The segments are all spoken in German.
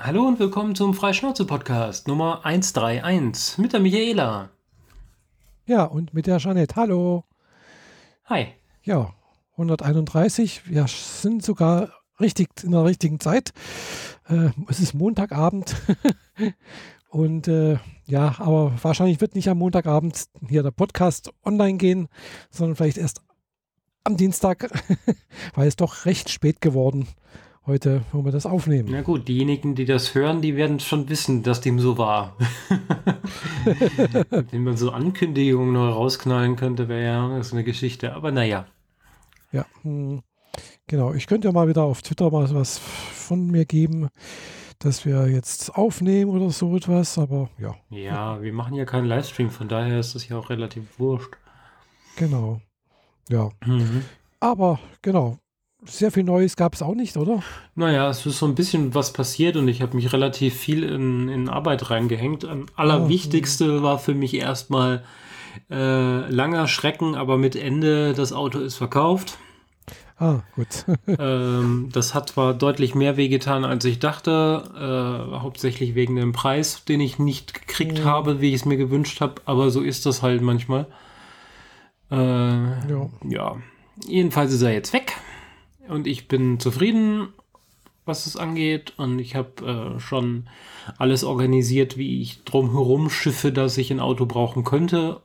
Hallo und willkommen zum Freischnauze-Podcast Nummer 131 mit der Michaela. Ja, und mit der Jeanette. Hallo. Hi. Ja, 131. Wir sind sogar richtig in der richtigen Zeit. Äh, es ist Montagabend. und äh, ja, aber wahrscheinlich wird nicht am Montagabend hier der Podcast online gehen, sondern vielleicht erst am Dienstag, weil es doch recht spät geworden heute, wo wir das aufnehmen. Na gut, diejenigen, die das hören, die werden schon wissen, dass dem so war. Wenn man so Ankündigungen noch rausknallen könnte, wäre ja so eine Geschichte. Aber naja. Ja, hm, genau. Ich könnte ja mal wieder auf Twitter mal was von mir geben, dass wir jetzt aufnehmen oder so etwas, aber ja. Ja, wir machen ja keinen Livestream, von daher ist das ja auch relativ wurscht. Genau. Ja. Mhm. Aber genau, sehr viel Neues gab es auch nicht, oder? Naja, es ist so ein bisschen was passiert und ich habe mich relativ viel in, in Arbeit reingehängt. Am allerwichtigste oh. war für mich erstmal äh, langer Schrecken, aber mit Ende, das Auto ist verkauft. Ah, gut. ähm, das hat zwar deutlich mehr wehgetan, als ich dachte, äh, hauptsächlich wegen dem Preis, den ich nicht gekriegt mhm. habe, wie ich es mir gewünscht habe, aber so ist das halt manchmal. Äh, ja. ja. Jedenfalls ist er jetzt weg und ich bin zufrieden, was es angeht. Und ich habe äh, schon alles organisiert, wie ich drumherum schiffe, dass ich ein Auto brauchen könnte.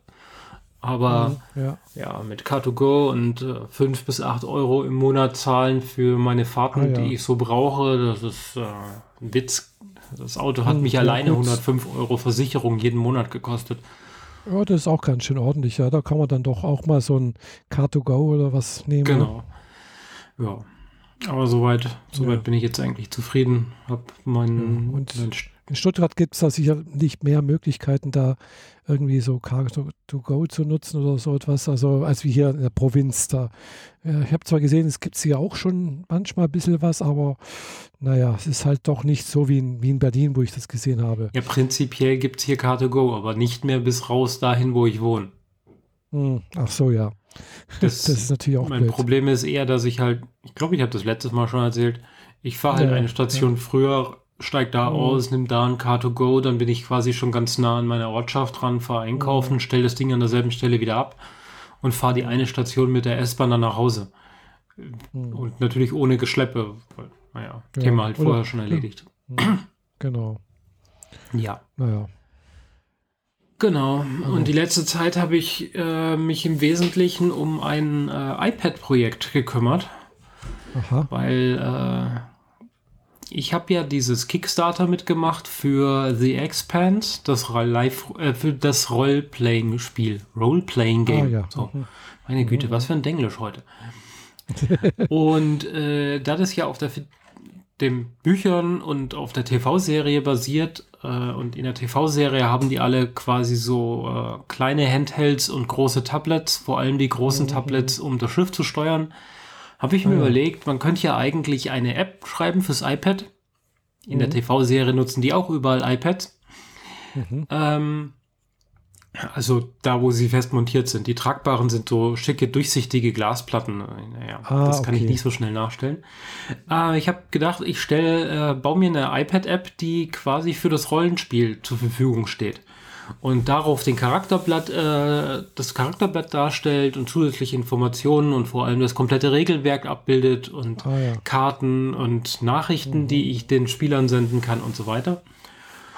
Aber mhm, ja. ja. mit Car2Go und äh, 5 bis 8 Euro im Monat zahlen für meine Fahrten, ah, ja. die ich so brauche, das ist äh, ein Witz. Das Auto hat mhm, mich alleine gut. 105 Euro Versicherung jeden Monat gekostet. Ja, das ist auch ganz schön ordentlich. Ja, da kann man dann doch auch mal so ein Car2Go oder was nehmen. Genau. Ja. Aber soweit, soweit ja. bin ich jetzt eigentlich zufrieden. Hab meinen, ja, und meinen in Stuttgart gibt es da sicher nicht mehr Möglichkeiten, da irgendwie so Car to Go zu nutzen oder so etwas, also als wie hier in der Provinz da. Ich habe zwar gesehen, es gibt hier auch schon manchmal ein bisschen was, aber naja, es ist halt doch nicht so wie in, wie in Berlin, wo ich das gesehen habe. Ja, prinzipiell gibt es hier Car to Go, aber nicht mehr bis raus dahin, wo ich wohne. Hm, ach so, ja. Das, das, ist natürlich auch Mein blöd. Problem ist eher, dass ich halt, ich glaube, ich habe das letztes Mal schon erzählt, ich fahre halt ja, eine Station ja. früher, steig da mhm. aus, nimm da ein Car2Go, dann bin ich quasi schon ganz nah an meiner Ortschaft dran, fahre einkaufen, mhm. stelle das Ding an derselben Stelle wieder ab und fahre die eine Station mit der S-Bahn dann nach Hause. Mhm. Und natürlich ohne Geschleppe. Weil, naja, ja, Thema halt vorher schon erledigt. Mhm. Genau. Ja. Naja. Genau. Also. Und die letzte Zeit habe ich äh, mich im Wesentlichen um ein äh, iPad-Projekt gekümmert. Aha. Weil äh, ich habe ja dieses Kickstarter mitgemacht für The Expanse, das Live, äh, für das Roleplaying-Spiel, Roleplaying-Game. Ah, ja. so. Mhm. Meine Güte, was für ein Denglisch heute. und äh, da das ja auf der den Büchern und auf der TV-Serie basiert. Äh, und in der TV-Serie haben die alle quasi so äh, kleine Handhelds und große Tablets, vor allem die großen mhm. Tablets, um das Schiff zu steuern. Habe ich mir mhm. überlegt, man könnte ja eigentlich eine App schreiben fürs iPad. In mhm. der TV-Serie nutzen die auch überall iPads. Mhm. Ähm, also da, wo sie fest montiert sind. Die tragbaren sind so schicke, durchsichtige Glasplatten. Naja, ah, das kann okay. ich nicht so schnell nachstellen. Äh, ich habe gedacht, ich stelle, äh, baue mir eine iPad-App, die quasi für das Rollenspiel zur Verfügung steht. Und darauf den Charakterblatt, äh, das Charakterblatt darstellt und zusätzliche Informationen und vor allem das komplette Regelwerk abbildet und ah, ja. Karten und Nachrichten, mhm. die ich den Spielern senden kann und so weiter.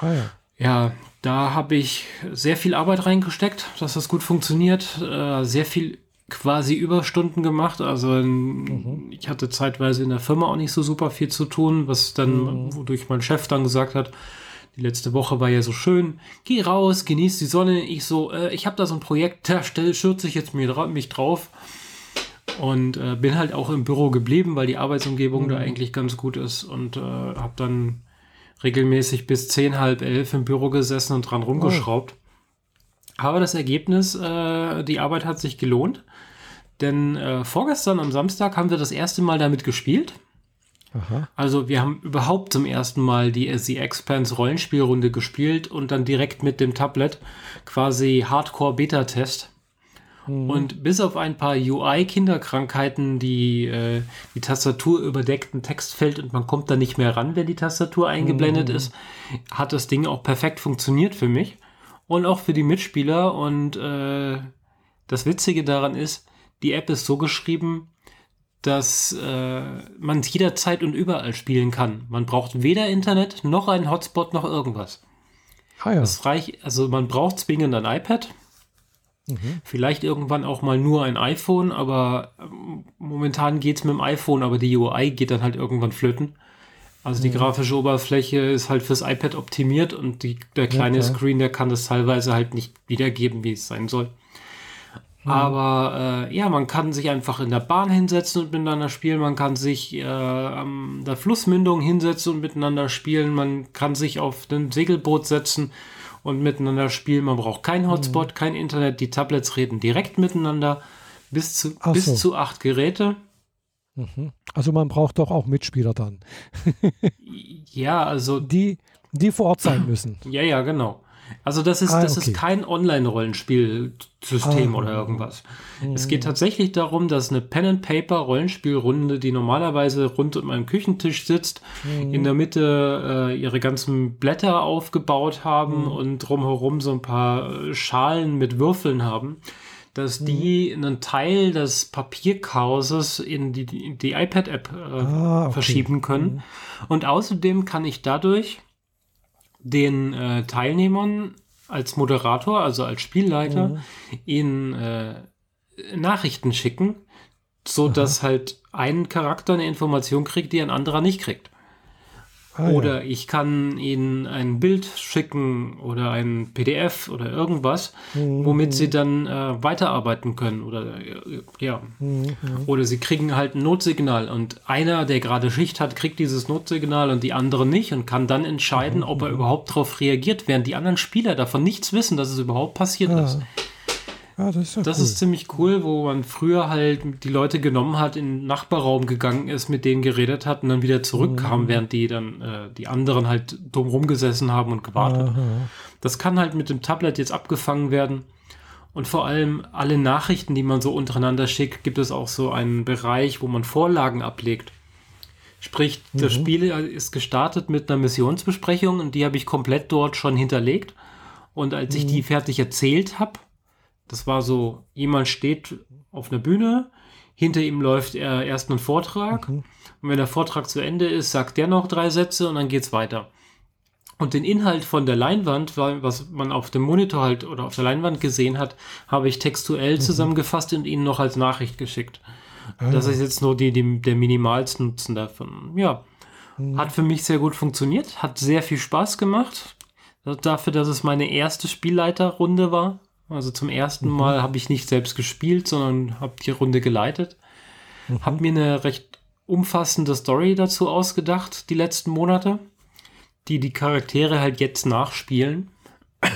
Ah, ja. Ja, da habe ich sehr viel Arbeit reingesteckt, dass das gut funktioniert. Äh, sehr viel quasi Überstunden gemacht. Also mhm. ich hatte zeitweise in der Firma auch nicht so super viel zu tun, was dann, mhm. wodurch mein Chef dann gesagt hat, die letzte Woche war ja so schön. Geh raus, genieß die Sonne. Ich so, äh, ich habe da so ein Projekt, da stell, schürze ich jetzt mir, mich drauf. Und äh, bin halt auch im Büro geblieben, weil die Arbeitsumgebung mhm. da eigentlich ganz gut ist und äh, habe dann regelmäßig bis zehn, halb elf im Büro gesessen und dran rumgeschraubt. Oh. Aber das Ergebnis, äh, die Arbeit hat sich gelohnt. Denn äh, vorgestern am Samstag haben wir das erste Mal damit gespielt. Aha. Also wir haben überhaupt zum ersten Mal die The Expanse Rollenspielrunde gespielt und dann direkt mit dem Tablet quasi Hardcore Beta-Test. Mhm. Und bis auf ein paar UI-Kinderkrankheiten, die äh, die Tastatur überdeckten Textfeld und man kommt da nicht mehr ran, wenn die Tastatur eingeblendet mhm. ist, hat das Ding auch perfekt funktioniert für mich und auch für die Mitspieler. Und äh, das Witzige daran ist, die App ist so geschrieben, dass äh, man jederzeit und überall spielen kann. Man braucht weder Internet noch einen Hotspot noch irgendwas. Ah ja. Das reicht, also man braucht zwingend ein iPad. Mhm. Vielleicht irgendwann auch mal nur ein iPhone, aber ähm, momentan geht es mit dem iPhone, aber die UI geht dann halt irgendwann flöten. Also die mhm. grafische Oberfläche ist halt fürs iPad optimiert und die, der kleine ja, Screen, der kann das teilweise halt nicht wiedergeben, wie es sein soll. Mhm. Aber äh, ja, man kann sich einfach in der Bahn hinsetzen und miteinander spielen. Man kann sich äh, an der Flussmündung hinsetzen und miteinander spielen. Man kann sich auf ein Segelboot setzen und miteinander spielen. Man braucht keinen Hotspot, mhm. kein Internet. Die Tablets reden direkt miteinander. Bis zu, bis so. zu acht Geräte. Mhm. Also man braucht doch auch Mitspieler dann. ja, also. Die, die vor Ort sein müssen. Ja, ja, genau. Also das ist, ah, das okay. ist kein Online-Rollenspielsystem ah, oder irgendwas. Es geht tatsächlich darum, dass eine Pen-and-Paper-Rollenspielrunde, die normalerweise rund um einen Küchentisch sitzt, mhm. in der Mitte äh, ihre ganzen Blätter aufgebaut haben mhm. und drumherum so ein paar Schalen mit Würfeln haben, dass mhm. die einen Teil des Papierchaoses in die, die iPad-App äh, ah, okay. verschieben können. Mhm. Und außerdem kann ich dadurch den äh, Teilnehmern als Moderator, also als Spielleiter, mhm. ihnen äh, Nachrichten schicken, so Aha. dass halt ein Charakter eine Information kriegt, die ein anderer nicht kriegt. Ah, oder ja. ich kann ihnen ein Bild schicken oder ein PDF oder irgendwas, mhm. womit sie dann äh, weiterarbeiten können. Oder äh, ja. Mhm. Oder sie kriegen halt ein Notsignal und einer, der gerade Schicht hat, kriegt dieses Notsignal und die andere nicht und kann dann entscheiden, mhm. ob er überhaupt darauf reagiert, während die anderen Spieler davon nichts wissen, dass es überhaupt passiert ja. ist. Ja, das ist, ja das cool. ist ziemlich cool, wo man früher halt die Leute genommen hat, in den Nachbarraum gegangen ist, mit denen geredet hat und dann wieder zurückkam, mhm. während die dann äh, die anderen halt dumm rumgesessen haben und gewartet. Aha. Das kann halt mit dem Tablet jetzt abgefangen werden. Und vor allem alle Nachrichten, die man so untereinander schickt, gibt es auch so einen Bereich, wo man Vorlagen ablegt. Sprich, mhm. das Spiel ist gestartet mit einer Missionsbesprechung und die habe ich komplett dort schon hinterlegt. Und als mhm. ich die fertig erzählt habe, das war so, jemand steht auf einer Bühne, hinter ihm läuft er erst ein Vortrag mhm. und wenn der Vortrag zu Ende ist, sagt der noch drei Sätze und dann geht's weiter. Und den Inhalt von der Leinwand, was man auf dem Monitor halt oder auf der Leinwand gesehen hat, habe ich textuell mhm. zusammengefasst und Ihnen noch als Nachricht geschickt. Ah, das ist jetzt nur die, die, der minimalste Nutzen davon. Ja, mhm. hat für mich sehr gut funktioniert, hat sehr viel Spaß gemacht. Dafür, dass es meine erste Spielleiterrunde war. Also zum ersten mhm. Mal habe ich nicht selbst gespielt, sondern habe die Runde geleitet. Mhm. Habe mir eine recht umfassende Story dazu ausgedacht, die letzten Monate, die die Charaktere halt jetzt nachspielen.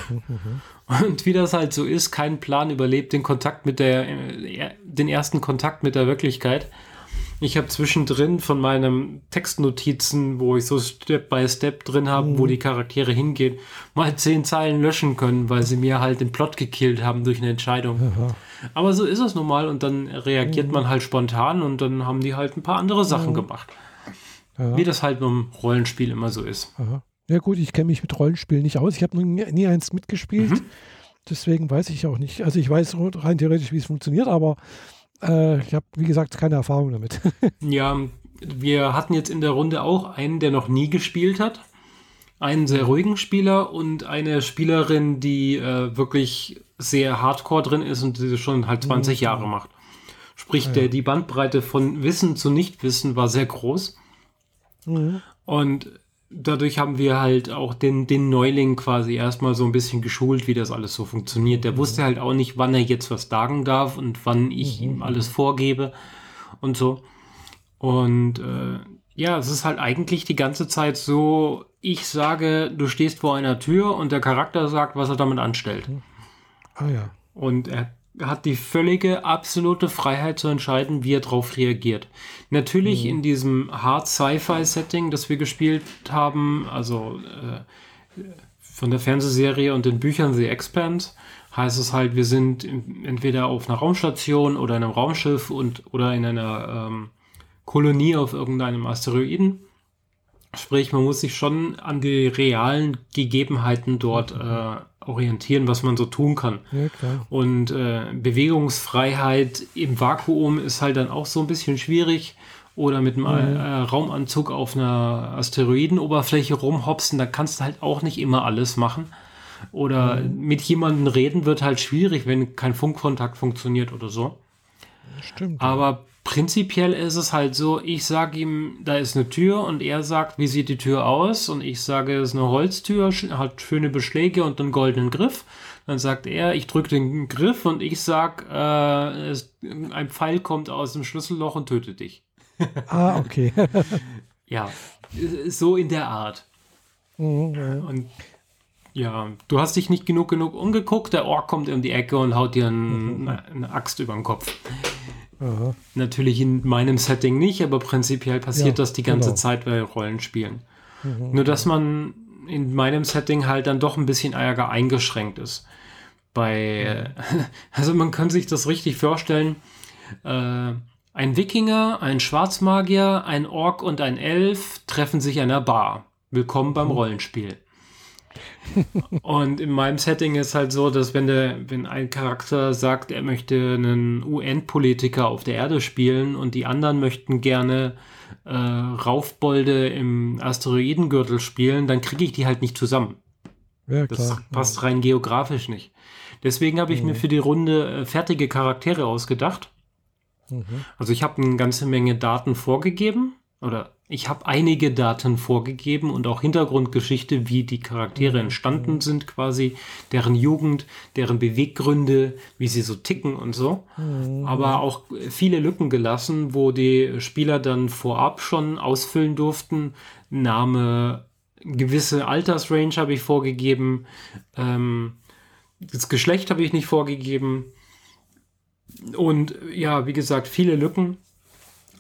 Mhm. Und wie das halt so ist, kein Plan überlebt den Kontakt mit der, äh, den ersten Kontakt mit der Wirklichkeit. Ich habe zwischendrin von meinen Textnotizen, wo ich so Step by Step drin habe, mhm. wo die Charaktere hingehen, mal zehn Zeilen löschen können, weil sie mir halt den Plot gekillt haben durch eine Entscheidung. Aha. Aber so ist es nun mal und dann reagiert mhm. man halt spontan und dann haben die halt ein paar andere Sachen mhm. gemacht. Ja. Wie das halt im Rollenspiel immer so ist. Aha. Ja gut, ich kenne mich mit Rollenspielen nicht aus. Ich habe nie, nie eins mitgespielt. Mhm. Deswegen weiß ich auch nicht. Also ich weiß rein theoretisch, wie es funktioniert, aber äh, ich habe, wie gesagt, keine Erfahrung damit. ja, wir hatten jetzt in der Runde auch einen, der noch nie gespielt hat. Einen sehr ruhigen Spieler und eine Spielerin, die äh, wirklich sehr hardcore drin ist und die schon halt 20 mhm. Jahre macht. Sprich, ah, ja. der, die Bandbreite von Wissen zu Nichtwissen war sehr groß. Mhm. Und dadurch haben wir halt auch den, den Neuling quasi erstmal so ein bisschen geschult, wie das alles so funktioniert. Der mhm. wusste halt auch nicht, wann er jetzt was sagen darf und wann ich mhm. ihm alles vorgebe und so. Und äh, ja, es ist halt eigentlich die ganze Zeit so, ich sage, du stehst vor einer Tür und der Charakter sagt, was er damit anstellt. Mhm. Ah ja. Und er hat die völlige, absolute Freiheit zu entscheiden, wie er darauf reagiert. Natürlich mhm. in diesem Hard Sci-Fi-Setting, das wir gespielt haben, also äh, von der Fernsehserie und den Büchern The Expanse, heißt es halt, wir sind entweder auf einer Raumstation oder einem Raumschiff und oder in einer ähm, Kolonie auf irgendeinem Asteroiden. Sprich, man muss sich schon an die realen Gegebenheiten dort äh, orientieren, was man so tun kann. Ja, und äh, Bewegungsfreiheit im Vakuum ist halt dann auch so ein bisschen schwierig. Oder mit einem mhm. äh, Raumanzug auf einer Asteroidenoberfläche rumhopsen, da kannst du halt auch nicht immer alles machen. Oder mhm. mit jemandem reden wird halt schwierig, wenn kein Funkkontakt funktioniert oder so. Stimmt. Aber prinzipiell ist es halt so, ich sage ihm, da ist eine Tür und er sagt, wie sieht die Tür aus? Und ich sage, es ist eine Holztür, hat schöne Beschläge und einen goldenen Griff. Dann sagt er, ich drücke den Griff und ich sage, äh, ein Pfeil kommt aus dem Schlüsselloch und tötet dich. Ah, okay. ja, so in der Art. Mhm, und ja, du hast dich nicht genug genug umgeguckt, der Ork kommt in die Ecke und haut dir ein, mhm. eine Axt über den Kopf. Aha. Natürlich in meinem Setting nicht, aber prinzipiell passiert ja, das die ganze genau. Zeit bei Rollenspielen. Mhm. Nur dass man in meinem Setting halt dann doch ein bisschen Ärger eingeschränkt ist. Bei, mhm. also man kann sich das richtig vorstellen. Äh, ein Wikinger, ein Schwarzmagier, ein Ork und ein Elf treffen sich an einer Bar. Willkommen beim mhm. Rollenspiel und in meinem Setting ist halt so, dass wenn der, wenn ein Charakter sagt, er möchte einen UN-Politiker auf der Erde spielen und die anderen möchten gerne äh, Raufbolde im Asteroidengürtel spielen, dann kriege ich die halt nicht zusammen. Ja, das passt rein geografisch nicht. Deswegen habe ich mhm. mir für die Runde äh, fertige Charaktere ausgedacht. Mhm. Also ich habe eine ganze Menge Daten vorgegeben oder ich habe einige Daten vorgegeben und auch Hintergrundgeschichte, wie die Charaktere mhm. entstanden sind, quasi deren Jugend, deren Beweggründe, wie sie so ticken und so. Mhm. Aber auch viele Lücken gelassen, wo die Spieler dann vorab schon ausfüllen durften. Name, gewisse Altersrange habe ich vorgegeben. Ähm, das Geschlecht habe ich nicht vorgegeben. Und ja, wie gesagt, viele Lücken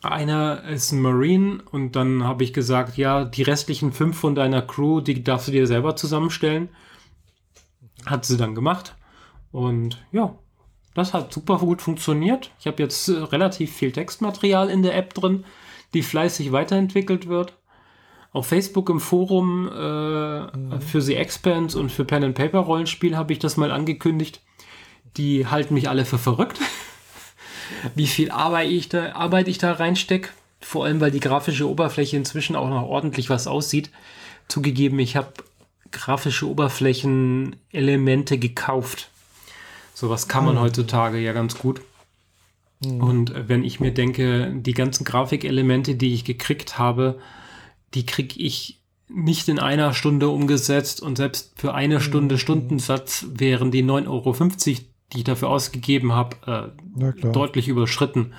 einer ist ein Marine und dann habe ich gesagt, ja, die restlichen fünf von deiner Crew, die darfst du dir selber zusammenstellen. Hat sie dann gemacht. Und ja, das hat super gut funktioniert. Ich habe jetzt äh, relativ viel Textmaterial in der App drin, die fleißig weiterentwickelt wird. Auf Facebook im Forum äh, mhm. für The Expanse und für Pen and Paper Rollenspiel habe ich das mal angekündigt. Die halten mich alle für verrückt. wie viel Arbeit ich da, Arbeit ich da reinstecke. Vor allem, weil die grafische Oberfläche inzwischen auch noch ordentlich was aussieht. Zugegeben, ich habe grafische Oberflächenelemente gekauft. Sowas kann man mhm. heutzutage ja ganz gut. Mhm. Und wenn ich mir denke, die ganzen Grafikelemente, die ich gekriegt habe, die kriege ich nicht in einer Stunde umgesetzt und selbst für eine Stunde mhm. Stundensatz wären die 9,50 Euro, die ich dafür ausgegeben habe, äh, deutlich überschritten.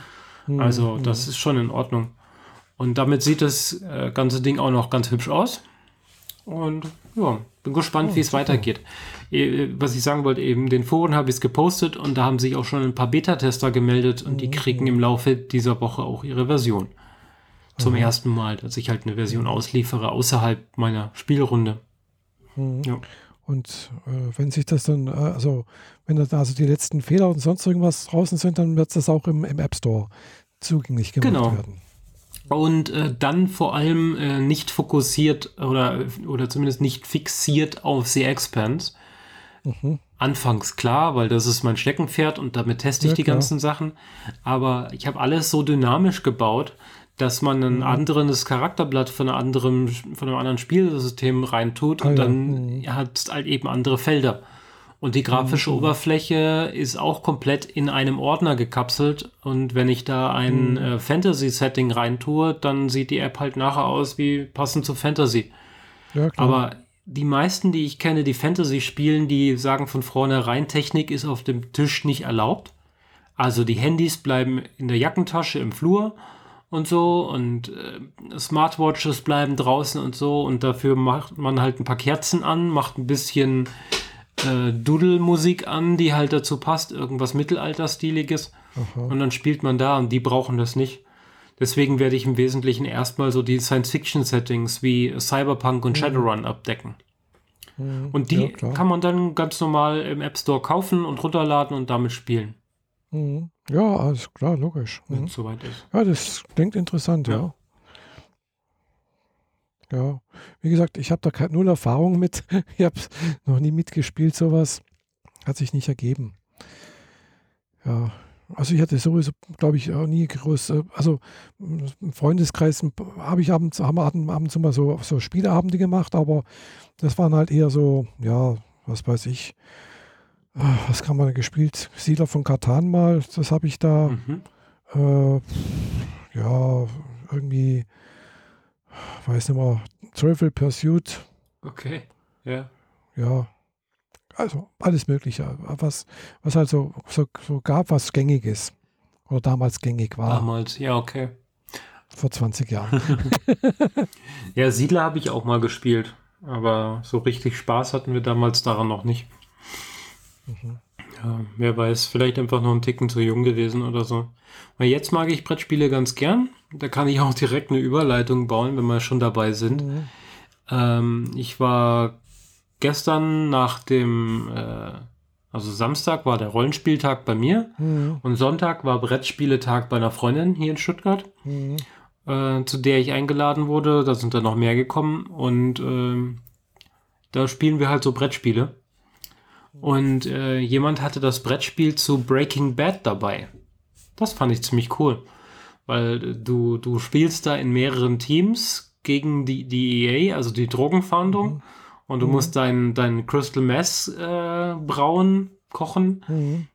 Mhm. Also das ist schon in Ordnung. Und damit sieht das äh, ganze Ding auch noch ganz hübsch aus. Und ja, bin gespannt, oh, wie es weitergeht. Äh, was ich sagen wollte, eben den Foren habe ich es gepostet und da haben sich auch schon ein paar Beta-Tester gemeldet und die mhm. kriegen im Laufe dieser Woche auch ihre Version. Zum ersten Mal, dass ich halt eine Version ausliefere außerhalb meiner Spielrunde. Mhm. Ja. Und äh, wenn sich das dann, äh, also wenn da also die letzten Fehler und sonst irgendwas draußen sind, dann wird das auch im, im App Store zugänglich gemacht genau. werden. Und äh, dann vor allem äh, nicht fokussiert oder, oder zumindest nicht fixiert auf The Expanse. Mhm. Anfangs klar, weil das ist mein Steckenpferd und damit teste ich ja, die klar. ganzen Sachen. Aber ich habe alles so dynamisch gebaut, dass man ein mhm. anderes Charakterblatt von, einer anderen, von einem anderen Spielsystem reintut und ah, dann ja. hat es halt eben andere Felder. Und die grafische mhm. Oberfläche ist auch komplett in einem Ordner gekapselt. Und wenn ich da ein mhm. äh, Fantasy-Setting reintue, dann sieht die App halt nachher aus wie passend zu Fantasy. Ja, Aber die meisten, die ich kenne, die Fantasy spielen, die sagen von vornherein, Technik ist auf dem Tisch nicht erlaubt. Also die Handys bleiben in der Jackentasche im Flur und so und äh, Smartwatches bleiben draußen und so und dafür macht man halt ein paar Kerzen an, macht ein bisschen äh, Doodle-Musik an, die halt dazu passt, irgendwas Mittelalterstiliges und dann spielt man da und die brauchen das nicht. Deswegen werde ich im Wesentlichen erstmal so die Science-Fiction-Settings wie Cyberpunk und mhm. Shadowrun abdecken. Mhm. Und die ja, kann man dann ganz normal im App Store kaufen und runterladen und damit spielen. Mhm. Ja, alles klar, logisch. Wenn es soweit ist. Ja, das klingt interessant, ja. ja. Ja, wie gesagt, ich habe da null Erfahrung mit. Ich habe noch nie mitgespielt, sowas. Hat sich nicht ergeben. Ja, also ich hatte sowieso, glaube ich, auch nie groß, äh, also im Freundeskreis habe ich abends, haben wir abends immer so, so Spieleabende gemacht, aber das waren halt eher so, ja, was weiß ich, was kann man gespielt? Siedler von Katan mal, das habe ich da, mhm. äh, ja, irgendwie weiß nicht mehr, Travel Pursuit. Okay, ja. Ja. Also alles Mögliche, was, was halt so, so, so gab, was gängig ist. Oder damals gängig war. Damals, ja, okay. Vor 20 Jahren. ja, Siedler habe ich auch mal gespielt. Aber so richtig Spaß hatten wir damals daran noch nicht. Mhm. Ja, wer weiß, vielleicht einfach noch ein Ticken zu jung gewesen oder so. Weil jetzt mag ich Brettspiele ganz gern. Da kann ich auch direkt eine Überleitung bauen, wenn wir schon dabei sind. Mhm. Ähm, ich war gestern nach dem, äh, also Samstag war der Rollenspieltag bei mir mhm. und Sonntag war Brettspieletag bei einer Freundin hier in Stuttgart, mhm. äh, zu der ich eingeladen wurde. Da sind dann noch mehr gekommen und äh, da spielen wir halt so Brettspiele. Und äh, jemand hatte das Brettspiel zu Breaking Bad dabei. Das fand ich ziemlich cool. Weil du, du spielst da in mehreren Teams gegen die, die EA, also die Drogenfahndung. Mhm. Und du mhm. musst dein, dein Crystal Mess äh, brauen, kochen. Mhm.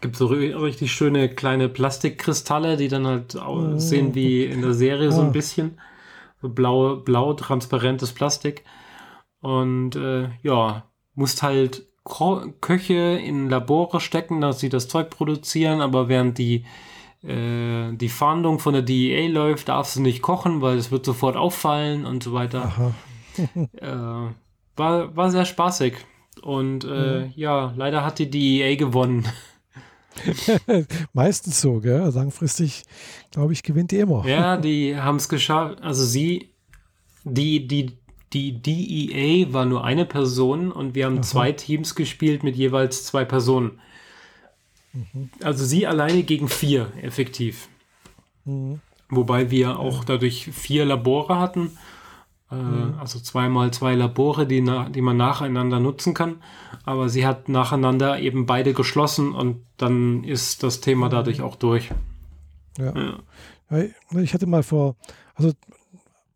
Gibt so richtig schöne kleine Plastikkristalle, die dann halt aussehen mhm. wie in der Serie so ein bisschen. So blau, blau, transparentes Plastik. Und äh, ja, musst halt Köche in Labore stecken, dass sie das Zeug produzieren, aber während die, äh, die Fahndung von der DEA läuft, darfst du nicht kochen, weil es wird sofort auffallen und so weiter. äh, war, war sehr spaßig. Und äh, mhm. ja, leider hat die DEA gewonnen. Meistens so, gell? Langfristig, glaube ich, gewinnt die immer. Ja, die haben es geschafft. Also sie, die, die die DEA war nur eine Person und wir haben Aha. zwei Teams gespielt mit jeweils zwei Personen. Mhm. Also sie alleine gegen vier, effektiv. Mhm. Wobei wir auch dadurch vier Labore hatten. Äh, mhm. Also zweimal zwei Labore, die, die man nacheinander nutzen kann. Aber sie hat nacheinander eben beide geschlossen und dann ist das Thema dadurch auch durch. Ja. ja. Ich hatte mal vor, also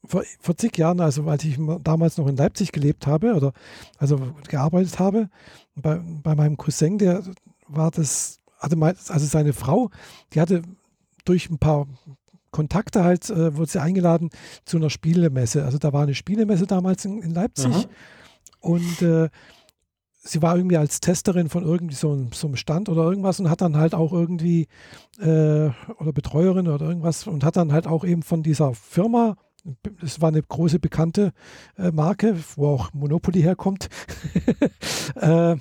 vor, vor zig Jahren, also als ich damals noch in Leipzig gelebt habe oder also gearbeitet habe, bei, bei meinem Cousin, der war das, hatte mal, also seine Frau, die hatte durch ein paar Kontakte halt, äh, wurde sie eingeladen zu einer Spielemesse. Also da war eine Spielemesse damals in, in Leipzig Aha. und äh, sie war irgendwie als Testerin von irgendwie so einem, so einem, Stand oder irgendwas und hat dann halt auch irgendwie äh, oder Betreuerin oder irgendwas und hat dann halt auch eben von dieser Firma es war eine große bekannte äh, Marke, wo auch Monopoly herkommt, äh,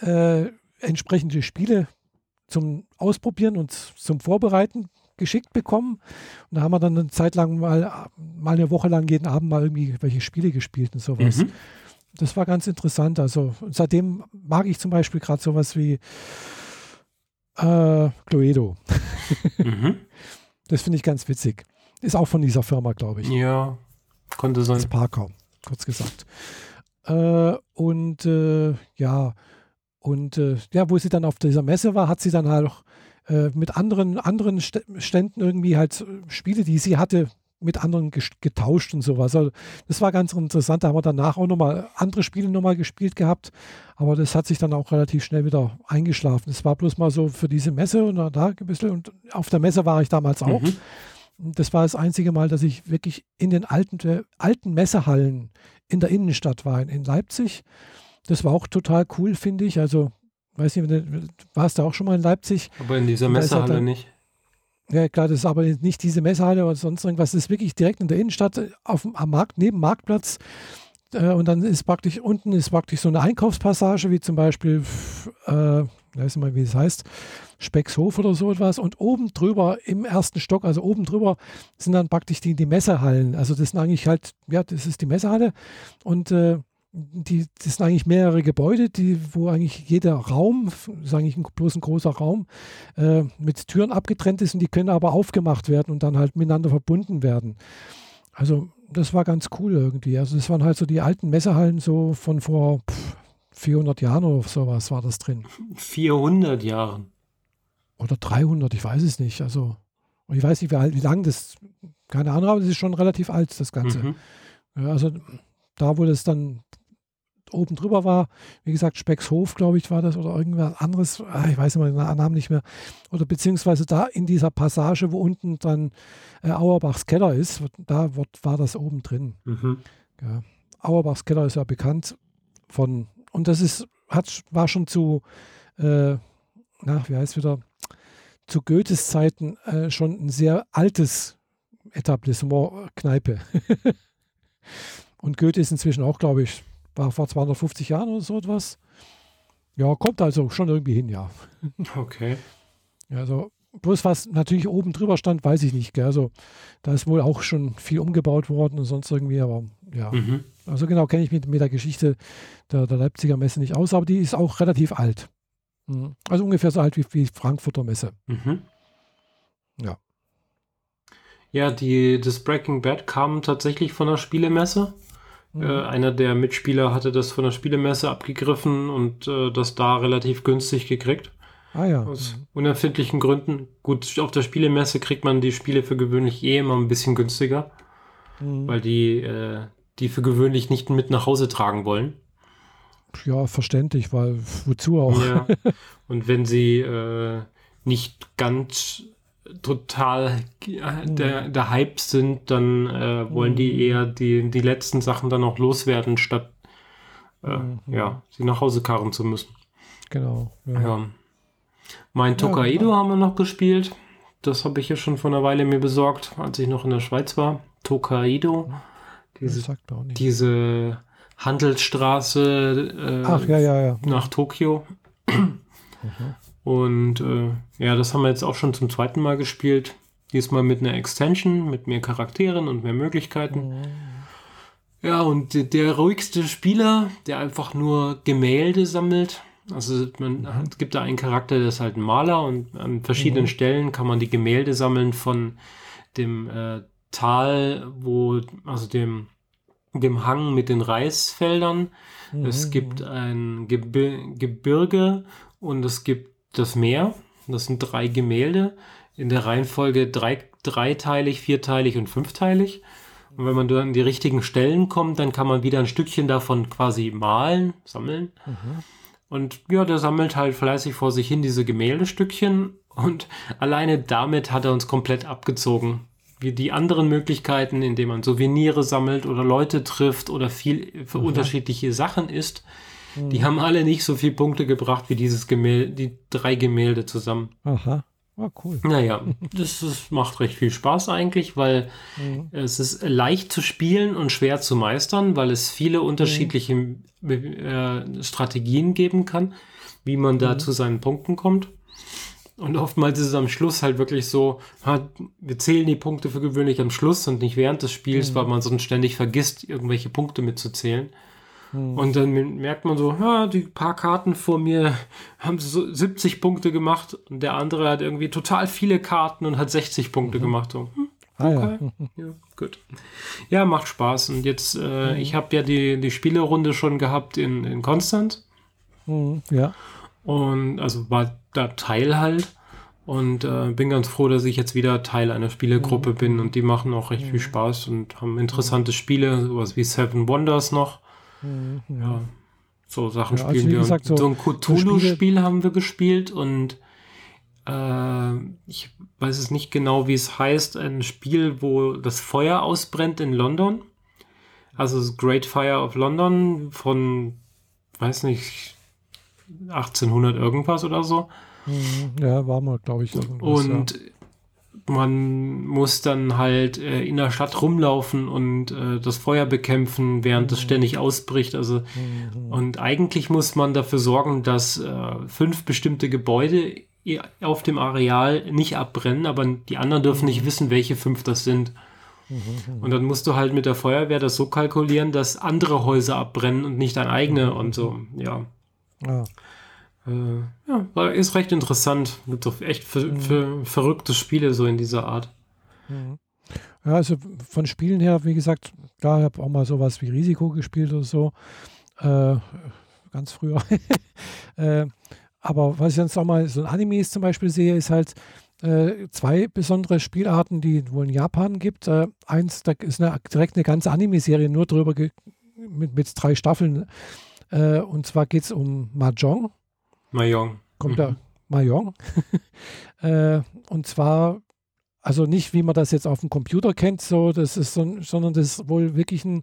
äh, entsprechende Spiele zum Ausprobieren und zum Vorbereiten geschickt bekommen. Und da haben wir dann eine Zeit lang mal, mal eine Woche lang jeden Abend mal irgendwie welche Spiele gespielt und sowas. Mhm. Das war ganz interessant. Also seitdem mag ich zum Beispiel gerade sowas wie äh, Cluedo. mhm. Das finde ich ganz witzig. Ist auch von dieser Firma, glaube ich. Ja, konnte sein. Das Parker, kurz gesagt. Äh, und äh, ja, und äh, ja, wo sie dann auf dieser Messe war, hat sie dann halt auch äh, mit anderen, anderen Ständen irgendwie halt Spiele, die sie hatte, mit anderen getauscht und sowas. Also das war ganz interessant. Da haben wir danach auch nochmal andere Spiele nochmal gespielt gehabt. Aber das hat sich dann auch relativ schnell wieder eingeschlafen. Es war bloß mal so für diese Messe und da ein bisschen. Und auf der Messe war ich damals auch. Mhm. Das war das einzige Mal, dass ich wirklich in den alten, äh, alten Messehallen in der Innenstadt war, in Leipzig. Das war auch total cool, finde ich. Also, weiß nicht, warst du auch schon mal in Leipzig? Aber in dieser Messehalle dann, nicht. Ja, klar, das ist aber nicht diese Messehalle oder sonst irgendwas. Das ist wirklich direkt in der Innenstadt, auf, am Markt, neben Marktplatz. Äh, und dann ist praktisch unten ist praktisch so eine Einkaufspassage, wie zum Beispiel, äh, weiß nicht mal, wie es heißt, Speckshof oder so etwas. Und oben drüber im ersten Stock, also oben drüber, sind dann praktisch die, die Messehallen. Also das sind eigentlich halt, ja, das ist die Messehalle. Und äh, die, das sind eigentlich mehrere Gebäude, die, wo eigentlich jeder Raum, ist eigentlich bloß ein großer Raum, äh, mit Türen abgetrennt ist und die können aber aufgemacht werden und dann halt miteinander verbunden werden. Also das war ganz cool irgendwie. Also das waren halt so die alten Messehallen so von vor pff, 400 Jahren oder sowas war das drin. 400 Jahren. Oder 300, ich weiß es nicht. Also ich weiß nicht, wie, wie lang das, keine Ahnung, aber das ist schon relativ alt, das Ganze. Mhm. Ja, also da, wo das dann oben drüber war, wie gesagt, Speckshof, glaube ich, war das oder irgendwas anderes, ah, ich weiß immer den Namen nicht mehr, oder beziehungsweise da in dieser Passage, wo unten dann äh, Auerbachs Keller ist, da war das oben drin. Mhm. Ja. Auerbachs Keller ist ja bekannt von, und das ist, hat, war schon zu, äh, na, wie heißt wieder, zu Goethes Zeiten äh, schon ein sehr altes Etablissement, Kneipe. Und Goethe ist inzwischen auch, glaube ich, war vor 250 Jahren oder so etwas. Ja, kommt also schon irgendwie hin, ja. Okay. Also, bloß was natürlich oben drüber stand, weiß ich nicht. Gell? Also, da ist wohl auch schon viel umgebaut worden und sonst irgendwie, aber ja. Mhm. Also, genau kenne ich mich mit, mit der Geschichte der, der Leipziger Messe nicht aus, aber die ist auch relativ alt. Mhm. Also ungefähr so alt wie die Frankfurter Messe. Mhm. Ja. Ja, die, das Breaking Bad kam tatsächlich von der Spielemesse. Mhm. Äh, einer der Mitspieler hatte das von der Spielemesse abgegriffen und äh, das da relativ günstig gekriegt. Ah ja. Aus mhm. unerfindlichen Gründen. Gut, auf der Spielemesse kriegt man die Spiele für gewöhnlich eh immer ein bisschen günstiger, mhm. weil die äh, die für gewöhnlich nicht mit nach Hause tragen wollen. Ja, verständlich, weil wozu auch? Ja. Und wenn sie äh, nicht ganz total äh, der, der Hype sind, dann äh, wollen die mhm. eher die, die letzten Sachen dann auch loswerden, statt äh, mhm. ja, sie nach Hause karren zu müssen. Genau. Ja. ja. Mein Tokaido ja, haben wir noch gespielt. Das habe ich ja schon vor einer Weile mir besorgt, als ich noch in der Schweiz war. Tokaido. Diese, diese Handelsstraße äh, Ach, ja, ja, ja. nach Tokio. Mhm. Und äh, ja, das haben wir jetzt auch schon zum zweiten Mal gespielt. Diesmal mit einer Extension, mit mehr Charakteren und mehr Möglichkeiten. Mhm. Ja, und der ruhigste Spieler, der einfach nur Gemälde sammelt. Also man mhm. hat, gibt da einen Charakter, der ist halt ein Maler und an verschiedenen mhm. Stellen kann man die Gemälde sammeln von dem äh, Tal, wo, also dem, dem Hang mit den Reisfeldern. Mhm. Es gibt ein Gebir Gebirge und es gibt das Meer. Das sind drei Gemälde in der Reihenfolge drei, dreiteilig, vierteilig und fünfteilig. Und wenn man dann an die richtigen Stellen kommt, dann kann man wieder ein Stückchen davon quasi malen, sammeln. Mhm. Und ja, der sammelt halt fleißig vor sich hin diese Gemäldestückchen und alleine damit hat er uns komplett abgezogen. Wie die anderen Möglichkeiten, indem man Souvenire sammelt oder Leute trifft oder viel für mhm. unterschiedliche Sachen isst, die haben alle nicht so viele Punkte gebracht wie dieses Gemälde, die drei Gemälde zusammen. Aha. Ah, cool. Naja, das, das macht recht viel Spaß eigentlich, weil mhm. es ist leicht zu spielen und schwer zu meistern, weil es viele unterschiedliche mhm. äh, Strategien geben kann, wie man da mhm. zu seinen Punkten kommt. Und oftmals ist es am Schluss halt wirklich so, wir zählen die Punkte für gewöhnlich am Schluss und nicht während des Spiels, mhm. weil man sonst ständig vergisst, irgendwelche Punkte mitzuzählen. Hm. Und dann merkt man so, ja, die paar Karten vor mir haben so 70 Punkte gemacht und der andere hat irgendwie total viele Karten und hat 60 Punkte mhm. gemacht. So, hm, okay. Ah, ja. ja. gut. Ja, macht Spaß. Und jetzt, äh, mhm. ich habe ja die, die Spielerunde schon gehabt in, in Konstanz. Mhm. Ja. Und also war da Teil halt. Und äh, bin ganz froh, dass ich jetzt wieder Teil einer Spielegruppe mhm. bin und die machen auch recht viel mhm. Spaß und haben interessante Spiele, sowas wie Seven Wonders noch. Mhm. Ja, so Sachen ja, also spielen wir. Gesagt, so, so, ein Cthulhu-Spiel haben wir gespielt und äh, ich weiß es nicht genau, wie es heißt. Ein Spiel, wo das Feuer ausbrennt in London. Also das Great Fire of London von, weiß nicht, 1800 irgendwas oder so. Mhm. Ja, war mal, glaube ich. Und ja man muss dann halt äh, in der Stadt rumlaufen und äh, das Feuer bekämpfen, während es mhm. ständig ausbricht. Also mhm. und eigentlich muss man dafür sorgen, dass äh, fünf bestimmte Gebäude auf dem Areal nicht abbrennen, aber die anderen dürfen nicht mhm. wissen, welche fünf das sind. Mhm, und dann musst du halt mit der Feuerwehr das so kalkulieren, dass andere Häuser abbrennen und nicht dein eigene und so, ja. Ja. Äh, ja, war, ist recht interessant. Gibt doch echt für, mhm. für verrückte Spiele so in dieser Art. Mhm. Ja, also von Spielen her, wie gesagt, klar, ich habe auch mal sowas wie Risiko gespielt oder so. Äh, ganz früher. äh, aber was ich sonst auch mal so ein Animes zum Beispiel sehe, ist halt äh, zwei besondere Spielarten, die es wohl in Japan gibt. Äh, eins, da ist eine, direkt eine ganze Anime-Serie nur drüber mit, mit drei Staffeln. Äh, und zwar geht es um Mahjong. Mahjong. Kommt mhm. da Mahjong. Äh, und zwar also nicht, wie man das jetzt auf dem Computer kennt, so, das ist so, sondern das ist wohl wirklich ein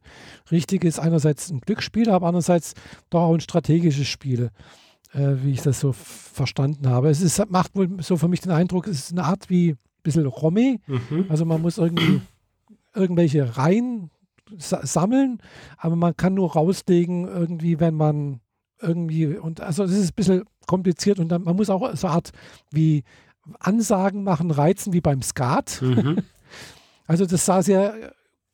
richtiges, einerseits ein Glücksspiel, aber andererseits doch auch ein strategisches Spiel, äh, wie ich das so verstanden habe. Es ist, macht wohl so für mich den Eindruck, es ist eine Art wie ein bisschen Romme. Mhm. Also man muss irgendwie irgendwelche Reihen sammeln, aber man kann nur rauslegen, irgendwie, wenn man irgendwie, und also es ist ein bisschen kompliziert und dann, man muss auch so eine Art wie Ansagen machen, reizen wie beim Skat. Mhm. Also das sah sehr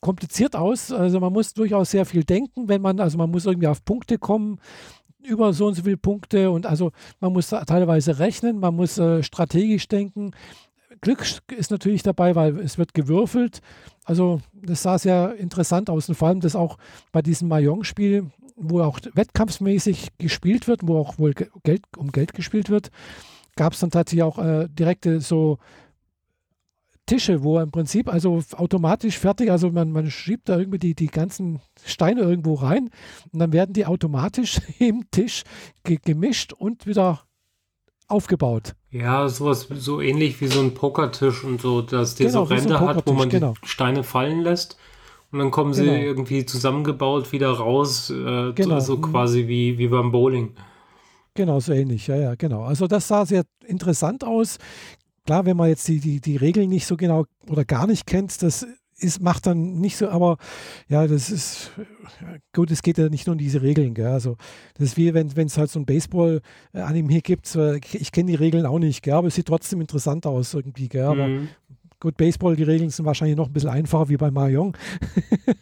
kompliziert aus. Also man muss durchaus sehr viel denken, wenn man, also man muss irgendwie auf Punkte kommen, über so und so viele Punkte und also man muss teilweise rechnen, man muss äh, strategisch denken. Glück ist natürlich dabei, weil es wird gewürfelt. Also das sah sehr interessant aus und vor allem das auch bei diesem Mahjong-Spiel, wo auch wettkampfsmäßig gespielt wird, wo auch wohl Geld, um Geld gespielt wird gab es dann tatsächlich auch äh, direkte so Tische, wo im Prinzip also automatisch fertig, also man, man schiebt da irgendwie die, die ganzen Steine irgendwo rein und dann werden die automatisch im Tisch ge gemischt und wieder aufgebaut. Ja, sowas so ähnlich wie so ein Pokertisch und so, dass der genau, so Ränder so hat, wo man genau. die Steine fallen lässt und dann kommen sie genau. irgendwie zusammengebaut wieder raus, äh, genau. so mhm. quasi wie, wie beim Bowling. Genau, so ähnlich, ja, ja, genau. Also das sah sehr interessant aus. Klar, wenn man jetzt die, die, die Regeln nicht so genau oder gar nicht kennt, das ist, macht dann nicht so, aber ja, das ist gut, es geht ja nicht nur um diese Regeln, gell? Also das ist wie wenn es halt so ein Baseball-Anime gibt, ich kenne die Regeln auch nicht, gell? aber es sieht trotzdem interessant aus irgendwie, gell? aber mhm. gut, Baseball, die Regeln sind wahrscheinlich noch ein bisschen einfacher wie bei Mahjong.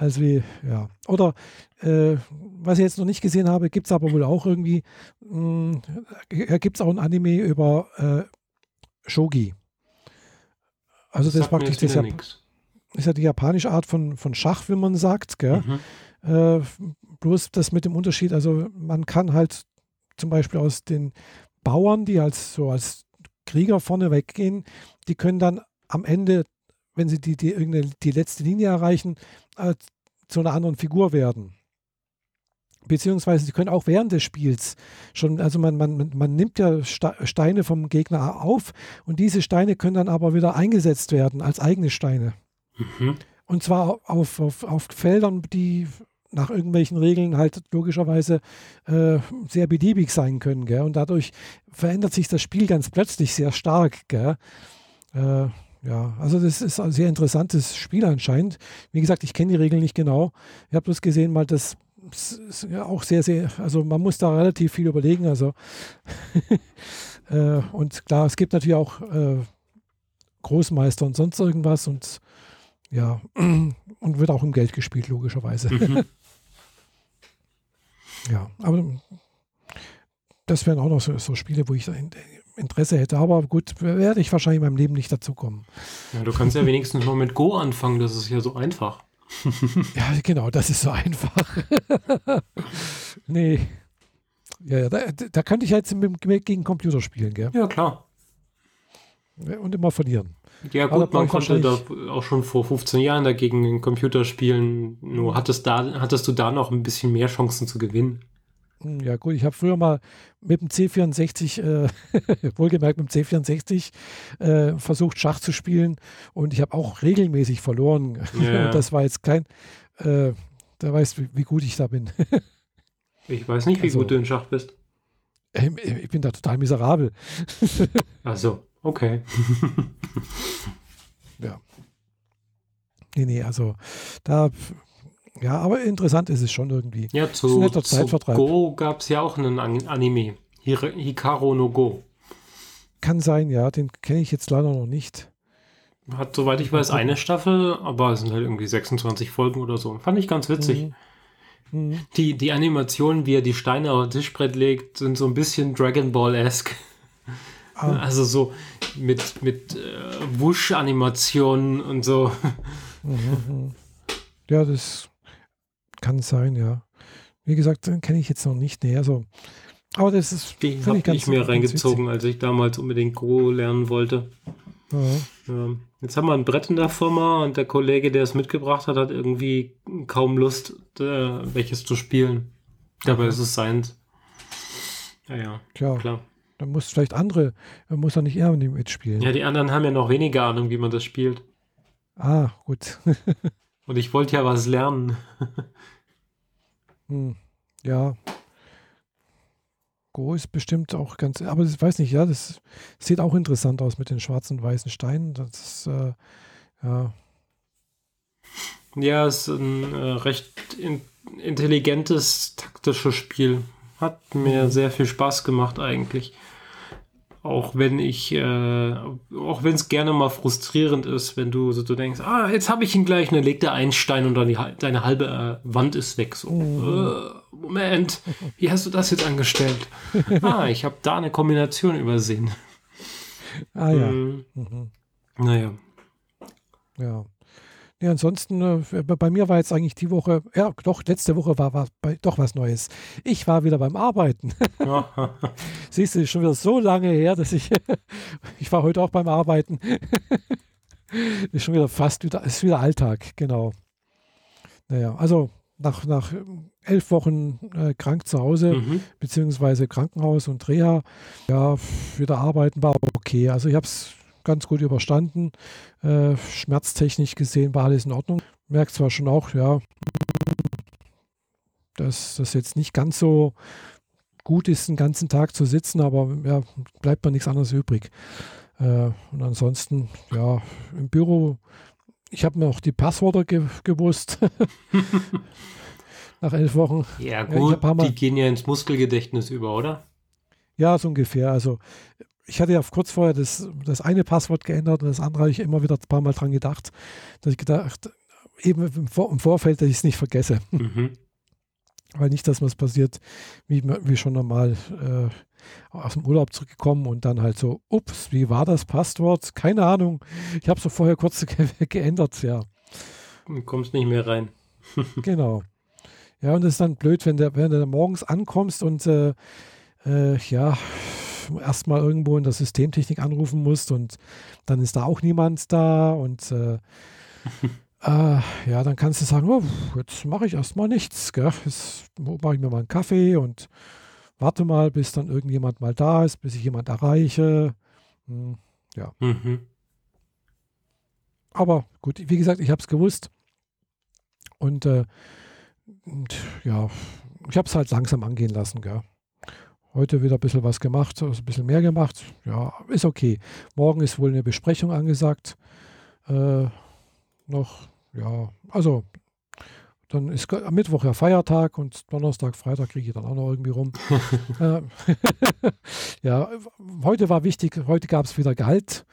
Also wie, ja. Oder äh, was ich jetzt noch nicht gesehen habe, gibt es aber wohl auch irgendwie, hm, äh, gibt es auch ein Anime über äh, Shogi. Also das, das ist praktisch das ist ja die japanische Art von, von Schach, wie man sagt. Gell? Mhm. Äh, bloß das mit dem Unterschied, also man kann halt zum Beispiel aus den Bauern, die als so als Krieger vorne weggehen, die können dann am Ende wenn sie die, die, die letzte Linie erreichen, äh, zu einer anderen Figur werden. Beziehungsweise sie können auch während des Spiels schon, also man, man, man nimmt ja Steine vom Gegner auf und diese Steine können dann aber wieder eingesetzt werden als eigene Steine. Mhm. Und zwar auf, auf, auf Feldern, die nach irgendwelchen Regeln halt logischerweise äh, sehr beliebig sein können. Gell? Und dadurch verändert sich das Spiel ganz plötzlich sehr stark. Gell? Äh, ja, also das ist ein sehr interessantes Spiel anscheinend. Wie gesagt, ich kenne die Regeln nicht genau. Ich habe bloß gesehen, mal das auch sehr, sehr, also man muss da relativ viel überlegen. Also äh, und klar, es gibt natürlich auch äh, Großmeister und sonst irgendwas und ja, und wird auch im Geld gespielt, logischerweise. Mhm. ja, aber das wären auch noch so, so Spiele, wo ich Interesse hätte. Aber gut, werde ich wahrscheinlich in meinem Leben nicht dazu kommen. Ja, du kannst ja wenigstens mal mit Go anfangen, das ist ja so einfach. ja, genau, das ist so einfach. nee. Ja, da, da könnte ich jetzt mit, mit, gegen Computer spielen, gell? Ja, klar. Und immer verlieren. Ja, gut, man konnte da auch schon vor 15 Jahren dagegen Computer spielen. Nur hattest, da, hattest du da noch ein bisschen mehr Chancen zu gewinnen. Hm, ja gut, ich habe früher mal mit dem C64, äh, wohlgemerkt mit dem C64, äh, versucht Schach zu spielen und ich habe auch regelmäßig verloren. Ja. das war jetzt kein, äh, da weißt du, wie gut ich da bin. ich weiß nicht, wie also, gut du in Schach bist. Ähm, ich bin da total miserabel. Ach so, okay. ja. Nee, nee, also da ja, aber interessant ist es schon irgendwie. Ja, zu, zu Go gab es ja auch einen Anime. Hikaru no Go. Kann sein, ja. Den kenne ich jetzt leider noch nicht. Hat, soweit ich weiß, eine Staffel, aber es sind halt irgendwie 26 Folgen oder so. Fand ich ganz witzig. Mhm. Mhm. Die, die Animationen, wie er die Steine auf das Tischbrett legt, sind so ein bisschen Dragon Ball-esque. Ah. Also so mit, mit äh, Wusch-Animationen und so. Mhm. Ja, das kann sein, ja. Wie gesagt, kenne ich jetzt noch nicht näher. So. Aber das ist. Die habe ich, ich mir reingezogen, als ich damals unbedingt Go lernen wollte. Ja. Jetzt haben wir ein Brett in der Firma und der Kollege, der es mitgebracht hat, hat irgendwie kaum Lust, äh, welches zu spielen. Dabei ist es seins. Ja, ja. Tja, klar. Dann muss vielleicht andere, muss er nicht eher mitspielen. Ja, die anderen haben ja noch weniger Ahnung, wie man das spielt. Ah, gut. und ich wollte ja was lernen. hm. Ja, Go ist bestimmt auch ganz, aber ich weiß nicht, ja, das sieht auch interessant aus mit den schwarzen und weißen Steinen. Das ist, äh, ja. Ja, es ist ein äh, recht in, intelligentes, taktisches Spiel. Hat mir mhm. sehr viel Spaß gemacht eigentlich. Auch wenn ich, äh, auch wenn es gerne mal frustrierend ist, wenn du so du denkst, ah, jetzt habe ich ihn gleich, und dann legt er einen Stein und dann die, deine halbe äh, Wand ist weg. So, mhm. äh, Moment, wie hast du das jetzt angestellt? ah, ich habe da eine Kombination übersehen. Ah ja. Mhm. Mhm. Naja. Ja. Ja, ansonsten, äh, bei mir war jetzt eigentlich die Woche, ja, doch, letzte Woche war, war bei, doch was Neues. Ich war wieder beim Arbeiten. Siehst du, schon wieder so lange her, dass ich, ich war heute auch beim Arbeiten. ist schon wieder fast wieder, ist wieder Alltag, genau. Naja, also nach, nach elf Wochen äh, krank zu Hause, mhm. beziehungsweise Krankenhaus und Reha, ja, wieder arbeiten war okay. Also ich habe es ganz gut überstanden. Äh, schmerztechnisch gesehen war alles in Ordnung. Merkt zwar schon auch, ja, dass das jetzt nicht ganz so gut ist, den ganzen Tag zu sitzen, aber ja, bleibt mir nichts anderes übrig. Äh, und ansonsten, ja, im Büro, ich habe mir auch die Passwörter ge gewusst. Nach elf Wochen. Ja, gut, die gehen ja ins Muskelgedächtnis über, oder? Ja, so ungefähr. Also ich hatte ja kurz vorher das, das eine Passwort geändert und das andere habe ich immer wieder ein paar Mal dran gedacht, dass ich gedacht, eben im, Vor im Vorfeld, dass ich es nicht vergesse. Mhm. Weil nicht, dass was passiert, wie, wie schon normal äh, aus dem Urlaub zurückgekommen und dann halt so, ups, wie war das Passwort? Keine Ahnung. Ich habe es so vorher kurz ge geändert, ja. Du kommst nicht mehr rein. genau. Ja, und es ist dann blöd, wenn, der, wenn du morgens ankommst und äh, äh, ja, erstmal irgendwo in der Systemtechnik anrufen musst und dann ist da auch niemand da und äh, äh, ja, dann kannst du sagen, oh, jetzt mache ich erstmal nichts, gell? jetzt mache ich mir mal einen Kaffee und warte mal, bis dann irgendjemand mal da ist, bis ich jemand erreiche. Hm, ja. Mhm. Aber gut, wie gesagt, ich habe es gewusst und, äh, und ja, ich habe es halt langsam angehen lassen, gell? Heute wieder ein bisschen was gemacht, also ein bisschen mehr gemacht. Ja, ist okay. Morgen ist wohl eine Besprechung angesagt. Äh, noch, ja, also dann ist am Mittwoch ja Feiertag und Donnerstag, Freitag kriege ich dann auch noch irgendwie rum. äh, ja, heute war wichtig, heute gab es wieder Gehalt.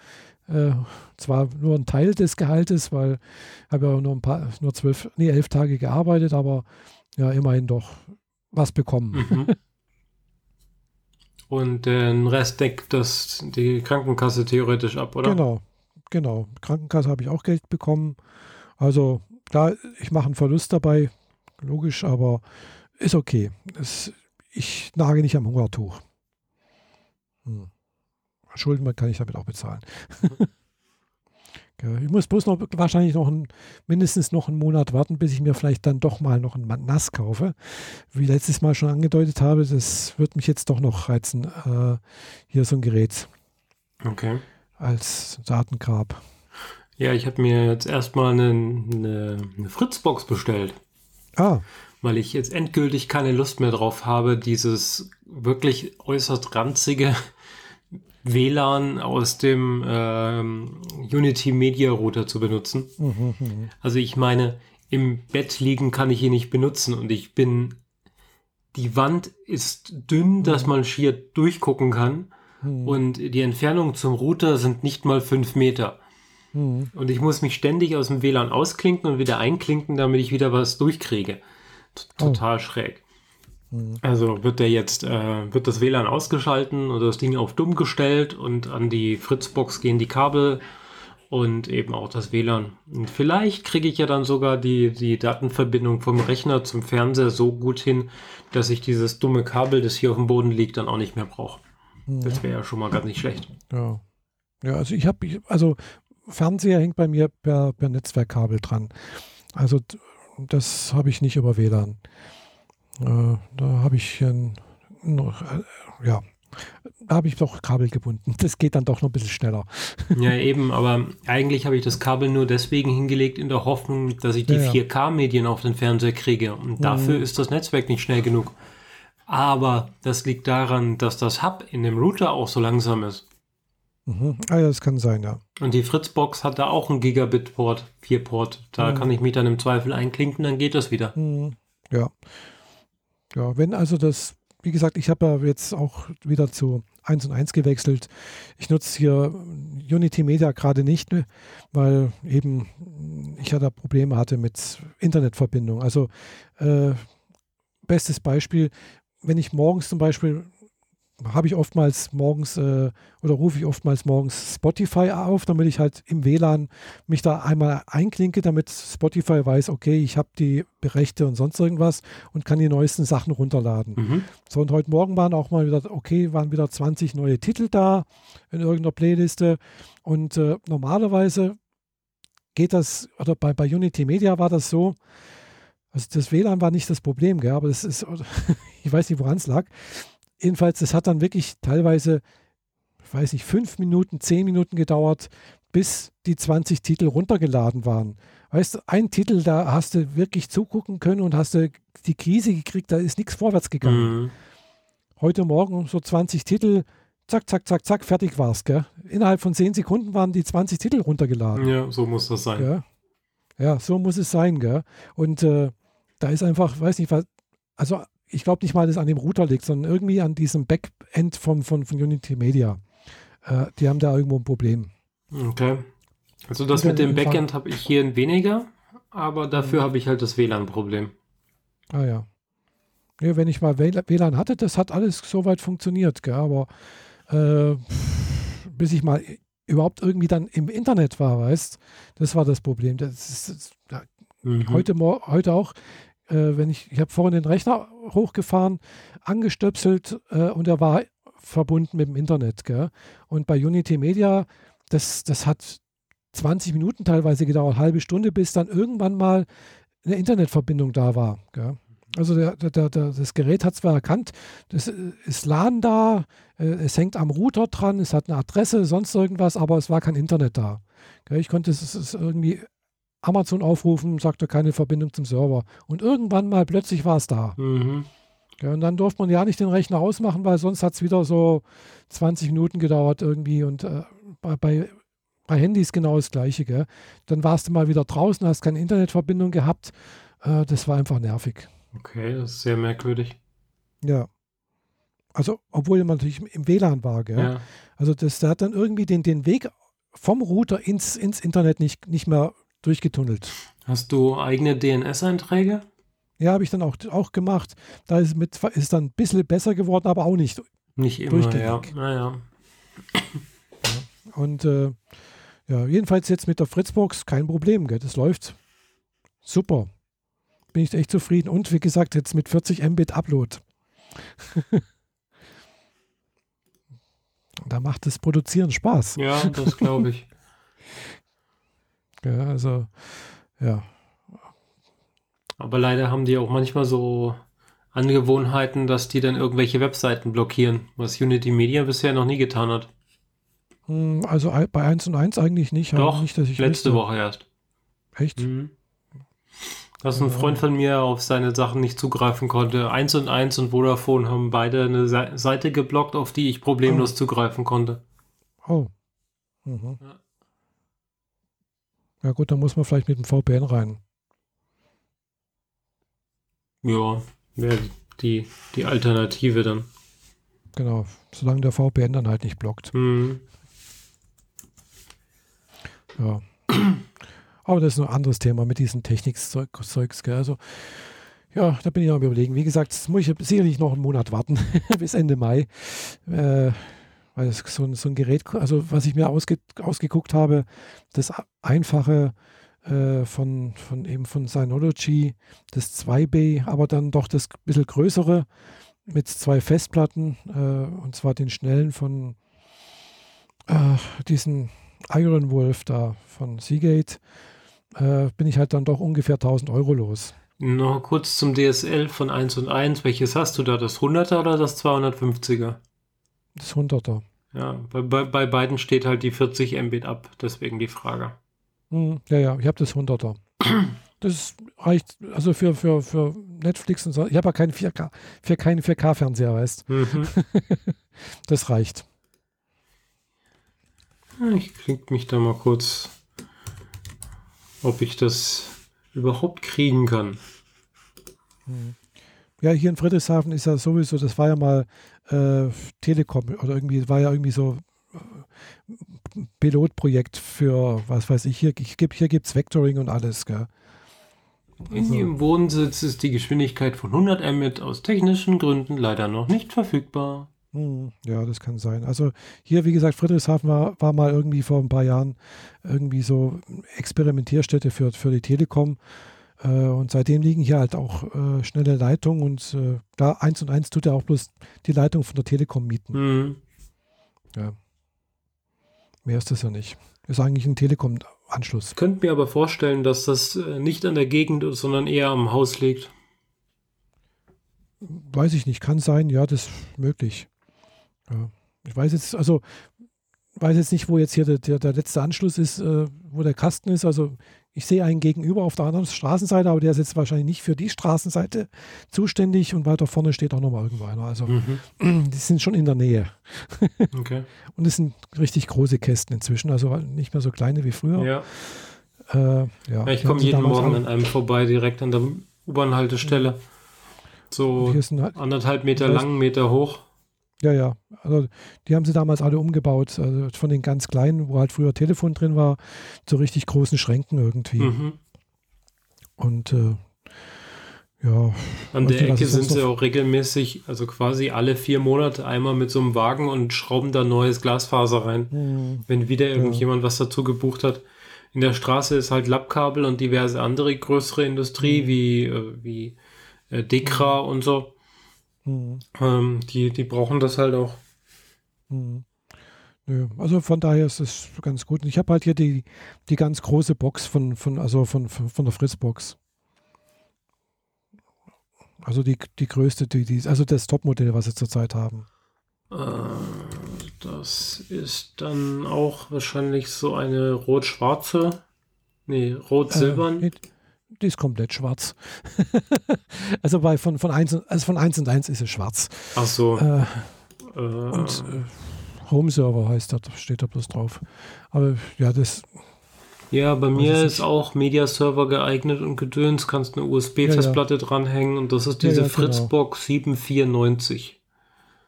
Äh, zwar nur ein Teil des Gehaltes, weil ich habe ja nur ein paar, nur zwölf, nee, elf Tage gearbeitet, aber ja, immerhin doch was bekommen. Mhm. Und den Rest deckt das die Krankenkasse theoretisch ab, oder? Genau, genau. Krankenkasse habe ich auch Geld bekommen. Also klar, ich mache einen Verlust dabei, logisch, aber ist okay. Es, ich nage nicht am Hungertuch. Hm. Schulden kann ich damit auch bezahlen. Ich muss bloß noch wahrscheinlich noch ein, mindestens noch einen Monat warten, bis ich mir vielleicht dann doch mal noch ein NAS kaufe. Wie letztes Mal schon angedeutet habe, das wird mich jetzt doch noch reizen. Äh, hier so ein Gerät. Okay. Als Datengrab. Ja, ich habe mir jetzt erstmal eine, eine, eine Fritzbox bestellt. Ah. Weil ich jetzt endgültig keine Lust mehr drauf habe, dieses wirklich äußerst ranzige WLAN aus dem ähm, Unity Media Router zu benutzen. Mhm, also ich meine, im Bett liegen kann ich ihn nicht benutzen und ich bin, die Wand ist dünn, mhm. dass man schier durchgucken kann mhm. und die Entfernung zum Router sind nicht mal fünf Meter. Und ich muss mich ständig aus dem WLAN ausklinken und wieder einklinken, damit ich wieder was durchkriege. Total oh. schräg. Mhm. Also wird der jetzt, äh, wird das WLAN ausgeschalten oder das Ding auf dumm gestellt und an die Fritzbox gehen die Kabel und eben auch das WLAN. Und vielleicht kriege ich ja dann sogar die, die Datenverbindung vom Rechner zum Fernseher so gut hin, dass ich dieses dumme Kabel, das hier auf dem Boden liegt, dann auch nicht mehr brauche. Mhm. Das wäre ja schon mal ganz nicht schlecht. Ja. Ja, also ich habe, also Fernseher hängt bei mir per, per Netzwerkkabel dran. Also das habe ich nicht über WLAN. Äh, da habe ich noch, ja, habe ich doch Kabel gebunden. Das geht dann doch noch ein bisschen schneller. Ja, eben, aber eigentlich habe ich das Kabel nur deswegen hingelegt in der Hoffnung, dass ich die ja, ja. 4K-Medien auf den Fernseher kriege. Und dafür mhm. ist das Netzwerk nicht schnell genug. Aber das liegt daran, dass das Hub in dem Router auch so langsam ist. Mhm. Ah ja, das kann sein, ja. Und die Fritzbox hat da auch einen Gigabit-Port, 4-Port. Da mhm. kann ich mich dann im Zweifel einklinken, dann geht das wieder. Mhm. Ja. Ja, wenn also das, wie gesagt, ich habe ja jetzt auch wieder zu 1 und 1 gewechselt. Ich nutze hier Unity Media gerade nicht, ne, weil eben ich ja da Probleme hatte mit Internetverbindung. Also äh, bestes Beispiel, wenn ich morgens zum Beispiel habe ich oftmals morgens äh, oder rufe ich oftmals morgens Spotify auf, damit ich halt im WLAN mich da einmal einklinke, damit Spotify weiß, okay, ich habe die Rechte und sonst irgendwas und kann die neuesten Sachen runterladen. Mhm. So, und heute Morgen waren auch mal wieder, okay, waren wieder 20 neue Titel da in irgendeiner Playliste und äh, normalerweise geht das, oder bei, bei Unity Media war das so, also das WLAN war nicht das Problem, gell, aber das ist, ich weiß nicht, woran es lag jedenfalls, das hat dann wirklich teilweise, ich weiß nicht, fünf Minuten, zehn Minuten gedauert, bis die 20 Titel runtergeladen waren. Weißt du, ein Titel, da hast du wirklich zugucken können und hast du die Krise gekriegt, da ist nichts vorwärts gegangen. Mhm. Heute Morgen so 20 Titel, zack, zack, zack, zack, fertig war's, gell? Innerhalb von 10 Sekunden waren die 20 Titel runtergeladen. Ja, so muss das sein. Ja, ja so muss es sein, gell? Und äh, da ist einfach, weiß nicht, was, also ich glaube nicht mal, dass es an dem Router liegt, sondern irgendwie an diesem Backend von, von, von Unity Media. Äh, die haben da irgendwo ein Problem. Okay. Also das mit dem Backend habe ich hier weniger, aber dafür mhm. habe ich halt das WLAN-Problem. Ah ja. ja. Wenn ich mal WLAN hatte, das hat alles soweit funktioniert, gell? aber äh, bis ich mal überhaupt irgendwie dann im Internet war, weißt das war das Problem. Das ist, das, mhm. heute, heute auch äh, wenn ich, ich habe vorhin den Rechner hochgefahren, angestöpselt äh, und er war verbunden mit dem Internet. Gell? Und bei Unity Media, das, das hat 20 Minuten teilweise gedauert, halbe Stunde, bis dann irgendwann mal eine Internetverbindung da war. Gell? Also der, der, der, das Gerät hat zwar erkannt, das ist LAN da, äh, es hängt am Router dran, es hat eine Adresse, sonst irgendwas, aber es war kein Internet da. Ich konnte es irgendwie Amazon aufrufen, sagte keine Verbindung zum Server. Und irgendwann mal plötzlich war es da. Mhm. Ja, und dann durfte man ja nicht den Rechner ausmachen, weil sonst hat es wieder so 20 Minuten gedauert irgendwie. Und äh, bei, bei, Handys genau das Gleiche. Gell? Dann warst du mal wieder draußen, hast keine Internetverbindung gehabt. Äh, das war einfach nervig. Okay, das ist sehr merkwürdig. Ja. Also, obwohl man natürlich im WLAN war. Gell? Ja. Also, das, der hat dann irgendwie den, den Weg vom Router ins, ins Internet nicht, nicht mehr durchgetunnelt. Hast du eigene DNS-Einträge? Ja, habe ich dann auch, auch gemacht. Da ist mit ist dann ein bisschen besser geworden, aber auch nicht. Nicht immer, ja. Naja. Ja. Und äh, ja, jedenfalls jetzt mit der Fritzbox kein Problem, gell? das läuft super. Bin ich echt zufrieden. Und wie gesagt, jetzt mit 40 Mbit Upload. da macht das Produzieren Spaß. Ja, das glaube ich. Ja, also, ja. Aber leider haben die auch manchmal so Angewohnheiten, dass die dann irgendwelche Webseiten blockieren, was Unity Media bisher noch nie getan hat. Hm, also bei 1 und 1 eigentlich nicht. Doch, nicht, letzte wüsste. Woche erst. Echt? Mhm. Dass ein Freund von mir auf seine Sachen nicht zugreifen konnte. 1 und 1 und Vodafone haben beide eine Seite geblockt, auf die ich problemlos oh. zugreifen konnte. Oh. Mhm. Ja. Ja gut, dann muss man vielleicht mit dem VPN rein. Ja, wäre die, die Alternative dann. Genau, solange der VPN dann halt nicht blockt. Mhm. Ja. Aber das ist ein anderes Thema mit diesen Technikzeugs. Also, ja, da bin ich am überlegen. Wie gesagt, das muss ich sicherlich noch einen Monat warten, bis Ende Mai. Äh, weil es so, so, ein Gerät, also was ich mir ausge, ausgeguckt habe, das einfache äh, von, von eben von Synology, das 2B, aber dann doch das bisschen größere mit zwei Festplatten, äh, und zwar den schnellen von äh, diesen Iron Wolf da von Seagate, äh, bin ich halt dann doch ungefähr 1000 Euro los. Noch kurz zum DSL von 1 und 1. Welches hast du da? Das 100er oder das 250er? Das 100er. Ja, bei, bei, bei beiden steht halt die 40 Mbit ab, deswegen die Frage. Hm, ja, ja, ich habe das 100er. Das reicht, also für, für, für Netflix und so. Ich habe ja keinen 4K, für keinen 4K-Fernseher, weißt mhm. Das reicht. Ich krieg mich da mal kurz, ob ich das überhaupt kriegen kann. Hm. Ja, hier in Friedrichshafen ist ja sowieso, das war ja mal äh, Telekom oder irgendwie, war ja irgendwie so äh, Pilotprojekt für, was weiß ich, hier, hier gibt es Vectoring und alles, gell? Also. In ihrem Wohnsitz ist die Geschwindigkeit von 100 Mbit aus technischen Gründen leider noch nicht verfügbar. Hm, ja, das kann sein. Also hier, wie gesagt, Friedrichshafen war, war mal irgendwie vor ein paar Jahren irgendwie so Experimentierstätte für, für die Telekom. Äh, und seitdem liegen hier halt auch äh, schnelle Leitungen und äh, da eins und eins tut er auch bloß die Leitung von der Telekom mieten. Mhm. Ja. Mehr ist das ja nicht. Ist eigentlich ein Telekom-Anschluss. Könnte mir aber vorstellen, dass das äh, nicht an der Gegend ist, sondern eher am Haus liegt. Weiß ich nicht, kann sein, ja, das ist möglich. Ja. Ich weiß jetzt, also weiß jetzt nicht, wo jetzt hier der, der, der letzte Anschluss ist, äh, wo der Kasten ist. Also ich sehe einen gegenüber auf der anderen Straßenseite, aber der ist jetzt wahrscheinlich nicht für die Straßenseite zuständig und weiter vorne steht auch nochmal irgendwo einer. Also mhm. die sind schon in der Nähe. Okay. und es sind richtig große Kästen inzwischen, also nicht mehr so kleine wie früher. Ja. Äh, ja. ich komme jeden Morgen an einem vorbei, direkt an der U-Bahn-Haltestelle. So halt, anderthalb Meter lang, Meter hoch. Ja, ja. Also die haben sie damals alle umgebaut. Also von den ganz kleinen, wo halt früher Telefon drin war, zu richtig großen Schränken irgendwie. Mhm. Und äh, ja. An der Ecke sind sie auch regelmäßig, also quasi alle vier Monate einmal mit so einem Wagen und schrauben da neues Glasfaser rein. Mhm. Wenn wieder irgendjemand ja. was dazu gebucht hat. In der Straße ist halt Lappkabel und diverse andere größere Industrie mhm. wie, äh, wie äh, Dekra mhm. und so. Mhm. Ähm, die, die brauchen das halt auch. Mhm. Nö, also von daher ist es ganz gut. Und ich habe halt hier die, die ganz große Box von, von, also von, von der Fritzbox. Also die, die größte, die, die, also das Topmodell, was sie zurzeit haben. Äh, das ist dann auch wahrscheinlich so eine rot-schwarze. Nee, rot-silbern. Äh, die ist komplett schwarz. also bei von, von 1 also von 1 und 1 ist es schwarz. Ach so. Äh, äh. Und äh, Home Server heißt das, steht da bloß drauf. Aber ja, das. Ja, bei mir ist auch Media Server geeignet und gedöns, kannst eine USB-Festplatte ja, ja. dranhängen und das ist diese ja, Fritzbox genau. 794.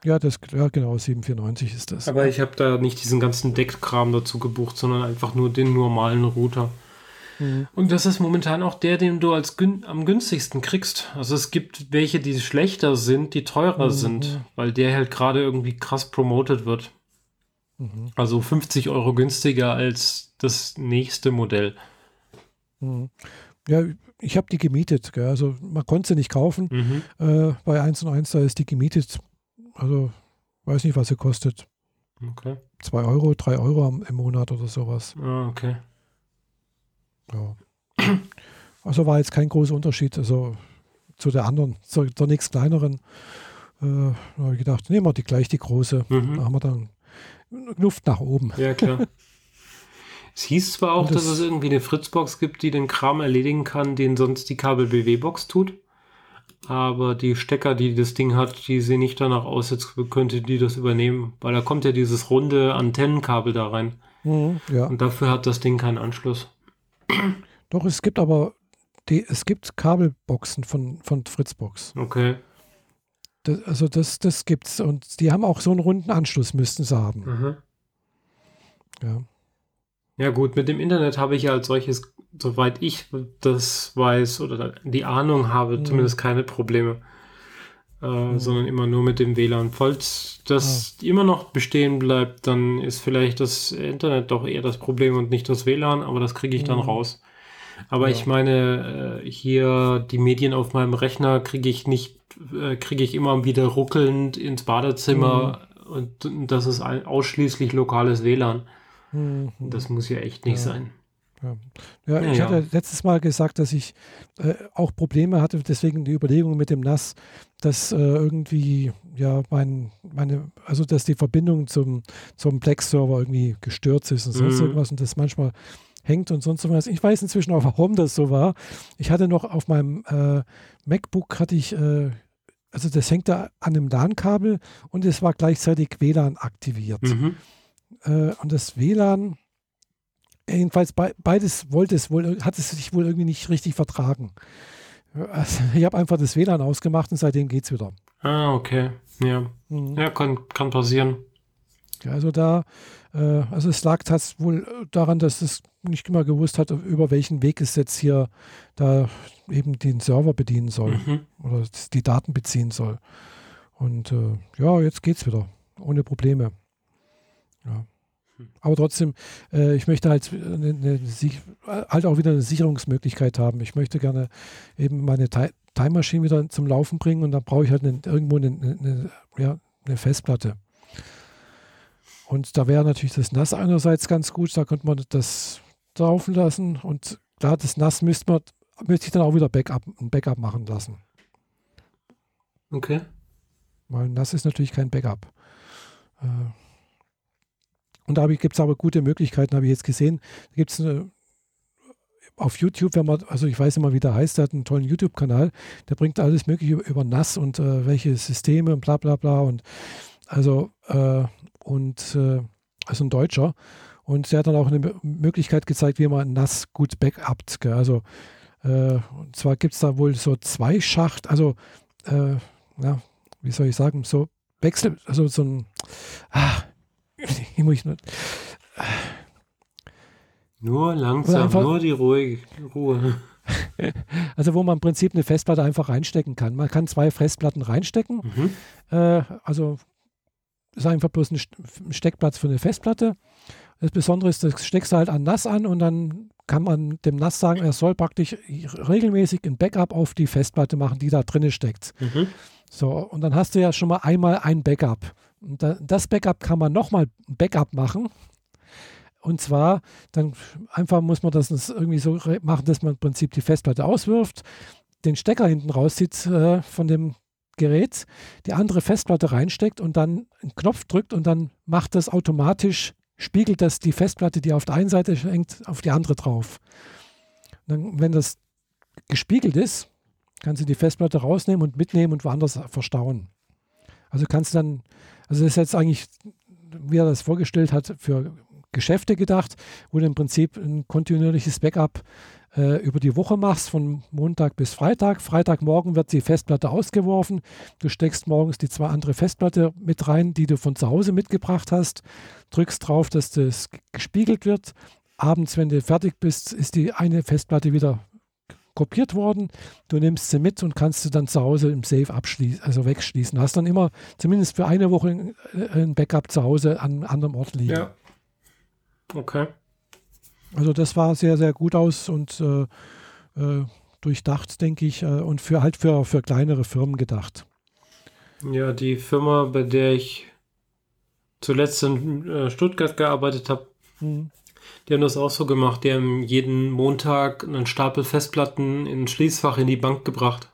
Ja, das, ja, genau, 794 ist das. Aber ich habe da nicht diesen ganzen Deckkram dazu gebucht, sondern einfach nur den normalen Router. Mhm. Und das ist momentan auch der, den du als gün am günstigsten kriegst. Also es gibt welche, die schlechter sind, die teurer mhm. sind, weil der halt gerade irgendwie krass promoted wird. Mhm. Also 50 Euro günstiger als das nächste Modell. Mhm. Ja, ich habe die gemietet. Gell? Also man konnte sie nicht kaufen. Mhm. Äh, bei 1 und 1, da ist die gemietet. Also weiß nicht, was sie kostet. Okay. 2 Euro, 3 Euro im Monat oder sowas. Ah, okay. Ja. Also war jetzt kein großer Unterschied also zu der anderen, zu der nächst kleineren. Äh, da habe ich gedacht, nehmen wir die gleich die große. Mhm. Da haben wir dann Luft nach oben. Ja, klar. es hieß zwar auch, das, dass es irgendwie eine Fritzbox gibt, die den Kram erledigen kann, den sonst die Kabel-BW-Box tut. Aber die Stecker, die das Ding hat, die sehen nicht danach aus, als könnte die das übernehmen. Weil da kommt ja dieses runde Antennenkabel da rein. Mhm, ja. Und dafür hat das Ding keinen Anschluss. Doch, es gibt aber, die, es gibt Kabelboxen von, von Fritzbox. Okay. Das, also das, das gibt's. Und die haben auch so einen runden Anschluss, müssten sie haben. Mhm. Ja. Ja gut, mit dem Internet habe ich ja als solches, soweit ich das weiß oder die Ahnung habe, mhm. zumindest keine Probleme. Äh, mhm. Sondern immer nur mit dem WLAN. Falls das ja. immer noch bestehen bleibt, dann ist vielleicht das Internet doch eher das Problem und nicht das WLAN, aber das kriege ich dann mhm. raus. Aber ja. ich meine, äh, hier die Medien auf meinem Rechner kriege ich nicht, äh, kriege ich immer wieder ruckelnd ins Badezimmer mhm. und das ist ausschließlich lokales WLAN. Mhm. Das muss ja echt nicht ja. sein. Ja. ja, ich ja. hatte letztes Mal gesagt, dass ich äh, auch Probleme hatte, deswegen die Überlegung mit dem NAS, dass äh, irgendwie, ja, mein, meine, also dass die Verbindung zum, zum Plex-Server irgendwie gestört ist und sonst mhm. irgendwas und das manchmal hängt und sonst was. Ich weiß inzwischen auch, warum das so war. Ich hatte noch auf meinem äh, MacBook hatte ich, äh, also das hängt da an einem LAN-Kabel und es war gleichzeitig WLAN aktiviert. Mhm. Äh, und das WLAN, jedenfalls be beides wollte es wohl, hat es sich wohl irgendwie nicht richtig vertragen. Also ich habe einfach das WLAN ausgemacht und seitdem geht es wieder. Ah, okay. Ja. Mhm. Ja, kann, kann passieren. Ja, also da, äh, also es lag das wohl daran, dass es nicht immer gewusst hat, über welchen Weg es jetzt hier da eben den Server bedienen soll mhm. oder die Daten beziehen soll. Und äh, ja, jetzt geht's wieder, ohne Probleme. Ja. Aber trotzdem, äh, ich möchte halt, eine, eine, halt auch wieder eine Sicherungsmöglichkeit haben. Ich möchte gerne eben meine Time Machine wieder zum Laufen bringen und dann brauche ich halt eine, irgendwo eine, eine, ja, eine Festplatte. Und da wäre natürlich das NAS einerseits ganz gut, da könnte man das laufen lassen und klar, das NAS müsste man müsste ich dann auch wieder Backup, ein Backup machen lassen. Okay. Weil NAS ist natürlich kein Backup. Äh, und da gibt es aber gute Möglichkeiten, habe ich jetzt gesehen. Da gibt es auf YouTube, wenn man, also ich weiß immer, wie der heißt, der hat einen tollen YouTube-Kanal, der bringt alles Mögliche über NAS und äh, welche Systeme und bla bla bla und also äh, und äh, also ein Deutscher. Und der hat dann auch eine Möglichkeit gezeigt, wie man NAS gut backupt. Gell? Also äh, und zwar gibt es da wohl so zwei Schacht, also äh, ja, wie soll ich sagen, so Wechsel, also so ein ah, ich muss nur, nur langsam, einfach, nur die ruhige Ruhe. Also wo man im Prinzip eine Festplatte einfach reinstecken kann. Man kann zwei Festplatten reinstecken. Mhm. Äh, also ist einfach bloß ein Steckplatz für eine Festplatte. Das Besondere ist, das steckst du halt an NAS an und dann kann man dem NAS sagen, er soll praktisch regelmäßig ein Backup auf die Festplatte machen, die da drin steckt. Mhm. So, und dann hast du ja schon mal einmal ein Backup. Und das Backup kann man nochmal ein Backup machen. Und zwar, dann einfach muss man das irgendwie so machen, dass man im Prinzip die Festplatte auswirft, den Stecker hinten rauszieht äh, von dem Gerät, die andere Festplatte reinsteckt und dann einen Knopf drückt und dann macht das automatisch, spiegelt das die Festplatte, die auf der einen Seite hängt, auf die andere drauf. Dann, wenn das gespiegelt ist, kannst du die Festplatte rausnehmen und mitnehmen und woanders verstauen. Also kannst du dann, also das ist jetzt eigentlich, wie er das vorgestellt hat, für Geschäfte gedacht, wo du im Prinzip ein kontinuierliches Backup äh, über die Woche machst, von Montag bis Freitag. Freitagmorgen wird die Festplatte ausgeworfen. Du steckst morgens die zwei andere Festplatte mit rein, die du von zu Hause mitgebracht hast, drückst drauf, dass das gespiegelt wird. Abends, wenn du fertig bist, ist die eine Festplatte wieder kopiert worden. Du nimmst sie mit und kannst sie dann zu Hause im Safe abschließen, also wegschließen. Hast dann immer zumindest für eine Woche ein Backup zu Hause an einem anderen Ort liegen. Ja. Okay. Also das war sehr, sehr gut aus und äh, äh, durchdacht, denke ich, äh, und für halt für, für kleinere Firmen gedacht. Ja, die Firma, bei der ich zuletzt in äh, Stuttgart gearbeitet habe, mhm. Die haben das auch so gemacht. Die haben jeden Montag einen Stapel Festplatten in ein Schließfach in die Bank gebracht.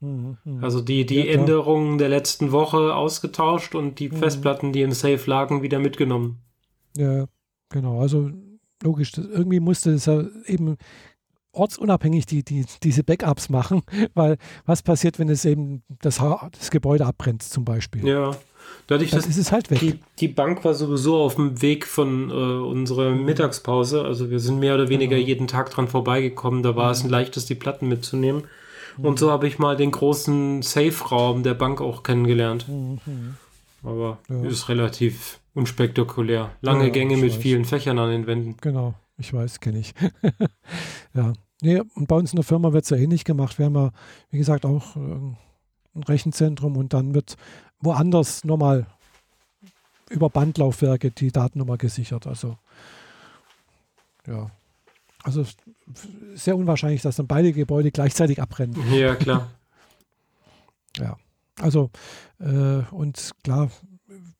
Mhm, mh. Also die, die ja, Änderungen der letzten Woche ausgetauscht und die mhm. Festplatten, die im Safe lagen, wieder mitgenommen. Ja, genau. Also logisch, irgendwie musste es ja eben ortsunabhängig die, die, diese Backups machen, weil was passiert, wenn es eben das, das Gebäude abbrennt zum Beispiel? Ja, dadurch, Dann dass ist es halt weg. Die, die Bank war sowieso auf dem Weg von äh, unserer Mittagspause, also wir sind mehr oder weniger genau. jeden Tag dran vorbeigekommen, da war mhm. es ein leichtes, die Platten mitzunehmen. Mhm. Und so habe ich mal den großen Safe-Raum der Bank auch kennengelernt. Mhm. Aber ja. ist relativ unspektakulär. Lange ja, Gänge mit weiß. vielen Fächern an den Wänden. Genau. ich weiß, kenne ich. ja. Nee, und bei uns in der Firma wird es ja ähnlich gemacht. Wir haben ja, wie gesagt, auch äh, ein Rechenzentrum und dann wird woanders nochmal über Bandlaufwerke die Datennummer gesichert. Also ja. Also sehr unwahrscheinlich, dass dann beide Gebäude gleichzeitig abbrennen. Ja, klar. ja. Also, äh, und klar,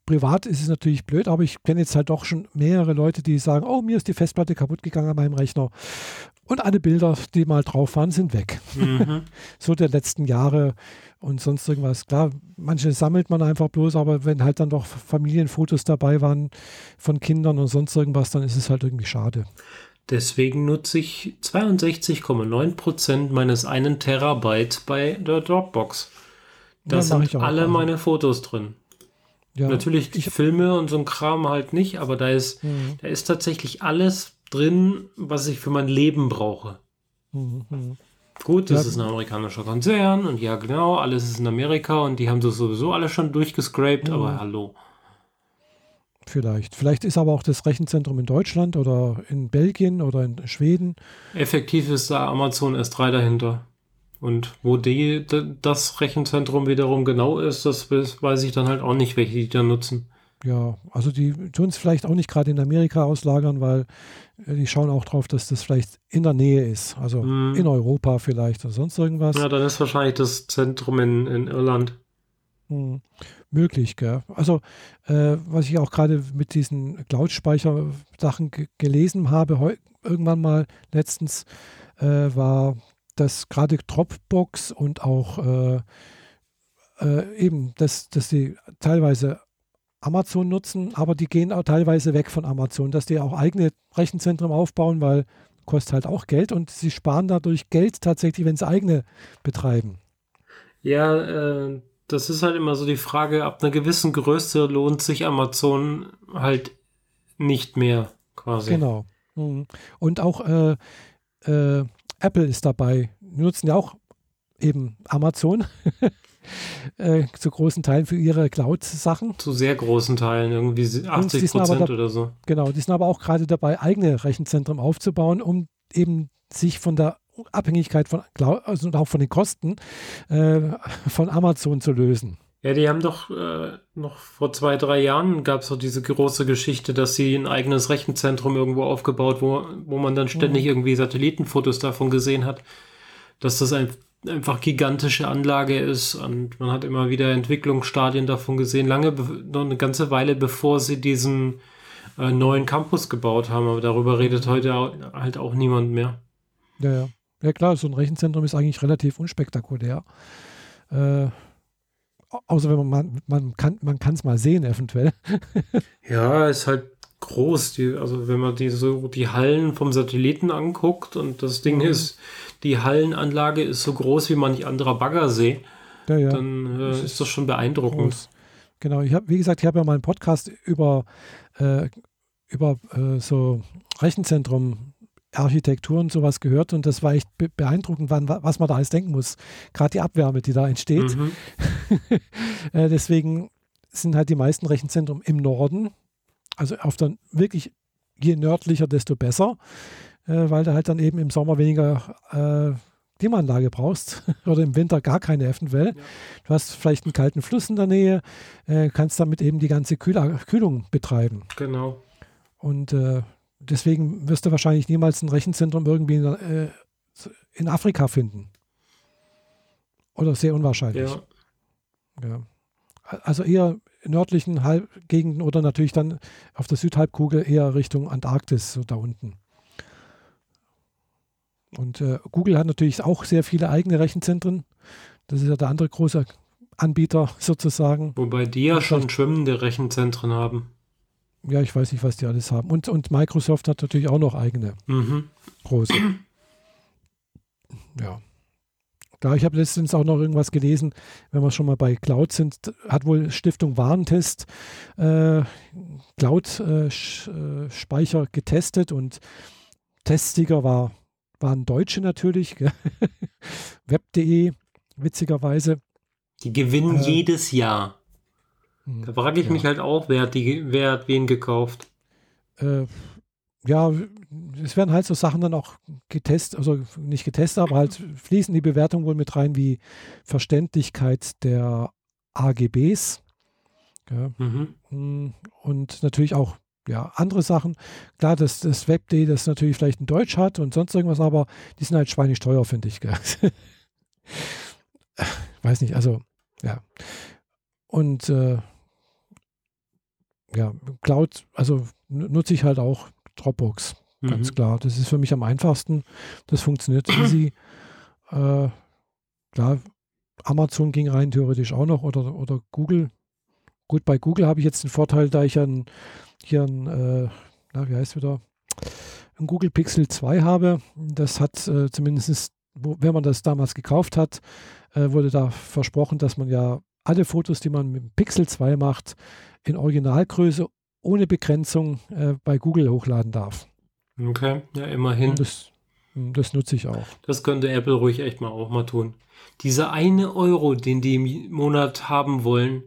privat ist es natürlich blöd, aber ich kenne jetzt halt doch schon mehrere Leute, die sagen, oh, mir ist die Festplatte kaputt gegangen an meinem Rechner. Und alle Bilder, die mal drauf waren, sind weg. Mhm. so der letzten Jahre und sonst irgendwas. Klar, manche sammelt man einfach bloß, aber wenn halt dann doch Familienfotos dabei waren von Kindern und sonst irgendwas, dann ist es halt irgendwie schade. Deswegen nutze ich 62,9% meines einen Terabyte bei der Dropbox. Da ja, sind alle auch. meine Fotos drin. Ja, Natürlich ich, Filme und so ein Kram halt nicht, aber da ist, mhm. da ist tatsächlich alles drin, was ich für mein Leben brauche. Mhm. Gut, das ja. ist ein amerikanischer Konzern und ja, genau, alles ist in Amerika und die haben das sowieso alle schon durchgescrapt, mhm. aber hallo. Vielleicht. Vielleicht ist aber auch das Rechenzentrum in Deutschland oder in Belgien oder in Schweden. Effektiv ist da Amazon S3 dahinter. Und wo die, das Rechenzentrum wiederum genau ist, das weiß ich dann halt auch nicht, welche die da nutzen. Ja, also die tun es vielleicht auch nicht gerade in Amerika auslagern, weil äh, die schauen auch drauf, dass das vielleicht in der Nähe ist. Also hm. in Europa vielleicht oder sonst irgendwas. Ja, dann ist wahrscheinlich das Zentrum in, in Irland. Hm. Möglich, gell? Also, äh, was ich auch gerade mit diesen Cloud-Speicher-Sachen gelesen habe, irgendwann mal letztens, äh, war, dass gerade Dropbox und auch äh, äh, eben, dass, dass die teilweise Amazon nutzen, aber die gehen auch teilweise weg von Amazon, dass die auch eigene Rechenzentren aufbauen, weil kostet halt auch Geld und sie sparen dadurch Geld tatsächlich, wenn sie eigene betreiben. Ja, äh, das ist halt immer so die Frage, ab einer gewissen Größe lohnt sich Amazon halt nicht mehr quasi. Genau. Mhm. Und auch äh, äh, Apple ist dabei. Nutzen ja auch eben Amazon. äh, zu großen Teilen für ihre Cloud-Sachen. Zu sehr großen Teilen, irgendwie 80 Prozent oder so. Genau, die sind aber auch gerade dabei, eigene Rechenzentren aufzubauen, um eben sich von der Abhängigkeit von Cloud, also auch von den Kosten äh, von Amazon zu lösen. Ja, die haben doch äh, noch vor zwei, drei Jahren gab es doch diese große Geschichte, dass sie ein eigenes Rechenzentrum irgendwo aufgebaut, wo, wo man dann ständig mhm. irgendwie Satellitenfotos davon gesehen hat, dass das ein einfach gigantische Anlage ist und man hat immer wieder Entwicklungsstadien davon gesehen, lange, noch eine ganze Weile bevor sie diesen äh, neuen Campus gebaut haben, aber darüber redet heute auch, halt auch niemand mehr. Ja, ja. Ja klar, so ein Rechenzentrum ist eigentlich relativ unspektakulär. Äh, außer wenn man, man kann man es mal sehen eventuell. ja, ist halt groß. Die, also wenn man die so die Hallen vom Satelliten anguckt und das Ding mhm. ist die Hallenanlage ist so groß wie manch anderer Baggersee, ja, ja. dann äh, ist das schon beeindruckend. Groß. Genau, ich habe, wie gesagt, ich habe ja mal einen Podcast über, äh, über äh, so Rechenzentrum Architektur und sowas gehört und das war echt beeindruckend, wann, was man da alles denken muss. Gerade die Abwärme, die da entsteht. Mhm. äh, deswegen sind halt die meisten Rechenzentren im Norden, also auf der wirklich je nördlicher, desto besser äh, weil du halt dann eben im Sommer weniger äh, Klimaanlage brauchst oder im Winter gar keine eventuell. Ja. Du hast vielleicht einen kalten Fluss in der Nähe, äh, kannst damit eben die ganze Kühl Kühlung betreiben. Genau. Und äh, deswegen wirst du wahrscheinlich niemals ein Rechenzentrum irgendwie in, äh, in Afrika finden. Oder sehr unwahrscheinlich. Ja. ja. Also eher nördlichen Halb Gegenden oder natürlich dann auf der Südhalbkugel eher Richtung Antarktis, so da unten. Und äh, Google hat natürlich auch sehr viele eigene Rechenzentren. Das ist ja der andere große Anbieter sozusagen. Wobei die ja schon schwimmende Rechenzentren haben. Ja, ich weiß nicht, was die alles haben. Und, und Microsoft hat natürlich auch noch eigene mhm. große. ja. Da, ich habe letztens auch noch irgendwas gelesen, wenn wir schon mal bei Cloud sind, hat wohl Stiftung Warentest äh, Cloud-Speicher äh, äh getestet und Testsieger war waren Deutsche natürlich. Web.de, witzigerweise. Die gewinnen äh, jedes Jahr. Hm, da frage ich ja. mich halt auch, wer hat, die, wer hat wen gekauft? Äh, ja, es werden halt so Sachen dann auch getestet, also nicht getestet, aber halt fließen die Bewertungen wohl mit rein wie Verständlichkeit der AGBs. Ja. Mhm. Mm, und natürlich auch ja, andere Sachen. Klar, dass das WebD das natürlich vielleicht in Deutsch hat und sonst irgendwas, aber die sind halt schweinisch teuer, finde ich. Weiß nicht, also ja. Und äh, ja, Cloud, also nutze ich halt auch Dropbox, ganz mhm. klar. Das ist für mich am einfachsten. Das funktioniert easy. Äh, klar, Amazon ging rein theoretisch auch noch oder, oder Google. Gut, bei Google habe ich jetzt den Vorteil, da ich ein, hier ein, äh, na, wie heißt wieder, ein Google Pixel 2 habe. Das hat äh, zumindest, wo, wenn man das damals gekauft hat, äh, wurde da versprochen, dass man ja alle Fotos, die man mit dem Pixel 2 macht, in Originalgröße ohne Begrenzung äh, bei Google hochladen darf. Okay, ja, immerhin. Das, das, nutze ich auch. Das könnte Apple ruhig echt mal auch mal tun. Dieser eine Euro, den die im Monat haben wollen,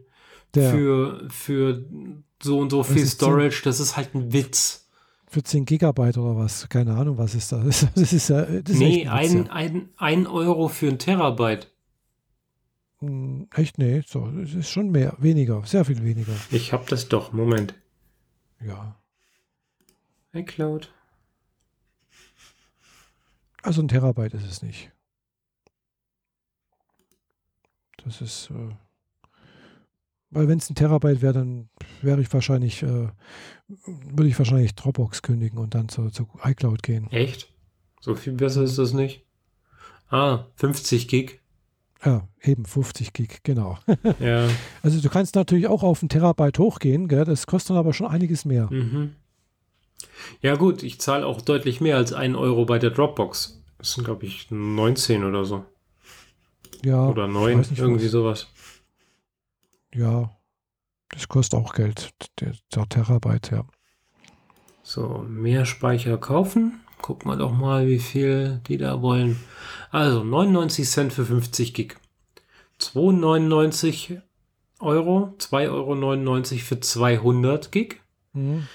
Der, für, für so und so viel Storage, 10, das ist halt ein Witz. Für 10 Gigabyte oder was? Keine Ahnung, was ist das? Das ist ja. Das nee, ein, ein, ein, ein Euro für ein Terabyte. Hm, echt? Nee, so, es ist schon mehr, weniger, sehr viel weniger. Ich habe das doch, Moment. Ja. iCloud. Also ein Terabyte ist es nicht. Das ist, äh, weil wenn es ein Terabyte wäre, dann wäre ich wahrscheinlich, äh, würde ich wahrscheinlich Dropbox kündigen und dann zu, zu iCloud gehen. Echt? So viel besser ist das nicht? Ah, 50 Gig. Ja, eben 50 Gig, genau. Ja. Also du kannst natürlich auch auf einen Terabyte hochgehen, gell? das kostet dann aber schon einiges mehr. Mhm. Ja gut, ich zahle auch deutlich mehr als einen Euro bei der Dropbox. Das sind, glaube ich, 19 oder so. Ja. Oder 9, nicht, irgendwie was. sowas. Ja, das kostet auch Geld, der, der Terabyte, ja. So, mehr Speicher kaufen. Gucken wir doch mal, wie viel die da wollen. Also 99 Cent für 50 Gig. 2,99 Euro, 2,99 Euro für 200 Gig. Mhm.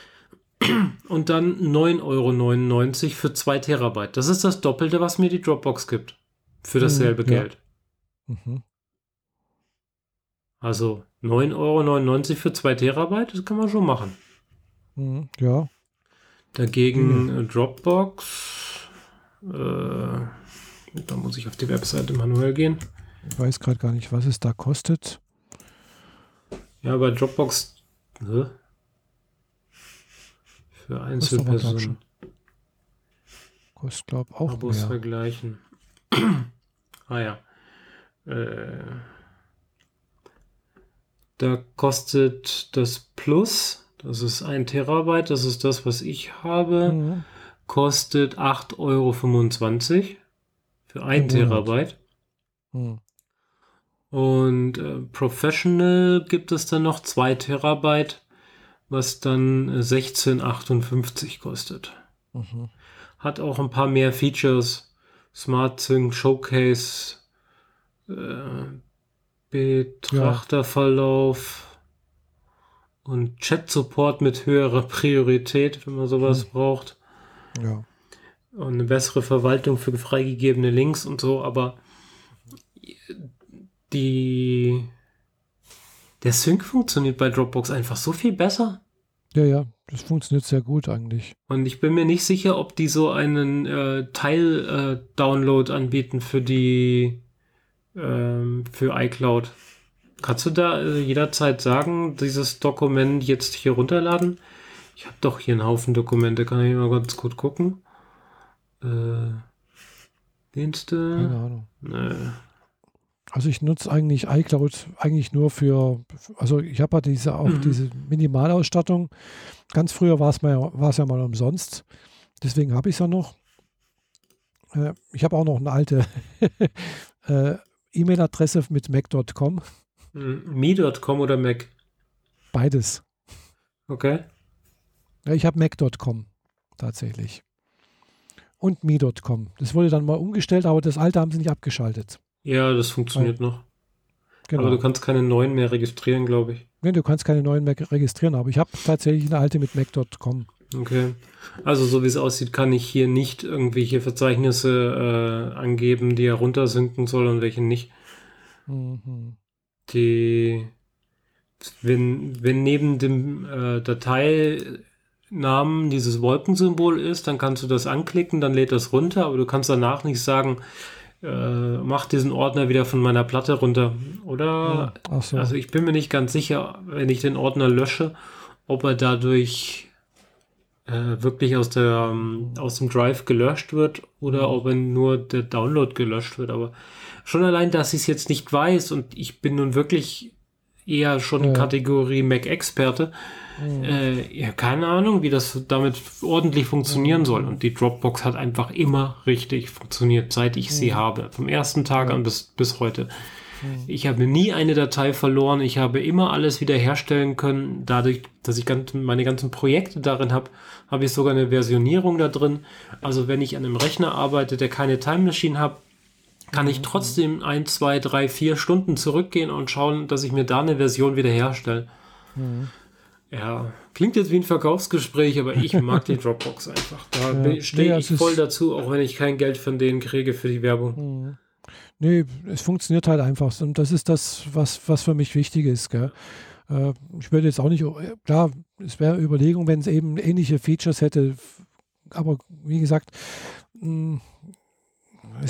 Und dann 9,99 Euro für 2 Terabyte. Das ist das Doppelte, was mir die Dropbox gibt. Für dasselbe mhm, ja. Geld. Mhm. Also 9,99 Euro für 2 Terabyte, das kann man schon machen. Mhm, ja. Dagegen mhm. Dropbox. Äh, da muss ich auf die Webseite manuell gehen. Ich weiß gerade gar nicht, was es da kostet. Ja, bei Dropbox hä? für Einzelpersonen. Kostet, glaube ich, auch Abos mehr. vergleichen. ah ja. Äh, da kostet das Plus das ist ein Terabyte, das ist das, was ich habe. Mhm. Kostet 8,25 Euro für ein mhm. Terabyte. Mhm. Und äh, Professional gibt es dann noch 2 Terabyte, was dann 16,58 kostet. Mhm. Hat auch ein paar mehr Features. Smart Sync, Showcase, äh, Betrachterverlauf. Ja und Chat-Support mit höherer Priorität, wenn man sowas hm. braucht. Ja. Und eine bessere Verwaltung für freigegebene Links und so, aber die der Sync funktioniert bei Dropbox einfach so viel besser. Ja, ja, das funktioniert sehr gut eigentlich. Und ich bin mir nicht sicher, ob die so einen äh, Teil-Download äh, anbieten für die ähm, für iCloud. Kannst du da äh, jederzeit sagen, dieses Dokument jetzt hier runterladen? Ich habe doch hier einen Haufen Dokumente, kann ich mal ganz gut gucken. Äh, Dienste? Keine Ahnung. Nee. Also ich nutze eigentlich iCloud eigentlich nur für, also ich habe ja diese auch mhm. diese Minimalausstattung. Ganz früher war es mal, ja mal umsonst. Deswegen habe ich es ja noch. Äh, ich habe auch noch eine alte äh, E-Mail-Adresse mit mac.com. Me.com oder Mac? Beides. Okay. Ja, ich habe Mac.com tatsächlich. Und Me.com. Das wurde dann mal umgestellt, aber das alte haben sie nicht abgeschaltet. Ja, das funktioniert Weil, noch. Genau. Aber du kannst keine neuen mehr registrieren, glaube ich. Nee, du kannst keine neuen mehr registrieren, aber ich habe tatsächlich eine alte mit Mac.com. Okay. Also so wie es aussieht, kann ich hier nicht irgendwelche Verzeichnisse äh, angeben, die er runtersinken soll und welche nicht. Mhm. Die, wenn, wenn neben dem äh, Dateinamen dieses Wolkensymbol ist, dann kannst du das anklicken, dann lädt das runter, aber du kannst danach nicht sagen, äh, mach diesen Ordner wieder von meiner Platte runter. Oder, ja, so. also ich bin mir nicht ganz sicher, wenn ich den Ordner lösche, ob er dadurch äh, wirklich aus, der, um, aus dem Drive gelöscht wird oder ob er nur der Download gelöscht wird. Aber schon allein, dass ich es jetzt nicht weiß und ich bin nun wirklich eher schon ja. Kategorie Mac-Experte, Mhm. Äh, ja, keine Ahnung, wie das damit ordentlich funktionieren mhm. soll. Und die Dropbox hat einfach immer richtig funktioniert, seit ich mhm. sie habe. Vom ersten Tag an bis, bis heute. Mhm. Ich habe nie eine Datei verloren. Ich habe immer alles wiederherstellen können. Dadurch, dass ich ganz, meine ganzen Projekte darin habe, habe ich sogar eine Versionierung da drin. Also wenn ich an einem Rechner arbeite, der keine Time Machine hat, kann ich mhm. trotzdem ein, zwei, drei, vier Stunden zurückgehen und schauen, dass ich mir da eine Version wiederherstelle. Mhm. Ja, klingt jetzt wie ein Verkaufsgespräch, aber ich mag die Dropbox einfach. Da ja, stehe ich voll dazu, auch wenn ich kein Geld von denen kriege für die Werbung. Mhm. Nee, es funktioniert halt einfach. Und das ist das, was, was für mich wichtig ist. Gell? Äh, ich würde jetzt auch nicht, klar, es wäre Überlegung, wenn es eben ähnliche Features hätte. Aber wie gesagt, mh, hm,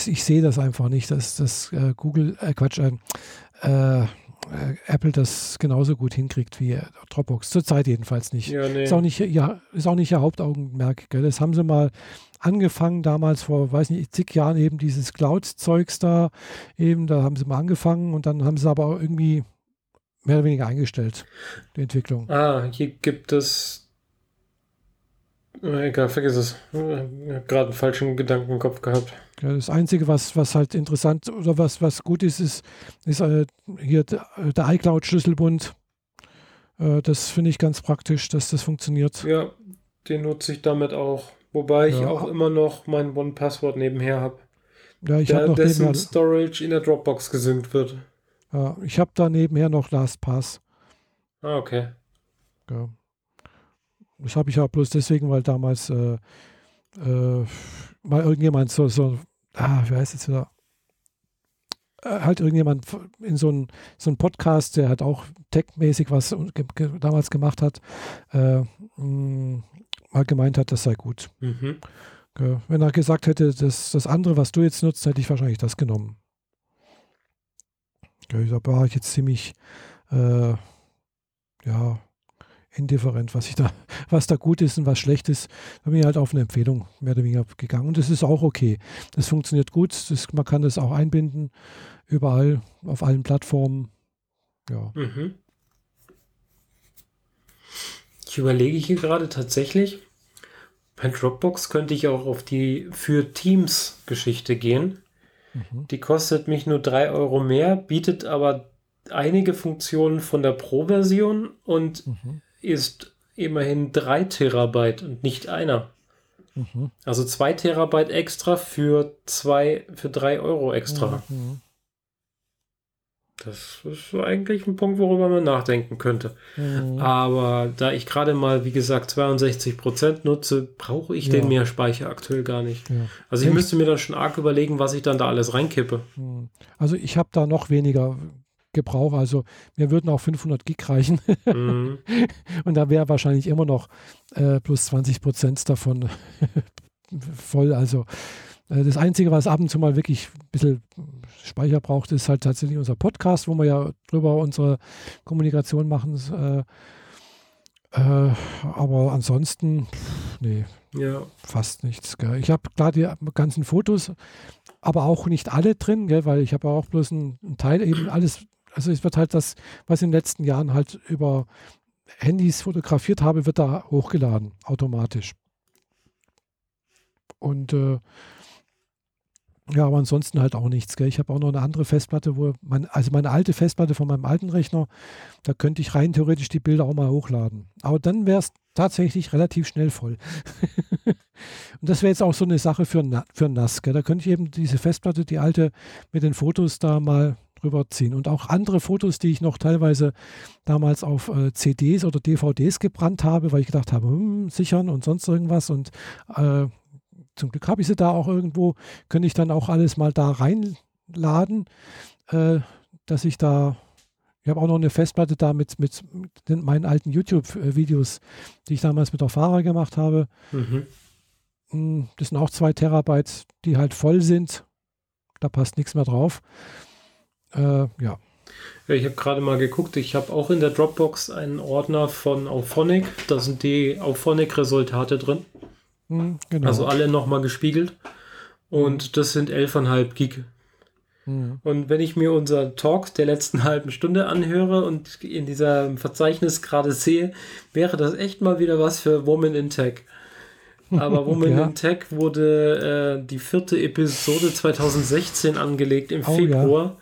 ich sehe das einfach nicht, dass das äh, Google, äh, Quatsch, äh, äh, Apple das genauso gut hinkriegt wie Dropbox. Zurzeit jedenfalls nicht. Ja, nee. ist, auch nicht ja, ist auch nicht ihr Hauptaugenmerk. Gell? Das haben sie mal angefangen, damals vor, weiß nicht, zig Jahren eben dieses Cloud-Zeugs da, eben, da haben sie mal angefangen und dann haben sie aber auch irgendwie mehr oder weniger eingestellt, die Entwicklung. Ah, hier gibt es Egal, vergiss es. Ich habe gerade einen falschen Gedanken im Kopf gehabt. Ja, das Einzige, was, was halt interessant oder was, was gut ist, ist, ist äh, hier der, der iCloud-Schlüsselbund. Äh, das finde ich ganz praktisch, dass das funktioniert. Ja, den nutze ich damit auch. Wobei ich ja. auch immer noch mein One-Password nebenher habe. Ja, ich habe noch dessen nebenher, Storage in der Dropbox gesynkt wird. Ja, ich habe da nebenher noch LastPass. Ah, okay. Ja. Das habe ich ja bloß deswegen, weil damals äh, äh, mal irgendjemand so, so ah, wie heißt es wieder? Äh, halt irgendjemand in so einem so Podcast, der halt auch tech-mäßig was ge ge damals gemacht hat, äh, mh, mm, mal gemeint hat, das sei gut. Mhm. Wenn er gesagt hätte, das, das andere, was du jetzt nutzt, hätte ich wahrscheinlich das genommen. Da war ich jetzt ziemlich, äh, ja, indifferent, was ich da, was da gut ist und was schlecht ist. Da bin ich halt auf eine Empfehlung mehr oder weniger gegangen. Und das ist auch okay. Das funktioniert gut. Das, man kann das auch einbinden, überall, auf allen Plattformen. Ja. Mhm. Ich überlege hier gerade tatsächlich, bei Dropbox könnte ich auch auf die für Teams Geschichte gehen. Mhm. Die kostet mich nur 3 Euro mehr, bietet aber einige Funktionen von der Pro-Version und mhm ist immerhin 3 Terabyte und nicht einer. Mhm. Also 2 Terabyte extra für 2, für 3 Euro extra. Mhm. Das ist eigentlich ein Punkt, worüber man nachdenken könnte. Mhm. Aber da ich gerade mal, wie gesagt, 62% nutze, brauche ich ja. den Mehrspeicher aktuell gar nicht. Ja. Also ich müsste mir dann schon arg überlegen, was ich dann da alles reinkippe. Mhm. Also ich habe da noch weniger Gebrauch. Also mir würden auch 500 Gig reichen. Mhm. Und da wäre wahrscheinlich immer noch äh, plus 20 Prozent davon voll. Also äh, das Einzige, was ab und zu mal wirklich ein bisschen Speicher braucht, ist halt tatsächlich unser Podcast, wo wir ja drüber unsere Kommunikation machen. Äh, äh, aber ansonsten, nee, ja. fast nichts. Gell. Ich habe klar die ganzen Fotos, aber auch nicht alle drin, gell, weil ich habe auch bloß einen, einen Teil eben alles also es wird halt das, was ich in den letzten Jahren halt über Handys fotografiert habe, wird da hochgeladen, automatisch. Und äh, ja, aber ansonsten halt auch nichts. Gell? Ich habe auch noch eine andere Festplatte, wo mein, also meine alte Festplatte von meinem alten Rechner, da könnte ich rein theoretisch die Bilder auch mal hochladen. Aber dann wäre es tatsächlich relativ schnell voll. und das wäre jetzt auch so eine Sache für, für NAS. Gell? Da könnte ich eben diese Festplatte, die alte, mit den Fotos da mal drüber ziehen. Und auch andere Fotos, die ich noch teilweise damals auf äh, CDs oder DVDs gebrannt habe, weil ich gedacht habe, hm, sichern und sonst irgendwas. Und äh, zum Glück habe ich sie da auch irgendwo, könnte ich dann auch alles mal da reinladen, äh, dass ich da, ich habe auch noch eine Festplatte da mit, mit, mit meinen alten YouTube-Videos, die ich damals mit der Fahrer gemacht habe. Mhm. Hm, das sind auch zwei Terabyte, die halt voll sind. Da passt nichts mehr drauf. Äh, ja. ja. Ich habe gerade mal geguckt, ich habe auch in der Dropbox einen Ordner von Auphonic. Da sind die Auphonic-Resultate drin. Mhm, genau. Also alle nochmal gespiegelt. Und das sind 11,5 Gig. Mhm. Und wenn ich mir unser Talk der letzten halben Stunde anhöre und in diesem Verzeichnis gerade sehe, wäre das echt mal wieder was für Woman in Tech. Aber Woman ja. in Tech wurde äh, die vierte Episode 2016 angelegt im oh, Februar. Ja.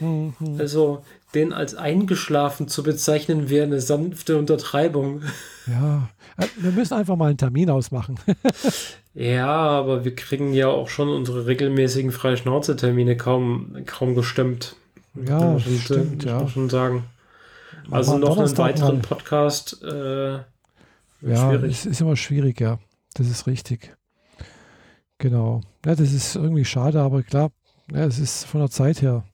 Mhm. Also den als eingeschlafen zu bezeichnen, wäre eine sanfte Untertreibung. Ja, äh, wir müssen einfach mal einen Termin ausmachen. ja, aber wir kriegen ja auch schon unsere regelmäßigen Freischnauze-Termine kaum, kaum gestimmt. Ja, schon, stimmt, ja. Muss schon sagen. Also noch einen weiteren mal. Podcast. Äh, ja, schwierig. es ist immer schwierig, ja. Das ist richtig. Genau. Ja, das ist irgendwie schade, aber klar, ja, es ist von der Zeit her.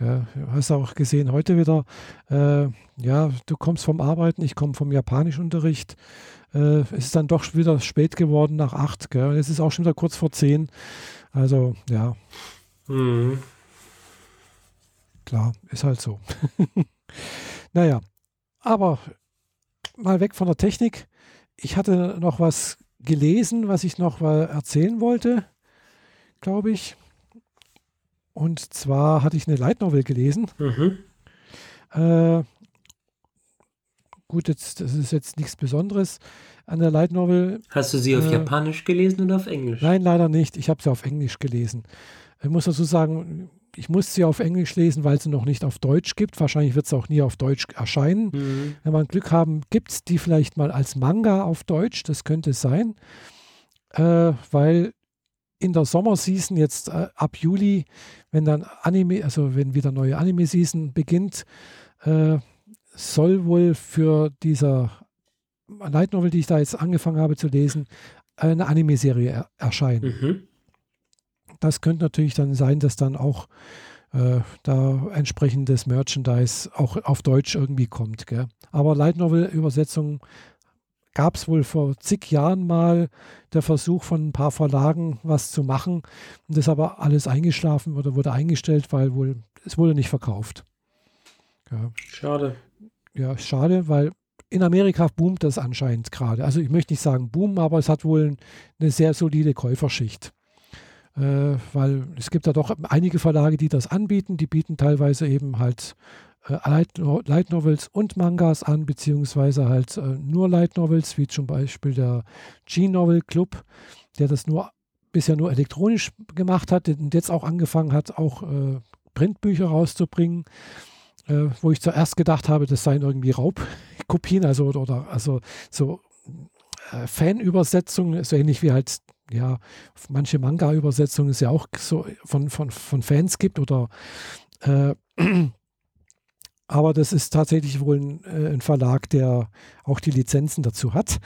Ja, du hast auch gesehen heute wieder, äh, ja, du kommst vom Arbeiten, ich komme vom Japanischunterricht. Äh, es ist dann doch wieder spät geworden nach acht. Gell? Es ist auch schon wieder kurz vor zehn. Also, ja. Mhm. Klar, ist halt so. naja, aber mal weg von der Technik. Ich hatte noch was gelesen, was ich noch erzählen wollte, glaube ich. Und zwar hatte ich eine Light Novel gelesen. Mhm. Äh, gut, jetzt, das ist jetzt nichts Besonderes an der Light Novel. Hast du sie auf äh, Japanisch gelesen oder auf Englisch? Nein, leider nicht. Ich habe sie auf Englisch gelesen. Ich muss dazu sagen, ich muss sie auf Englisch lesen, weil sie noch nicht auf Deutsch gibt. Wahrscheinlich wird sie auch nie auf Deutsch erscheinen. Mhm. Wenn wir Glück haben, gibt es die vielleicht mal als Manga auf Deutsch. Das könnte sein. Äh, weil in der Sommerseason jetzt äh, ab Juli, wenn dann Anime, also wenn wieder neue Anime-Season beginnt, äh, soll wohl für dieser Light Novel, die ich da jetzt angefangen habe zu lesen, eine Anime-Serie er erscheinen. Mhm. Das könnte natürlich dann sein, dass dann auch äh, da entsprechendes Merchandise auch auf Deutsch irgendwie kommt. Gell? Aber Light Novel-Übersetzungen gab es wohl vor zig Jahren mal der Versuch von ein paar Verlagen was zu machen. Und das aber alles eingeschlafen oder wurde eingestellt, weil wohl es wurde nicht verkauft. Ja. Schade. Ja, schade, weil in Amerika boomt das anscheinend gerade. Also ich möchte nicht sagen boom, aber es hat wohl eine sehr solide Käuferschicht. Äh, weil es gibt da doch einige Verlage, die das anbieten. Die bieten teilweise eben halt Light, Light, Novels und Mangas an, beziehungsweise halt äh, nur Light Novels, wie zum Beispiel der G-Novel Club, der das nur bisher nur elektronisch gemacht hat und jetzt auch angefangen hat, auch äh, Printbücher rauszubringen, äh, wo ich zuerst gedacht habe, das seien irgendwie Raubkopien, also oder also so äh, Fanübersetzungen, so ähnlich wie halt ja manche Manga-Übersetzungen es ja auch so von, von, von Fans gibt oder äh, aber das ist tatsächlich wohl ein, äh, ein Verlag, der auch die Lizenzen dazu hat.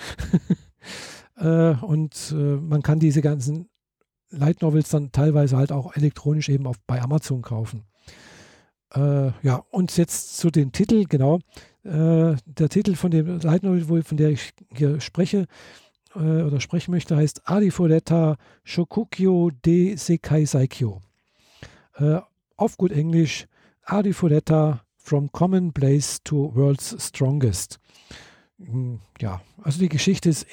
äh, und äh, man kann diese ganzen Light Novels dann teilweise halt auch elektronisch eben auf, bei Amazon kaufen. Äh, ja, und jetzt zu den Titeln, genau. Äh, der Titel von dem Light Novel, von der ich hier spreche äh, oder sprechen möchte, heißt Adifodetta Shokukyo de Sekai Saikyo. auf gut Englisch Adifodetta From Commonplace to World's Strongest. Hm, ja, also die Geschichte ist,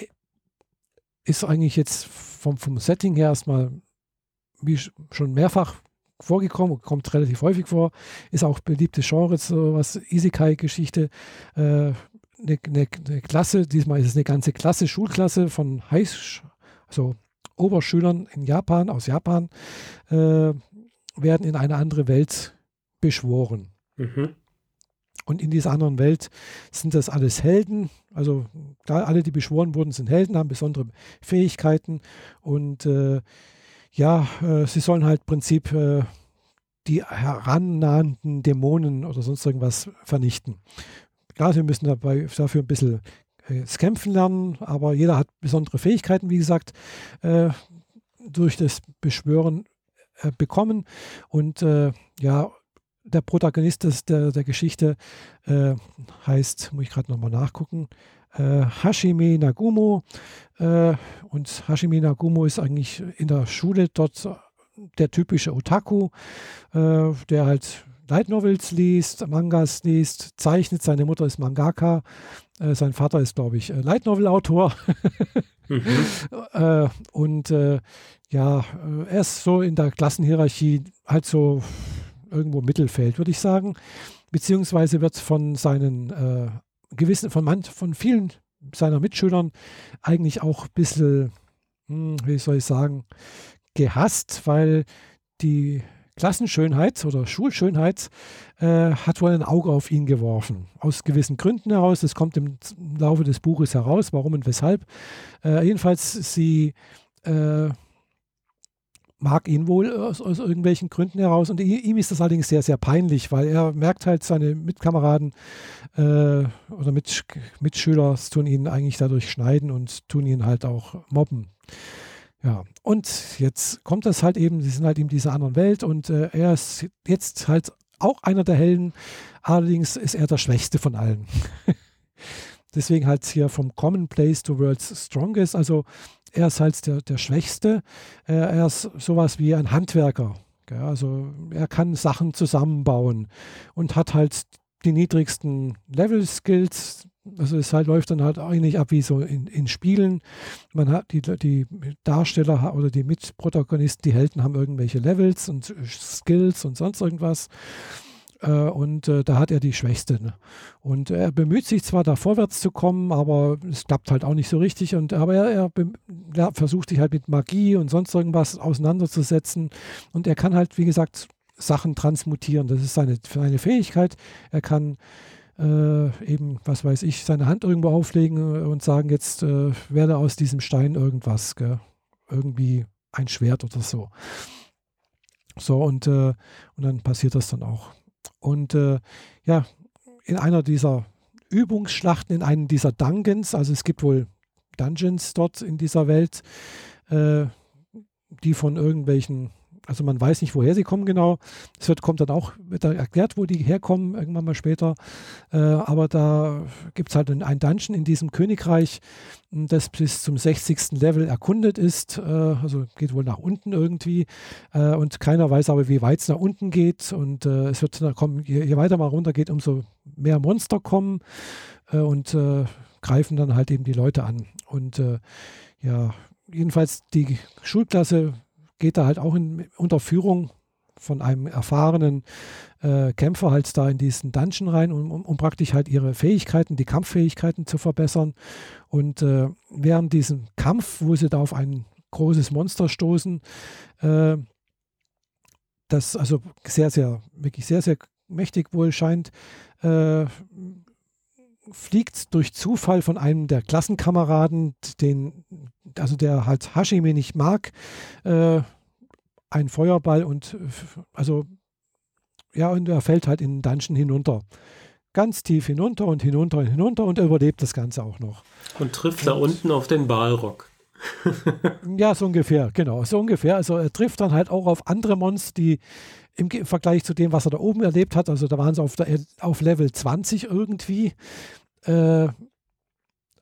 ist eigentlich jetzt vom, vom Setting her erstmal, wie schon mehrfach vorgekommen, kommt relativ häufig vor, ist auch beliebtes Genre, so was Isekai-Geschichte. Äh, eine, eine, eine, Klasse, diesmal ist es eine ganze Klasse, Schulklasse von High, also Oberschülern in Japan, aus Japan, äh, werden in eine andere Welt beschworen. Mhm. Und in dieser anderen Welt sind das alles Helden. Also da alle, die beschworen wurden, sind Helden, haben besondere Fähigkeiten. Und äh, ja, äh, sie sollen halt im Prinzip äh, die herannahenden Dämonen oder sonst irgendwas vernichten. Klar, wir müssen dabei dafür ein bisschen äh, Kämpfen lernen, aber jeder hat besondere Fähigkeiten, wie gesagt, äh, durch das Beschwören äh, bekommen. Und ja, der Protagonist des, der, der Geschichte äh, heißt, muss ich gerade nochmal nachgucken, äh, Hashime Nagumo. Äh, und Hashime Nagumo ist eigentlich in der Schule dort der typische Otaku, äh, der halt Light Novels liest, Mangas liest, zeichnet. Seine Mutter ist Mangaka. Äh, sein Vater ist, glaube ich, äh, Light Novel Autor. mhm. und ja, er ist so in der Klassenhierarchie halt so irgendwo Mittelfeld, würde ich sagen. Beziehungsweise wird von seinen äh, gewissen, von, man, von vielen seiner Mitschülern eigentlich auch ein bisschen, hm, wie soll ich sagen, gehasst, weil die Klassenschönheit oder Schulschönheit äh, hat wohl ein Auge auf ihn geworfen. Aus gewissen Gründen heraus. Das kommt im Laufe des Buches heraus, warum und weshalb. Äh, jedenfalls, sie äh, mag ihn wohl aus, aus, irgendwelchen Gründen heraus. Und ihm ist das allerdings sehr, sehr peinlich, weil er merkt halt, seine Mitkameraden äh, oder Mit, Mitschüler tun ihn eigentlich dadurch schneiden und tun ihn halt auch mobben. Ja, und jetzt kommt das halt eben, sie sind halt in dieser anderen Welt und äh, er ist jetzt halt auch einer der Helden, allerdings ist er der Schwächste von allen. Deswegen halt hier vom Commonplace to World's Strongest, also er ist halt der, der Schwächste. Er ist sowas wie ein Handwerker. Gell? Also er kann Sachen zusammenbauen und hat halt die niedrigsten Level-Skills. Also es halt, läuft dann halt eigentlich ab wie so in, in Spielen. Man hat die, die Darsteller oder die Mitprotagonisten, die Helden haben irgendwelche Levels und Skills und sonst irgendwas. Äh, und äh, da hat er die Schwächste. Ne? Und er bemüht sich zwar, da vorwärts zu kommen, aber es klappt halt auch nicht so richtig. Und, aber er, er, er versucht sich halt mit Magie und sonst irgendwas auseinanderzusetzen. Und er kann halt, wie gesagt, Sachen transmutieren. Das ist seine, seine Fähigkeit. Er kann äh, eben, was weiß ich, seine Hand irgendwo auflegen und sagen, jetzt äh, werde aus diesem Stein irgendwas, gell? irgendwie ein Schwert oder so. So, und, äh, und dann passiert das dann auch. Und äh, ja, in einer dieser Übungsschlachten, in einem dieser Dungeons, also es gibt wohl Dungeons dort in dieser Welt, äh, die von irgendwelchen also man weiß nicht, woher sie kommen genau. Es wird, kommt dann auch, wird dann erklärt, wo die herkommen, irgendwann mal später. Äh, aber da gibt es halt ein, Dungeon in diesem Königreich, das bis zum 60. Level erkundet ist. Äh, also geht wohl nach unten irgendwie. Äh, und keiner weiß aber, wie weit es nach unten geht. Und äh, es wird dann kommen, je, je, weiter man runter geht, umso mehr Monster kommen äh, und äh, greifen dann halt eben die Leute an. Und ja, jedenfalls die Schulklasse geht da halt auch in, unter Führung von einem erfahrenen äh, Kämpfer halt da in diesen Dungeon rein, um, um, um, praktisch halt ihre Fähigkeiten, die Kampffähigkeiten zu verbessern. Und äh, während diesem Kampf, wo sie da auf ein großes Monster stoßen, äh, das also sehr, sehr, wirklich sehr, sehr mächtig wohl scheint, äh, fliegt durch Zufall von einem der Klassenkameraden, den, also der halt Hashime nicht mag, äh, ein Feuerball und also ja, und er fällt halt in den Dungeon hinunter. Ganz tief hinunter und hinunter und hinunter und er überlebt das Ganze auch noch. Und trifft und, da unten auf den Balrog. ja, so ungefähr, genau, so ungefähr. Also er trifft dann halt auch auf andere Monster, die im Vergleich zu dem, was er da oben erlebt hat, also da waren sie auf, der, auf Level 20 irgendwie, äh,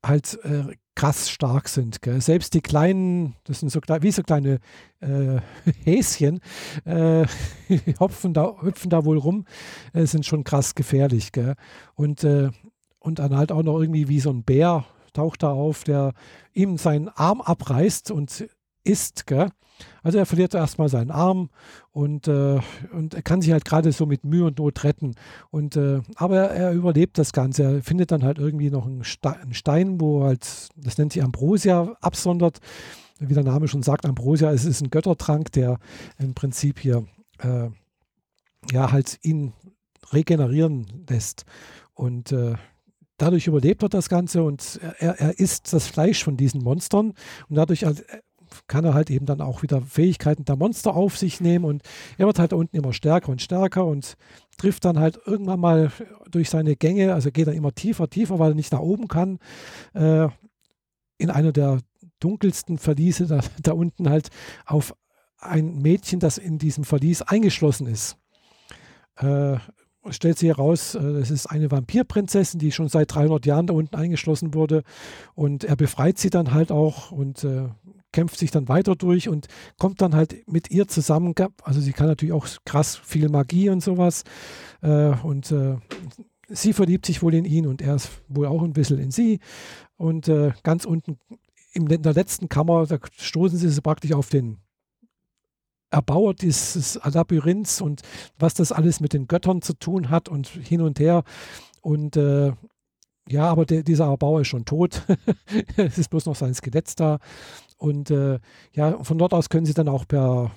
halt äh, krass stark sind. Gell? Selbst die kleinen, das sind so wie so kleine äh, Häschen, äh, hopfen, da, hüpfen da wohl rum, äh, sind schon krass gefährlich. Gell? Und, äh, und dann halt auch noch irgendwie wie so ein Bär taucht da auf, der ihm seinen Arm abreißt und isst. Gell? Also er verliert erstmal seinen Arm und, äh, und er kann sich halt gerade so mit Mühe und Not retten. Und, äh, aber er, er, überlebt das Ganze. Er findet dann halt irgendwie noch einen, Stein, wo halt, das nennt sich Ambrosia, absondert. Wie der Name schon sagt, Ambrosia, es ist ein Göttertrank, der im Prinzip hier äh, ja halt ihn regenerieren lässt. Und äh, dadurch überlebt er das Ganze und er, er isst das Fleisch von diesen Monstern und dadurch kann er halt eben dann auch wieder Fähigkeiten der Monster auf sich nehmen und er wird halt da unten immer stärker und stärker und trifft dann halt irgendwann mal durch seine Gänge, also geht er immer tiefer, tiefer, weil er nicht nach oben kann, äh, in einer der dunkelsten Verliese da, da unten halt auf ein Mädchen, das in diesem Verlies eingeschlossen ist. Äh, stellt sich heraus, äh, es ist eine Vampirprinzessin, die schon seit 300 Jahren da unten eingeschlossen wurde. Und er befreit sie dann halt auch und äh, kämpft sich dann weiter durch und kommt dann halt mit ihr zusammen. Also sie kann natürlich auch krass viel Magie und sowas. Äh, und äh, sie verliebt sich wohl in ihn und er ist wohl auch ein bisschen in sie. Und äh, ganz unten in der letzten Kammer, da stoßen sie praktisch auf den Erbauer dieses Labyrinths und was das alles mit den Göttern zu tun hat und hin und her. Und äh, ja, aber der, dieser Erbauer ist schon tot. es ist bloß noch sein Skelett da. Und äh, ja, von dort aus können sie dann auch per,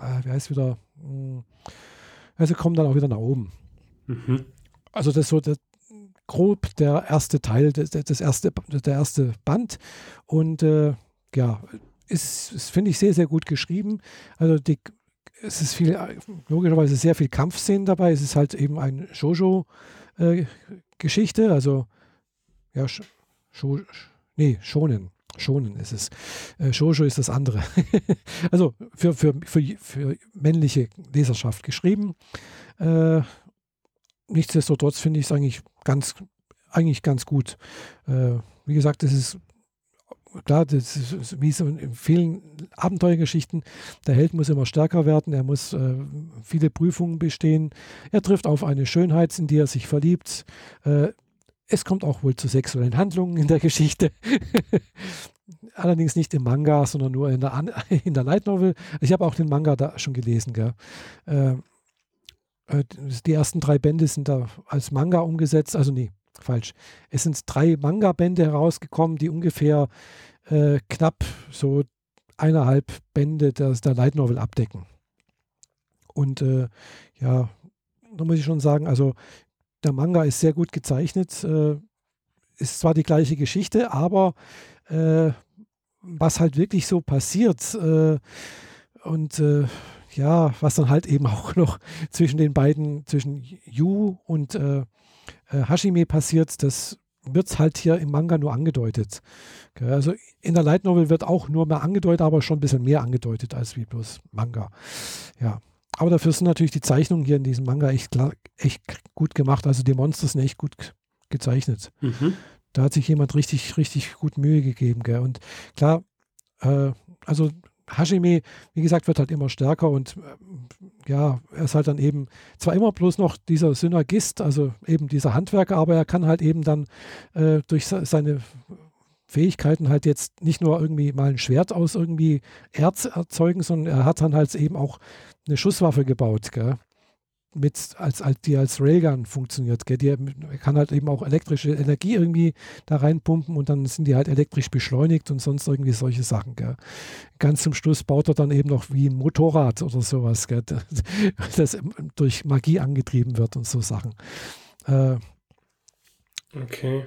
äh, wie heißt wieder, mh, hm, also kommen dann auch wieder nach oben. Mhm. Also das ist so das, grob der erste Teil, das, das erste, der erste Band. Und äh, ja, ist, ist finde ich, sehr, sehr gut geschrieben. Also die, es ist viel, logischerweise sehr viel Kampfszenen dabei. Es ist halt eben ein Shoujo-Geschichte, äh, also ja, Sho, nee, Shonen. Schonen ist es. Äh, Shoujo ist das andere. also für, für, für, für männliche Leserschaft geschrieben. Äh, nichtsdestotrotz finde ich es eigentlich ganz, eigentlich ganz gut. Äh, wie gesagt, es ist klar, das ist wie so in vielen Abenteuergeschichten, der Held muss immer stärker werden, er muss äh, viele Prüfungen bestehen, er trifft auf eine Schönheit, in die er sich verliebt. Äh, es kommt auch wohl zu sexuellen Handlungen in der Geschichte. Allerdings nicht im Manga, sondern nur in der, in der Light Novel. Ich habe auch den Manga da schon gelesen. Gell? Äh, äh die ersten drei Bände sind da als Manga umgesetzt, also nee, falsch. Es sind drei Manga-Bände herausgekommen, die ungefähr äh, knapp so eineinhalb Bände der, der Light Novel abdecken. Und äh, ja, da muss ich schon sagen, also der Manga ist sehr gut gezeichnet, äh, ist zwar die gleiche Geschichte, aber äh, was halt wirklich so passiert äh, und ja, was dann halt eben auch noch zwischen den beiden, zwischen Yu und äh, Hashime passiert, das wird halt hier im Manga nur angedeutet. Also in der Light Novel wird auch nur mehr angedeutet, aber schon ein bisschen mehr angedeutet als wie bloß Manga. Ja. Aber dafür sind natürlich die Zeichnungen hier in diesem Manga echt, klar, echt gut gemacht. Also die Monster sind echt gut gezeichnet. Mhm. Da hat sich jemand richtig, richtig gut Mühe gegeben. Gell? Und klar, äh, also Hashime, wie gesagt, wird halt immer stärker und äh, ja, er ist halt dann eben zwar immer bloß noch dieser Synergist, also eben dieser Handwerker, aber er kann halt eben dann äh, durch seine Fähigkeiten halt jetzt nicht nur irgendwie mal ein Schwert aus irgendwie Erz erzeugen, sondern er hat dann halt eben auch eine Schusswaffe gebaut. Gell? mit als, als die als Railgun funktioniert. Gell? Die kann halt eben auch elektrische Energie irgendwie da reinpumpen und dann sind die halt elektrisch beschleunigt und sonst irgendwie solche Sachen. Gell? Ganz zum Schluss baut er dann eben noch wie ein Motorrad oder sowas, gell? das durch Magie angetrieben wird und so Sachen. Äh, okay.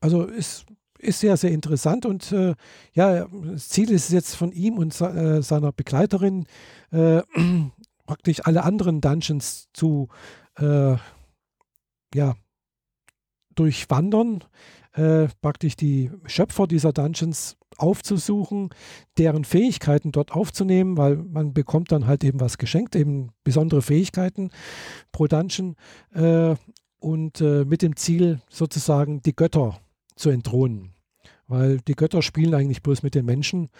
Also ist ist sehr, sehr interessant und äh, ja, das Ziel ist jetzt von ihm und äh, seiner Begleiterin äh, praktisch alle anderen Dungeons zu äh, ja, durchwandern, äh, praktisch die Schöpfer dieser Dungeons aufzusuchen, deren Fähigkeiten dort aufzunehmen, weil man bekommt dann halt eben was geschenkt, eben besondere Fähigkeiten pro Dungeon äh, und mit dem Ziel sozusagen die Götter zu entthronen weil die Götter spielen eigentlich bloß mit den Menschen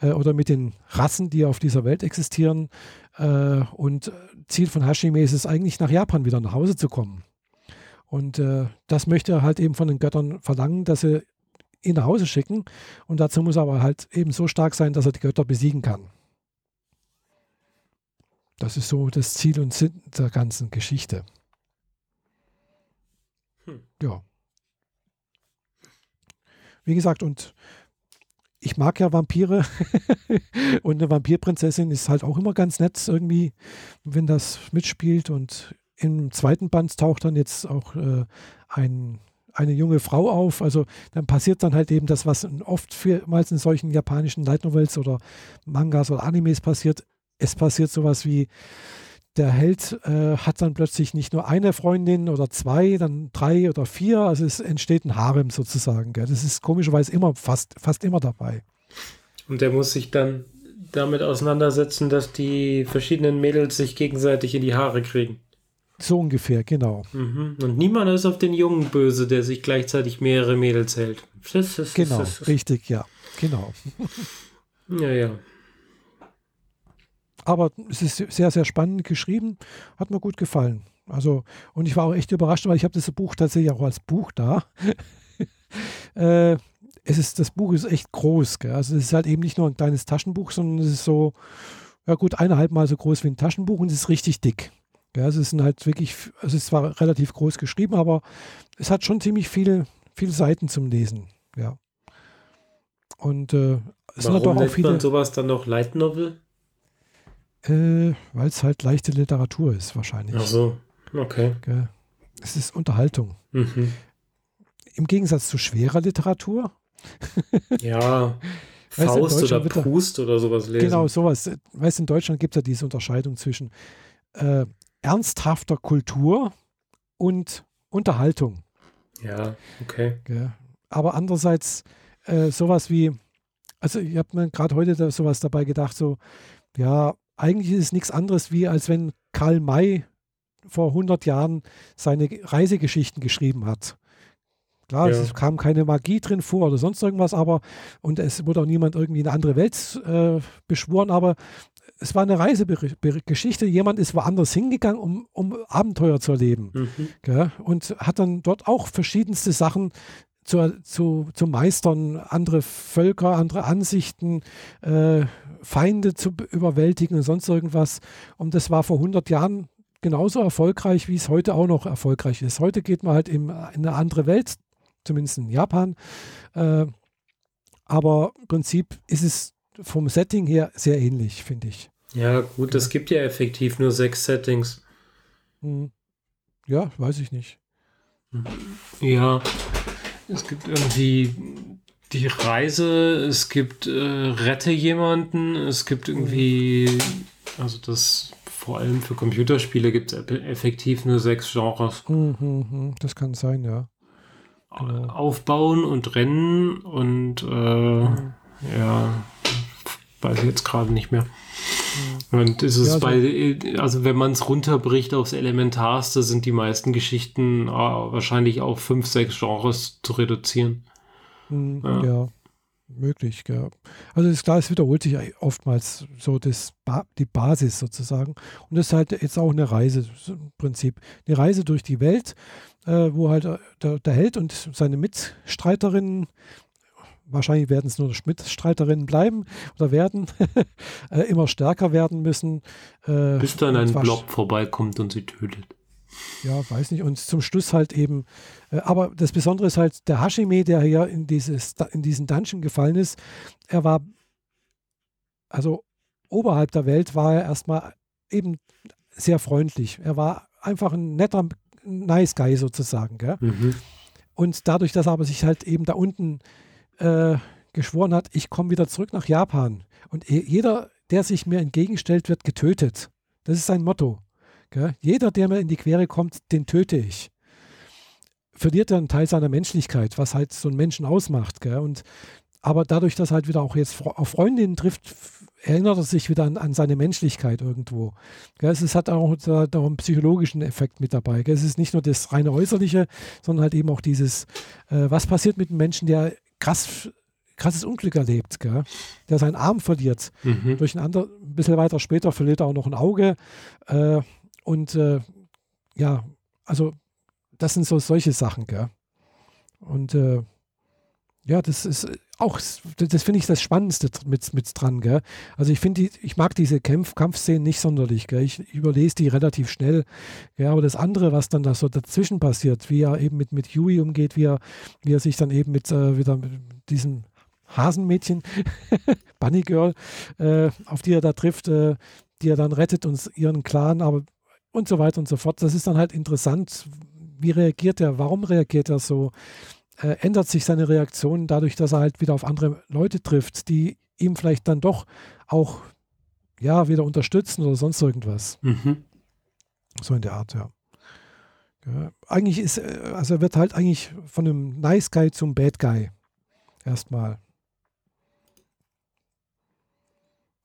äh, oder mit den Rassen, die auf dieser Welt existieren. Äh, und Ziel von Hashime ist es eigentlich, nach Japan wieder nach Hause zu kommen. Und äh, das möchte er halt eben von den Göttern verlangen, dass sie ihn nach Hause schicken. Und dazu muss er aber halt eben so stark sein, dass er die Götter besiegen kann. Das ist so das Ziel und Sinn der ganzen Geschichte. Hm. Ja. Wie gesagt, und ich mag ja Vampire und eine Vampirprinzessin ist halt auch immer ganz nett irgendwie, wenn das mitspielt und im zweiten Band taucht dann jetzt auch äh, ein, eine junge Frau auf. Also dann passiert dann halt eben das, was oft vielmals in solchen japanischen Light Novels oder Mangas oder Animes passiert. Es passiert sowas wie, der Held äh, hat dann plötzlich nicht nur eine Freundin oder zwei, dann drei oder vier. Also es entsteht ein Harem sozusagen. Gell? Das ist komischerweise immer fast, fast immer dabei. Und der muss sich dann damit auseinandersetzen, dass die verschiedenen Mädels sich gegenseitig in die Haare kriegen. So ungefähr, genau. Mhm. Und niemand ist auf den Jungen böse, der sich gleichzeitig mehrere Mädels hält. genau, richtig, ja. Genau. ja, ja. Aber es ist sehr, sehr spannend geschrieben. Hat mir gut gefallen. Also, und ich war auch echt überrascht, weil ich habe das Buch tatsächlich auch als Buch da. äh, es ist, das Buch ist echt groß. Gell? Also es ist halt eben nicht nur ein kleines Taschenbuch, sondern es ist so, ja gut, eineinhalb Mal so groß wie ein Taschenbuch und es ist richtig dick. Ja, es ist halt wirklich, es ist zwar relativ groß geschrieben, aber es hat schon ziemlich viele, viele Seiten zum Lesen. Ja. Und äh, es Warum sind doch auch viele. man sowas dann noch Light Novel? Äh, Weil es halt leichte Literatur ist, wahrscheinlich. Ach so, okay. Es ist Unterhaltung. Mhm. Im Gegensatz zu schwerer Literatur. ja. Faust oder Proust oder sowas lesen. Genau, sowas. Weißt in Deutschland gibt es ja diese Unterscheidung zwischen äh, ernsthafter Kultur und Unterhaltung. Ja, okay. Ja. Aber andererseits äh, sowas wie, also ich habe mir gerade heute da sowas dabei gedacht, so, ja, eigentlich ist es nichts anderes wie, als wenn Karl May vor 100 Jahren seine Reisegeschichten geschrieben hat. Klar, ja. es kam keine Magie drin vor oder sonst irgendwas, aber und es wurde auch niemand irgendwie in eine andere Welt äh, beschworen, aber es war eine Reisegeschichte. Jemand ist woanders hingegangen, um, um Abenteuer zu erleben. Mhm. Und hat dann dort auch verschiedenste Sachen zu, zu, zu meistern, andere Völker, andere Ansichten, äh, Feinde zu überwältigen und sonst irgendwas. Und das war vor 100 Jahren genauso erfolgreich, wie es heute auch noch erfolgreich ist. Heute geht man halt in, in eine andere Welt, zumindest in Japan. Äh, aber im Prinzip ist es vom Setting her sehr ähnlich, finde ich. Ja, gut, es gibt ja effektiv nur sechs Settings. Hm. Ja, weiß ich nicht. Ja, es gibt irgendwie die Reise, es gibt äh, Rette jemanden, es gibt irgendwie, also das vor allem für Computerspiele gibt es effektiv nur sechs Genres. Hm, hm, hm. Das kann sein, ja. Genau. Aufbauen und Rennen und äh, ja, weiß ich jetzt gerade nicht mehr. Und es ist ja, bei, also wenn man es runterbricht aufs Elementarste, sind die meisten Geschichten äh, wahrscheinlich auf fünf, sechs Genres zu reduzieren. Mhm, ja. ja. möglich, ja. Also ist klar, es wiederholt sich oftmals so das ba die Basis sozusagen. Und das ist halt jetzt auch eine Reise im Prinzip. Eine Reise durch die Welt, äh, wo halt der, der Held und seine Mitstreiterinnen wahrscheinlich werden es nur Schmidt-Streiterinnen bleiben oder werden, äh, immer stärker werden müssen. Äh, Bis dann ein Blob vorbeikommt und sie tötet. Ja, weiß nicht. Und zum Schluss halt eben, äh, aber das Besondere ist halt, der Hashime, der hier in, dieses, in diesen Dungeon gefallen ist, er war, also oberhalb der Welt war er erstmal eben sehr freundlich. Er war einfach ein netter, nice Guy sozusagen. Mhm. Und dadurch, dass er aber sich halt eben da unten äh, geschworen hat, ich komme wieder zurück nach Japan. Und jeder, der sich mir entgegenstellt, wird getötet. Das ist sein Motto. Gell? Jeder, der mir in die Quere kommt, den töte ich. Verliert er einen Teil seiner Menschlichkeit, was halt so einen Menschen ausmacht. Gell? Und, aber dadurch, dass er halt wieder auch jetzt auf Freundinnen trifft, erinnert er sich wieder an, an seine Menschlichkeit irgendwo. Gell? Es hat auch, auch einen psychologischen Effekt mit dabei. Gell? Es ist nicht nur das reine Äußerliche, sondern halt eben auch dieses, äh, was passiert mit einem Menschen, der krass, krasses Unglück erlebt, gell? der seinen Arm verliert. Mhm. Durch ein, ander, ein bisschen weiter später verliert er auch noch ein Auge. Äh, und äh, ja, also das sind so solche Sachen. Gell? Und äh, ja, das ist auch, das finde ich das Spannendste mit, mit dran. Gell? Also ich finde, ich mag diese Kampf, Kampfszenen nicht sonderlich. Gell? Ich überlese die relativ schnell. Ja, aber das andere, was dann da so dazwischen passiert, wie er eben mit, mit Yui umgeht, wie er, wie er sich dann eben mit, äh, wieder mit diesem Hasenmädchen, Bunny Girl, äh, auf die er da trifft, äh, die er dann rettet und ihren Clan, aber und so weiter und so fort. Das ist dann halt interessant, wie reagiert er, warum reagiert er so? Äh, ändert sich seine Reaktion dadurch, dass er halt wieder auf andere Leute trifft, die ihm vielleicht dann doch auch ja wieder unterstützen oder sonst irgendwas. Mhm. So in der Art, ja. ja. Eigentlich ist, äh, also er wird halt eigentlich von einem Nice Guy zum Bad Guy. Erstmal.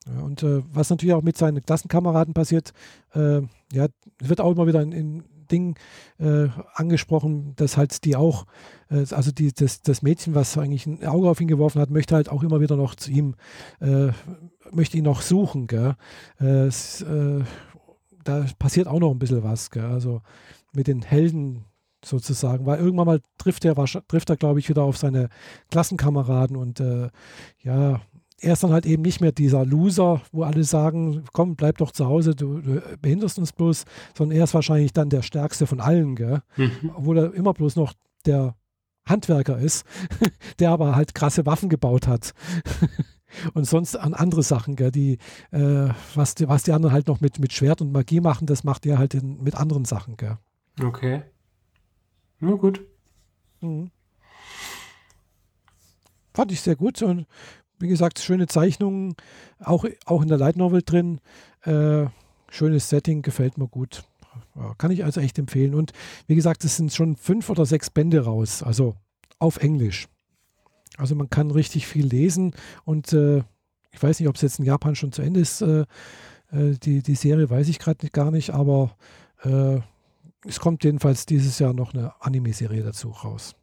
Ja, und äh, was natürlich auch mit seinen Klassenkameraden passiert, äh, ja, wird auch immer wieder in, in Ding äh, angesprochen, dass halt die auch, äh, also die, das, das Mädchen, was eigentlich ein Auge auf ihn geworfen hat, möchte halt auch immer wieder noch zu ihm, äh, möchte ihn noch suchen. Gell? Äh, es, äh, da passiert auch noch ein bisschen was. Gell? Also mit den Helden sozusagen, weil irgendwann mal trifft er, trifft er glaube ich, wieder auf seine Klassenkameraden und äh, ja, er ist dann halt eben nicht mehr dieser Loser, wo alle sagen, komm, bleib doch zu Hause, du, du behinderst uns bloß, sondern er ist wahrscheinlich dann der Stärkste von allen, gell? Mhm. obwohl er immer bloß noch der Handwerker ist, der aber halt krasse Waffen gebaut hat. und sonst an andere Sachen, gell, die, äh, was, die, was die anderen halt noch mit, mit Schwert und Magie machen, das macht er halt in, mit anderen Sachen. Gell. Okay. Na gut. Mhm. Fand ich sehr gut und wie gesagt, schöne Zeichnungen, auch, auch in der Light Novel drin. Äh, schönes Setting, gefällt mir gut. Ja, kann ich also echt empfehlen. Und wie gesagt, es sind schon fünf oder sechs Bände raus, also auf Englisch. Also man kann richtig viel lesen und äh, ich weiß nicht, ob es jetzt in Japan schon zu Ende ist. Äh, äh die, die Serie weiß ich gerade gar nicht, aber äh, es kommt jedenfalls dieses Jahr noch eine Anime-Serie dazu raus.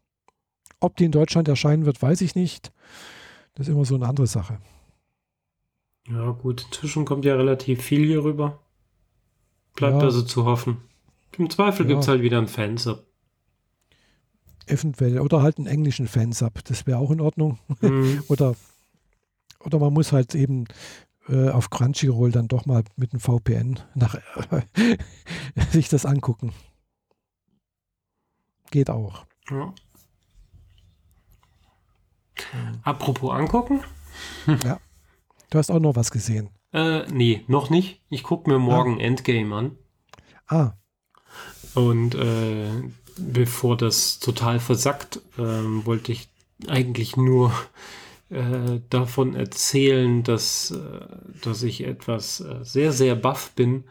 Ob die in Deutschland erscheinen wird, weiß ich nicht. Das ist immer so eine andere Sache. Ja, gut, inzwischen kommt ja relativ viel hier rüber. Bleibt ja. also zu hoffen. Im Zweifel ja. gibt es halt wieder einen Fansub. Eventuell. Oder halt einen englischen Fansub. Das wäre auch in Ordnung. Mhm. oder, oder man muss halt eben äh, auf Crunchyroll dann doch mal mit einem VPN nach, sich das angucken. Geht auch. Ja. Mhm. Apropos angucken. ja. Du hast auch noch was gesehen. Äh, nee, noch nicht. Ich gucke mir morgen ah. Endgame an. Ah. Und äh, bevor das total versackt, äh, wollte ich eigentlich nur äh, davon erzählen, dass, äh, dass ich etwas äh, sehr, sehr baff bin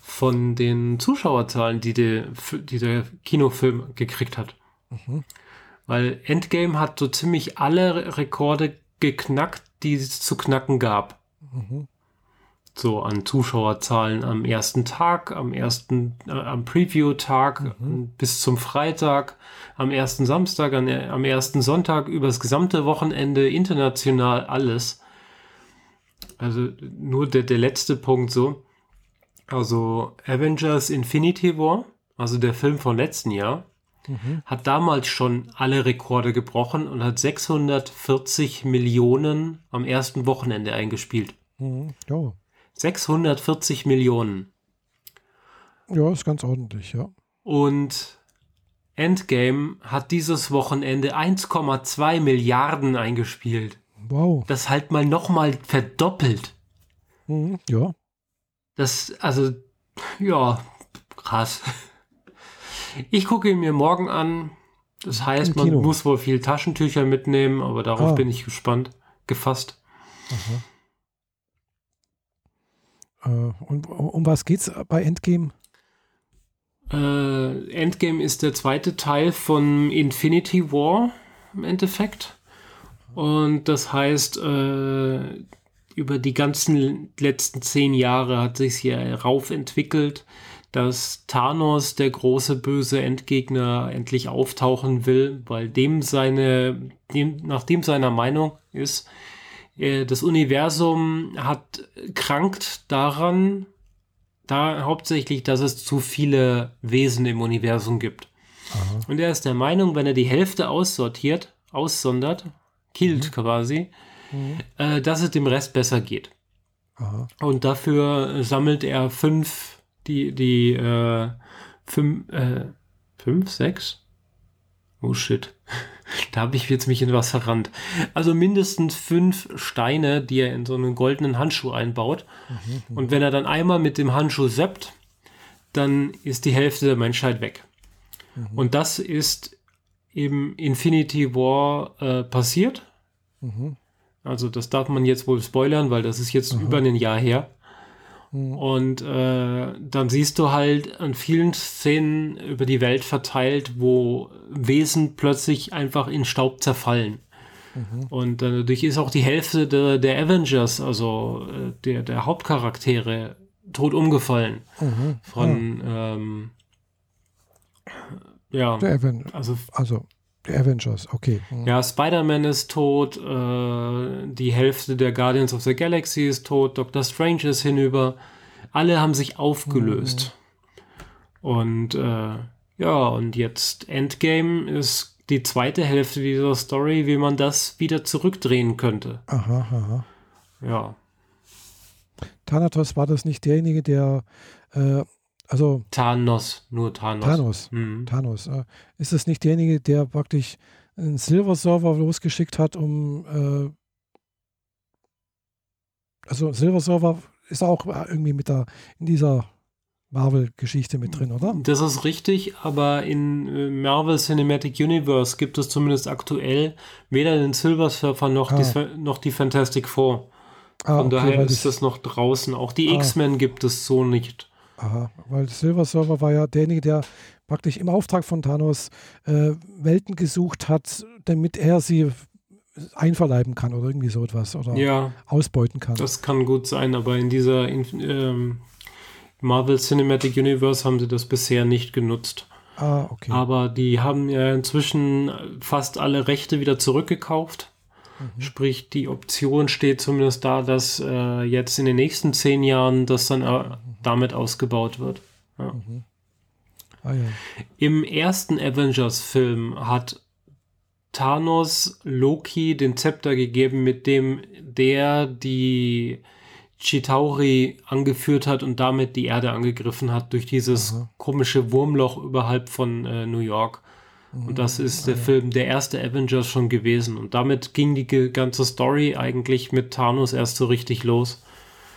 von den Zuschauerzahlen, die, der, die der Kinofilm gekriegt hat. Mhm. Weil Endgame hat so ziemlich alle Rekorde geknackt, die es zu knacken gab. Mhm. So an Zuschauerzahlen am ersten Tag, am ersten, äh, am Preview-Tag mhm. bis zum Freitag, am ersten Samstag, an, am ersten Sonntag, übers gesamte Wochenende, international alles. Also nur der, der letzte Punkt so. Also Avengers Infinity War, also der Film von letzten Jahr, mhm. hat damals schon alle Rekorde gebrochen und hat 640 Millionen am ersten Wochenende eingespielt. Mhm. Oh. 640 Millionen. Ja, ist ganz ordentlich, ja. Und Endgame hat dieses Wochenende 1,2 Milliarden eingespielt. Wow. Das halt mal nochmal verdoppelt. Mhm, ja. Das, also, ja, krass. Ich gucke ihn mir morgen an. Das heißt, man muss wohl viel Taschentücher mitnehmen, aber darauf ah. bin ich gespannt, gefasst. Äh, und um was geht's bei Endgame? Äh, Endgame ist der zweite Teil von Infinity War im Endeffekt. Und das heißt, äh, über die ganzen letzten zehn Jahre hat sich hier rauf entwickelt dass Thanos, der große böse Endgegner, endlich auftauchen will, weil dem seine, dem, nach dem seiner Meinung ist, äh, das Universum hat krankt daran, da hauptsächlich, dass es zu viele Wesen im Universum gibt. Aha. Und er ist der Meinung, wenn er die Hälfte aussortiert, aussondert, killt mhm. quasi, mhm. Äh, dass es dem Rest besser geht. Aha. Und dafür sammelt er fünf die, die äh, fünf, äh, fünf, sechs? Oh shit. da habe ich jetzt mich in was verrannt. Also mindestens fünf Steine, die er in so einen goldenen Handschuh einbaut. Mhm, Und wenn er dann einmal mit dem Handschuh seppt, dann ist die Hälfte der Menschheit weg. Mhm. Und das ist im Infinity War äh, passiert. Mhm. Also das darf man jetzt wohl spoilern, weil das ist jetzt Aha. über ein Jahr her. Mhm. Und äh, dann siehst du halt an vielen Szenen über die Welt verteilt, wo Wesen plötzlich einfach in Staub zerfallen. Mhm. Und äh, dadurch ist auch die Hälfte der, der Avengers, also äh, der, der Hauptcharaktere, tot umgefallen. Mhm. Von, ja. Ähm, ja, also, also Avengers, okay. Mhm. Ja, Spider-Man ist tot, äh, die Hälfte der Guardians of the Galaxy ist tot, Doctor Strange ist hinüber. Alle haben sich aufgelöst. Mhm. Und äh, ja, und jetzt Endgame ist die zweite Hälfte dieser Story, wie man das wieder zurückdrehen könnte. Aha, aha. Ja. Thanatos war das nicht derjenige, der äh, also Thanos, nur Thanos. Thanos. Mhm. Thanos. Äh, ist das nicht derjenige, der praktisch einen Silver-Server losgeschickt hat, um äh, also Silver-Server ist auch irgendwie mit da in dieser Marvel-Geschichte mit drin, oder? Das ist richtig, aber in äh, Marvel Cinematic Universe gibt es zumindest aktuell weder den Silver Surfer noch, ah. die, noch die Fantastic Four. Ah, Von okay, daher ist das noch draußen. Auch die ah. X-Men gibt es so nicht. Aha, weil Silver Server war ja derjenige, der praktisch im Auftrag von Thanos äh, Welten gesucht hat, damit er sie einverleiben kann oder irgendwie so etwas oder ja, ausbeuten kann. Das kann gut sein, aber in dieser in, ähm, Marvel Cinematic Universe haben sie das bisher nicht genutzt. Ah, okay. Aber die haben ja inzwischen fast alle Rechte wieder zurückgekauft. Mhm. Sprich, die Option steht zumindest da, dass äh, jetzt in den nächsten zehn Jahren das dann äh, damit ausgebaut wird. Ja. Mhm. Ah, ja. Im ersten Avengers-Film hat Thanos Loki den Zepter gegeben, mit dem der die Chitauri angeführt hat und damit die Erde angegriffen hat durch dieses Aha. komische Wurmloch überhalb von äh, New York. Und das ist der Film, der erste Avengers schon gewesen. Und damit ging die ganze Story eigentlich mit Thanos erst so richtig los.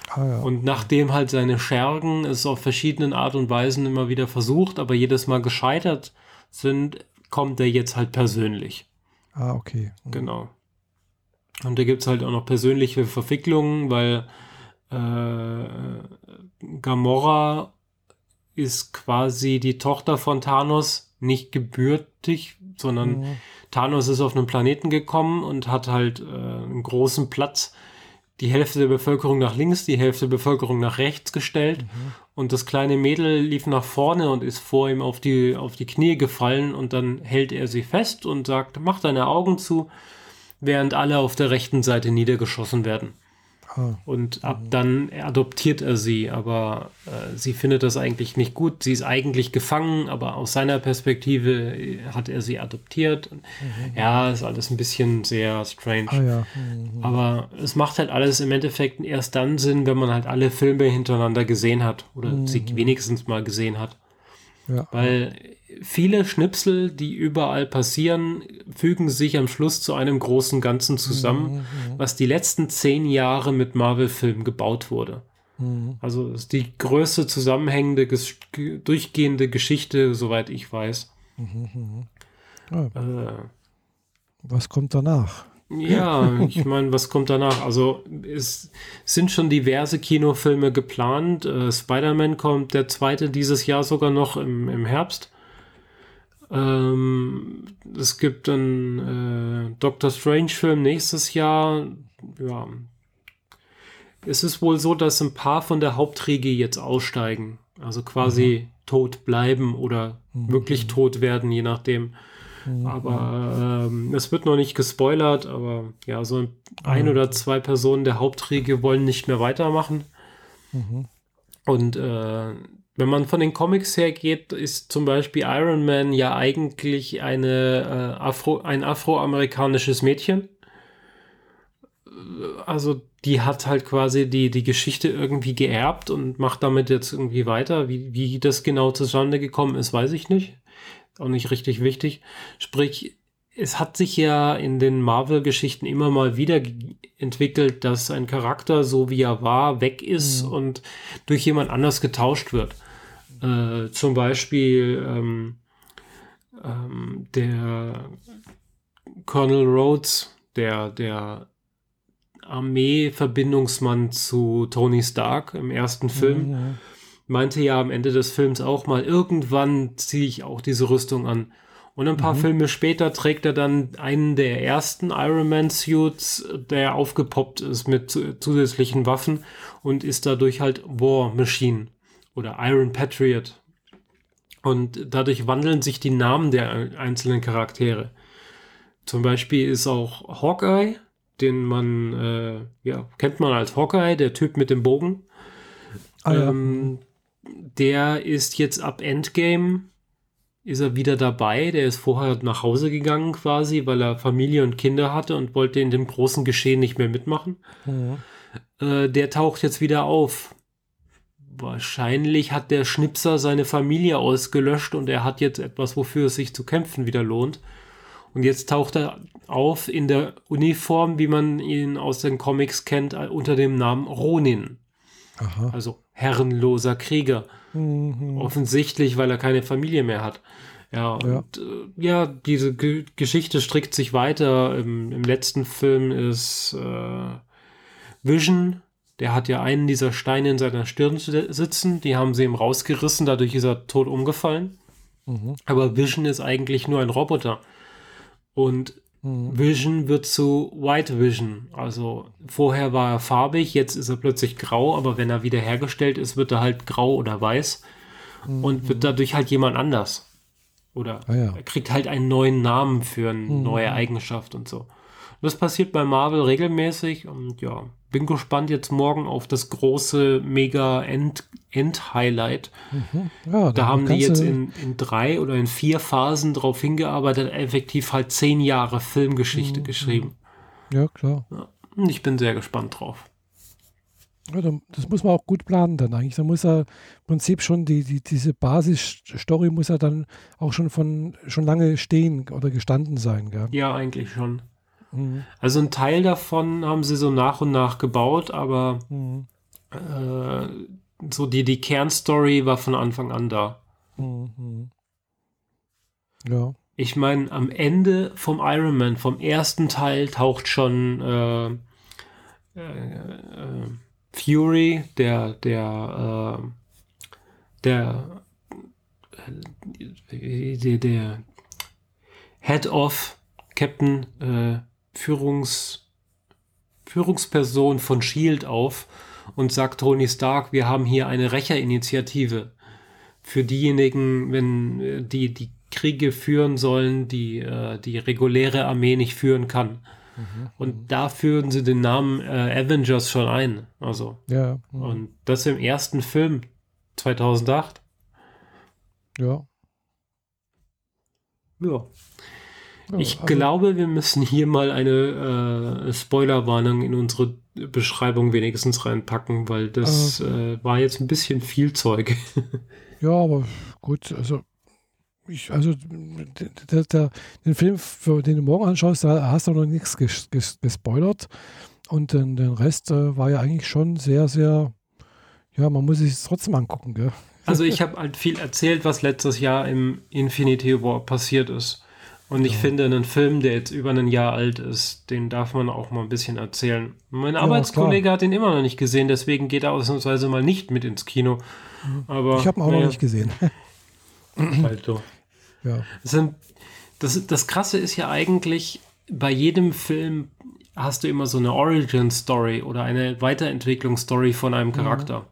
Ah, ja. Und nachdem halt seine Schergen es auf verschiedenen Art und Weisen immer wieder versucht, aber jedes Mal gescheitert sind, kommt er jetzt halt persönlich. Ah, okay. Mhm. Genau. Und da gibt es halt auch noch persönliche Verwicklungen, weil äh, Gamora ist quasi die Tochter von Thanos nicht gebürtig, sondern mhm. Thanos ist auf einen Planeten gekommen und hat halt äh, einen großen Platz, die Hälfte der Bevölkerung nach links, die Hälfte der Bevölkerung nach rechts gestellt. Mhm. Und das kleine Mädel lief nach vorne und ist vor ihm auf die, auf die Knie gefallen und dann hält er sie fest und sagt, mach deine Augen zu, während alle auf der rechten Seite niedergeschossen werden. Und ab mhm. dann adoptiert er sie, aber äh, sie findet das eigentlich nicht gut. Sie ist eigentlich gefangen, aber aus seiner Perspektive äh, hat er sie adoptiert. Mhm. Ja, ist alles ein bisschen sehr strange. Ah, ja. mhm. Aber es macht halt alles im Endeffekt erst dann Sinn, wenn man halt alle Filme hintereinander gesehen hat oder mhm. sie wenigstens mal gesehen hat. Ja. Weil viele Schnipsel, die überall passieren, fügen sich am Schluss zu einem großen Ganzen zusammen, mhm, mhm. was die letzten zehn Jahre mit Marvel-Filmen gebaut wurde. Mhm. Also ist die größte zusammenhängende, durchgehende Geschichte, soweit ich weiß. Mhm, ja. äh, was kommt danach? Ja, ich meine, was kommt danach? Also es sind schon diverse Kinofilme geplant. Äh, Spider-Man kommt der zweite dieses Jahr sogar noch im, im Herbst. Ähm, es gibt einen äh, Doctor Strange-Film nächstes Jahr. Ja. Es ist wohl so, dass ein paar von der Hauptriege jetzt aussteigen. Also quasi mhm. tot bleiben oder mhm. wirklich tot werden, je nachdem. Mhm. Aber ähm, es wird noch nicht gespoilert, aber ja, so ein, ein mhm. oder zwei Personen der Hauptriege wollen nicht mehr weitermachen. Mhm. Und äh, wenn man von den Comics her geht, ist zum Beispiel Iron Man ja eigentlich eine, äh, Afro, ein afroamerikanisches Mädchen. Also die hat halt quasi die, die Geschichte irgendwie geerbt und macht damit jetzt irgendwie weiter. Wie, wie das genau zustande gekommen ist, weiß ich nicht. Auch nicht richtig wichtig. Sprich, es hat sich ja in den Marvel-Geschichten immer mal wieder entwickelt, dass ein Charakter, so wie er war, weg ist mhm. und durch jemand anders getauscht wird. Äh, zum Beispiel ähm, ähm, der Colonel Rhodes, der, der Armee-Verbindungsmann zu Tony Stark im ersten Film, ja, ja. meinte ja am Ende des Films auch mal, irgendwann ziehe ich auch diese Rüstung an. Und ein paar mhm. Filme später trägt er dann einen der ersten Iron Man Suits, der aufgepoppt ist mit zusätzlichen Waffen und ist dadurch halt War Machine oder Iron Patriot. Und dadurch wandeln sich die Namen der einzelnen Charaktere. Zum Beispiel ist auch Hawkeye, den man, äh, ja, kennt man als Hawkeye, der Typ mit dem Bogen. Ah, ja. ähm, der ist jetzt ab Endgame ist er wieder dabei. Der ist vorher nach Hause gegangen quasi, weil er Familie und Kinder hatte und wollte in dem großen Geschehen nicht mehr mitmachen. Ja. Äh, der taucht jetzt wieder auf. Wahrscheinlich hat der Schnipser seine Familie ausgelöscht und er hat jetzt etwas, wofür es sich zu kämpfen wieder lohnt. Und jetzt taucht er auf in der Uniform, wie man ihn aus den Comics kennt, unter dem Namen Ronin. Aha. Also herrenloser Krieger. Mhm. Offensichtlich, weil er keine Familie mehr hat. Ja, und ja, äh, ja diese G Geschichte strickt sich weiter. Im, im letzten Film ist äh, Vision, der hat ja einen dieser Steine in seiner Stirn sitzen, die haben sie ihm rausgerissen, dadurch ist er tot umgefallen. Mhm. Aber Vision ist eigentlich nur ein Roboter. Und Mhm. Vision wird zu White Vision. Also vorher war er farbig, jetzt ist er plötzlich grau, aber wenn er wieder hergestellt ist, wird er halt grau oder weiß mhm. und wird dadurch halt jemand anders. Oder ah, ja. er kriegt halt einen neuen Namen für eine mhm. neue Eigenschaft und so. Das passiert bei Marvel regelmäßig und ja, bin gespannt jetzt morgen auf das große Mega-End-Highlight. Mhm. Ja, da haben die jetzt in, in, drei oder in vier Phasen drauf hingearbeitet, effektiv halt zehn Jahre Filmgeschichte mhm. geschrieben. Ja, klar. Ja, ich bin sehr gespannt drauf. Ja, das muss man auch gut planen dann eigentlich. Da muss er im Prinzip schon die, die, diese Basisstory muss er dann auch schon von schon lange stehen oder gestanden sein. Gell? Ja, eigentlich schon. Mhm. Also ein Teil davon haben sie so nach und nach gebaut, aber mhm. äh, so die, die Kernstory war von Anfang an da. Mhm. Ja. Ich meine, am Ende vom Iron Man, vom ersten Teil, taucht schon äh, äh, äh Fury, der, der, äh, der, äh, der, der Head of Captain Führungs, Führungsperson von Shield auf und sagt Tony Stark, wir haben hier eine Rächerinitiative für diejenigen, wenn äh, die die Kriege führen sollen, die äh, die reguläre Armee nicht führen kann. Mhm. Und da führen sie den Namen äh, Avengers schon ein. Also. Ja. Mhm. Und das im ersten Film 2008. Ja. Ja ich also, glaube, wir müssen hier mal eine äh, Spoilerwarnung in unsere Beschreibung wenigstens reinpacken, weil das äh, äh, war jetzt ein bisschen viel Zeug. ja, aber gut, also ich, also der, der, den Film, für den du morgen anschaust, da hast du noch nichts ges, ges, gespoilert. Und den, den Rest äh, war ja eigentlich schon sehr, sehr, ja, man muss sich trotzdem angucken, gell? Also ich habe halt viel erzählt, was letztes Jahr im Infinity War passiert ist. Und ich ja. finde, einen Film, der jetzt über ein Jahr alt ist, den darf man auch mal ein bisschen erzählen. Mein ja, Arbeitskollege hat ihn immer noch nicht gesehen, deswegen geht er ausnahmsweise mal nicht mit ins Kino. Aber, ich habe ihn auch naja, noch nicht gesehen. halt so. Ja. Das, das, das Krasse ist ja eigentlich, bei jedem Film hast du immer so eine Origin-Story oder eine Weiterentwicklungsstory von einem Charakter. Mhm.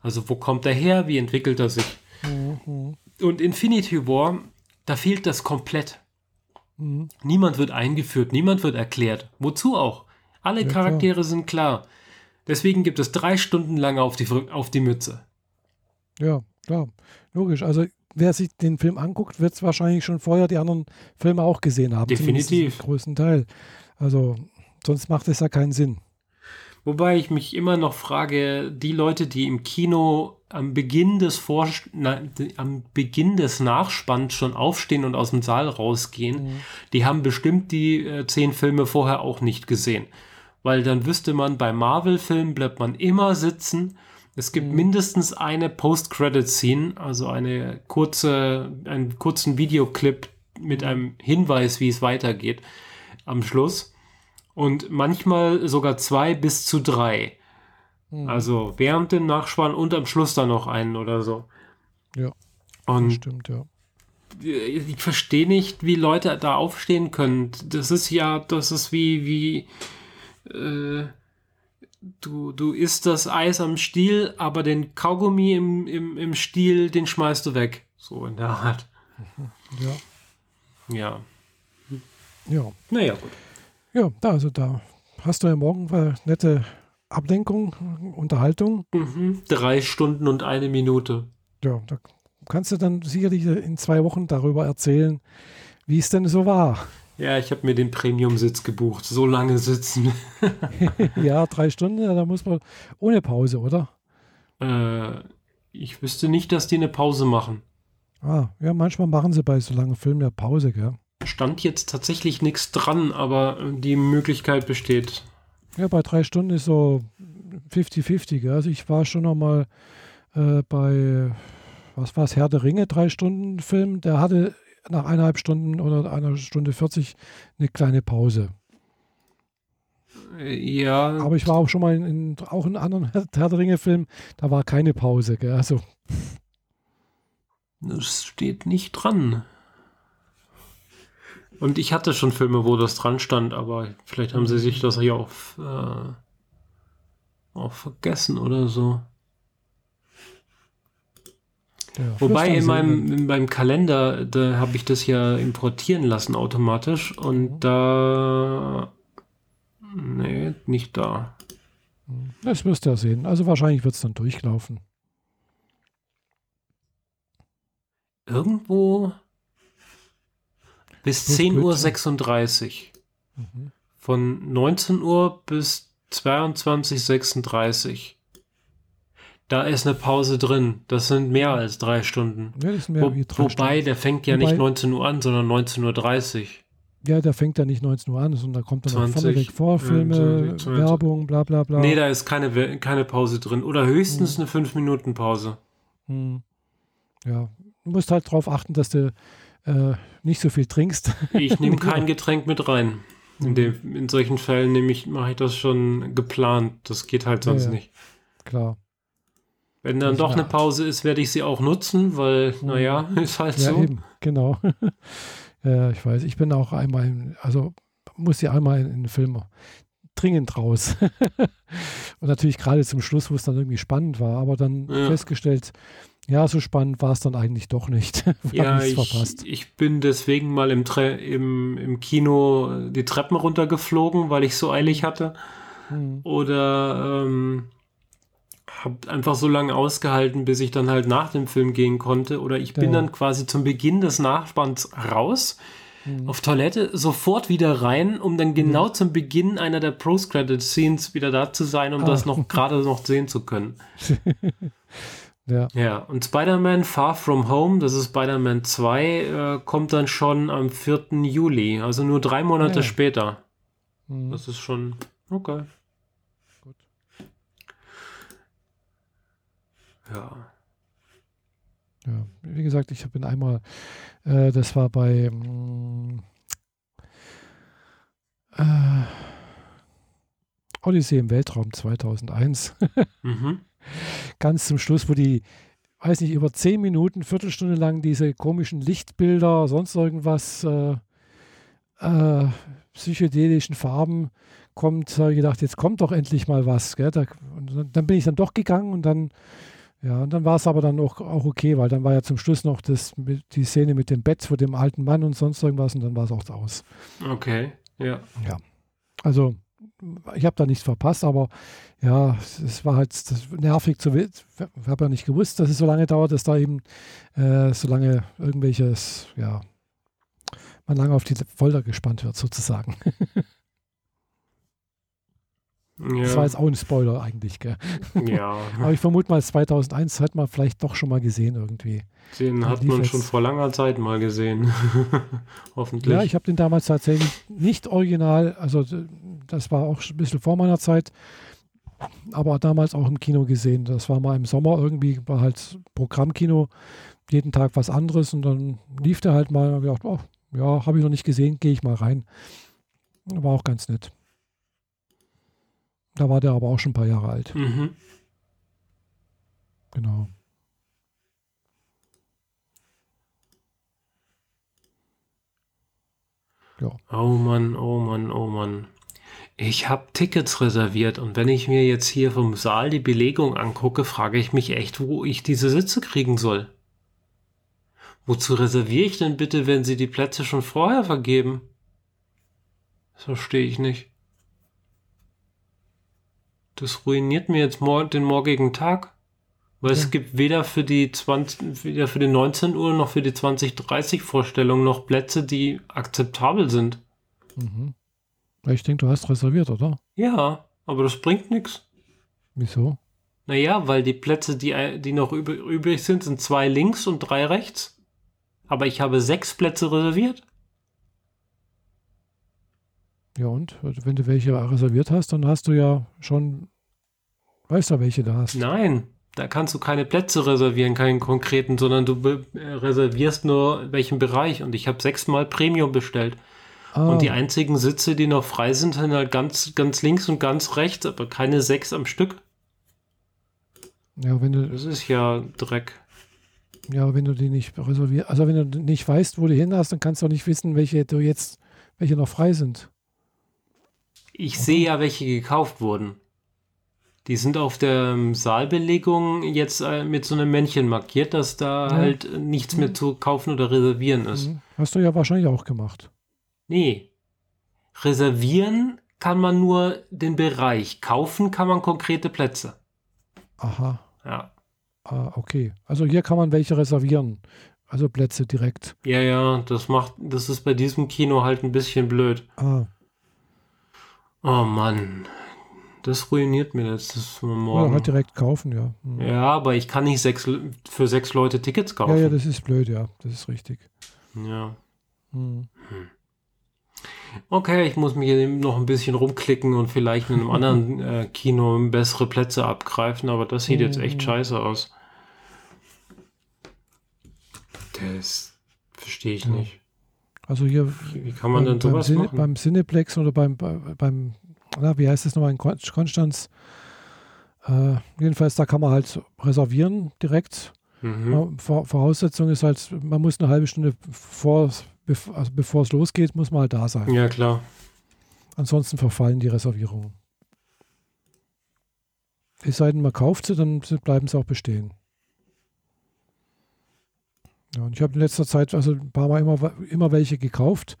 Also wo kommt er her, wie entwickelt er sich? Mhm. Und Infinity War, da fehlt das komplett. Mhm. Niemand wird eingeführt, niemand wird erklärt. Wozu auch? Alle ja, Charaktere klar. sind klar. Deswegen gibt es drei Stunden lang auf die, auf die Mütze. Ja, klar. Logisch. Also wer sich den Film anguckt, wird es wahrscheinlich schon vorher die anderen Filme auch gesehen haben. Definitiv. Größten Teil. Also sonst macht es ja keinen Sinn. Wobei ich mich immer noch frage, die Leute, die im Kino am Beginn des Vor na, am Beginn des Nachspanns schon aufstehen und aus dem Saal rausgehen, mhm. die haben bestimmt die äh, zehn Filme vorher auch nicht gesehen. Weil dann wüsste man, bei Marvel-Filmen bleibt man immer sitzen. Es gibt mhm. mindestens eine Post-Credit-Scene, also eine kurze, einen kurzen Videoclip, mit einem Hinweis, wie es weitergeht am Schluss. Und manchmal sogar zwei bis zu drei. Mhm. Also während dem Nachspann und am Schluss dann noch einen oder so. Ja. Und stimmt, ja. Ich verstehe nicht, wie Leute da aufstehen können. Das ist ja, das ist wie, wie, äh, du, du isst das Eis am Stiel, aber den Kaugummi im, im, im Stiel, den schmeißt du weg. So in der Art. Ja. Ja. Ja. Naja, gut. Ja, da, also da hast du ja morgen eine nette Ablenkung, Unterhaltung. Mhm. Drei Stunden und eine Minute. Ja, da kannst du dann sicherlich in zwei Wochen darüber erzählen, wie es denn so war. Ja, ich habe mir den Premium-Sitz gebucht. So lange sitzen. ja, drei Stunden, da muss man ohne Pause, oder? Äh, ich wüsste nicht, dass die eine Pause machen. Ah, ja, manchmal machen sie bei so langen Filmen ja Pause, gell? Stand jetzt tatsächlich nichts dran, aber die Möglichkeit besteht. Ja, bei drei Stunden ist so 50-50. Also ich war schon noch mal äh, bei, was war es, Herr der Ringe, drei Stunden Film. Der hatte nach eineinhalb Stunden oder einer Stunde 40 eine kleine Pause. Ja. Aber ich war auch schon mal in, in auch in anderen Herr der Ringe-Filmen, da war keine Pause. Gell? Also. Das steht nicht dran. Und ich hatte schon Filme, wo das dran stand, aber vielleicht haben sie sich das hier auch, äh, auch vergessen oder so. Ja, Wobei in meinem, in meinem Kalender, da habe ich das ja importieren lassen automatisch und mhm. da. Nee, nicht da. Das müsst ihr sehen. Also wahrscheinlich wird es dann durchlaufen. Irgendwo bis 10.36 Uhr. Mhm. Von 19 Uhr bis 22.36 Uhr. Da ist eine Pause drin. Das sind mehr als drei Stunden. Ja, das mehr Wo, wie drei wobei, Stunden. der fängt ja wobei, nicht 19 Uhr an, sondern 19.30 Uhr. Ja, der fängt ja nicht 19 Uhr an, sondern da kommt dann 20, vorne weg Vorfilme, 20, Werbung, bla bla bla. Nee, da ist keine, keine Pause drin. Oder höchstens hm. eine 5-Minuten-Pause. Hm. Ja, du musst halt darauf achten, dass du äh, nicht so viel trinkst. Ich nehme kein Getränk mit rein. In, dem, in solchen Fällen nehme ich, mache ich das schon geplant. Das geht halt sonst ja, ja. nicht. Klar. Wenn dann doch eine Pause ist, werde ich sie auch nutzen, weil, mhm. naja, ist halt ja, so. Eben, genau. ja, ich weiß, ich bin auch einmal, in, also muss ja einmal in den Film dringend raus. und natürlich gerade zum Schluss, wo es dann irgendwie spannend war, aber dann ja. festgestellt, ja, so spannend war es dann eigentlich doch nicht. ja, ich, ich bin deswegen mal im, im, im Kino die Treppen runtergeflogen, weil ich so eilig hatte. Mhm. Oder ähm, habe einfach so lange ausgehalten, bis ich dann halt nach dem Film gehen konnte. Oder ich bin ja. dann quasi zum Beginn des Nachspanns raus, mhm. auf Toilette, sofort wieder rein, um dann genau mhm. zum Beginn einer der Post-Credit-Scenes wieder da zu sein, um ah. das noch gerade noch sehen zu können. Ja. ja, und Spider-Man Far From Home, das ist Spider-Man 2, äh, kommt dann schon am 4. Juli, also nur drei Monate ja. später. Mhm. Das ist schon okay. Gut. Ja. Ja, wie gesagt, ich bin einmal, äh, das war bei mm, äh, Odyssee im Weltraum 2001. mhm ganz zum Schluss, wo die, weiß nicht, über zehn Minuten, Viertelstunde lang diese komischen Lichtbilder, sonst irgendwas, äh, äh, psychedelischen Farben kommt, habe ich gedacht, jetzt kommt doch endlich mal was. Gell? Da, und dann bin ich dann doch gegangen und dann, ja, und dann war es aber dann auch, auch okay, weil dann war ja zum Schluss noch das, die Szene mit dem Bett vor dem alten Mann und sonst irgendwas und dann war es auch aus. Okay, ja. Ja. Also ich habe da nichts verpasst, aber ja, es war halt nervig zu wissen. Ich habe ja nicht gewusst, dass es so lange dauert, dass da eben äh, so lange irgendwelches, ja, man lange auf die Folter gespannt wird, sozusagen. Ja. Das war jetzt auch ein Spoiler eigentlich, gell? Ja. Aber ich vermute mal, 2001 hat man vielleicht doch schon mal gesehen irgendwie. Den hat man schon vor langer Zeit mal gesehen. Hoffentlich. Ja, ich habe den damals tatsächlich nicht original, also das war auch ein bisschen vor meiner Zeit, aber damals auch im Kino gesehen. Das war mal im Sommer irgendwie, war halt Programmkino, jeden Tag was anderes und dann lief der halt mal und gedacht, oh, ja, habe ich noch nicht gesehen, gehe ich mal rein. War auch ganz nett. Da war der aber auch schon ein paar Jahre alt. Mhm. Genau. Ja. Oh Mann, oh Mann, oh Mann. Ich habe Tickets reserviert und wenn ich mir jetzt hier vom Saal die Belegung angucke, frage ich mich echt, wo ich diese Sitze kriegen soll. Wozu reserviere ich denn bitte, wenn sie die Plätze schon vorher vergeben? Das verstehe ich nicht. Das ruiniert mir jetzt mor den morgigen Tag. Weil ja. es gibt weder für die 20, weder für die 19 Uhr noch für die 2030 Vorstellung noch Plätze, die akzeptabel sind. Mhm. Ich denke, du hast reserviert, oder? Ja, aber das bringt nichts. Wieso? Naja, weil die Plätze, die, die noch übrig sind, sind zwei links und drei rechts. Aber ich habe sechs Plätze reserviert. Ja, und wenn du welche reserviert hast, dann hast du ja schon, weißt du, welche du hast. Nein, da kannst du keine Plätze reservieren, keinen konkreten, sondern du reservierst nur welchen Bereich. Und ich habe sechsmal Premium bestellt. Ah. Und die einzigen Sitze, die noch frei sind, sind halt ganz, ganz links und ganz rechts, aber keine sechs am Stück. Ja, wenn du. Das ist ja Dreck. Ja, wenn du die nicht reservierst, also wenn du nicht weißt, wo du hin hast, dann kannst du auch nicht wissen, welche du jetzt, welche noch frei sind. Ich sehe ja, welche gekauft wurden. Die sind auf der ähm, Saalbelegung jetzt äh, mit so einem Männchen markiert, dass da ja. halt nichts mehr zu kaufen oder reservieren ist. Mhm. Hast du ja wahrscheinlich auch gemacht. Nee. Reservieren kann man nur den Bereich. Kaufen kann man konkrete Plätze. Aha. Ja. Ah, okay. Also hier kann man welche reservieren. Also Plätze direkt. Ja, ja, das macht, das ist bei diesem Kino halt ein bisschen blöd. Ah. Oh Mann. Das ruiniert mir jetzt das morgen. Ja, halt direkt kaufen, ja. Mhm. Ja, aber ich kann nicht sechs, für sechs Leute Tickets kaufen. Ja, ja, das ist blöd, ja. Das ist richtig. Ja. Mhm. Okay, ich muss mich noch ein bisschen rumklicken und vielleicht in einem anderen äh, Kino bessere Plätze abgreifen, aber das sieht jetzt echt mhm. scheiße aus. Das verstehe ich nicht. Also hier. Wie kann man denn sowas Cine, machen? Beim Cineplex oder beim, beim na, wie heißt es nochmal in Konstanz? Äh, jedenfalls, da kann man halt reservieren direkt. Mhm. Voraussetzung ist halt, man muss eine halbe Stunde vor, also bevor es losgeht, muss man halt da sein. Ja, klar. Ansonsten verfallen die Reservierungen. Es sei denn, man kauft sie, dann bleiben sie auch bestehen. Ja, und ich habe in letzter Zeit also ein paar Mal immer, immer welche gekauft.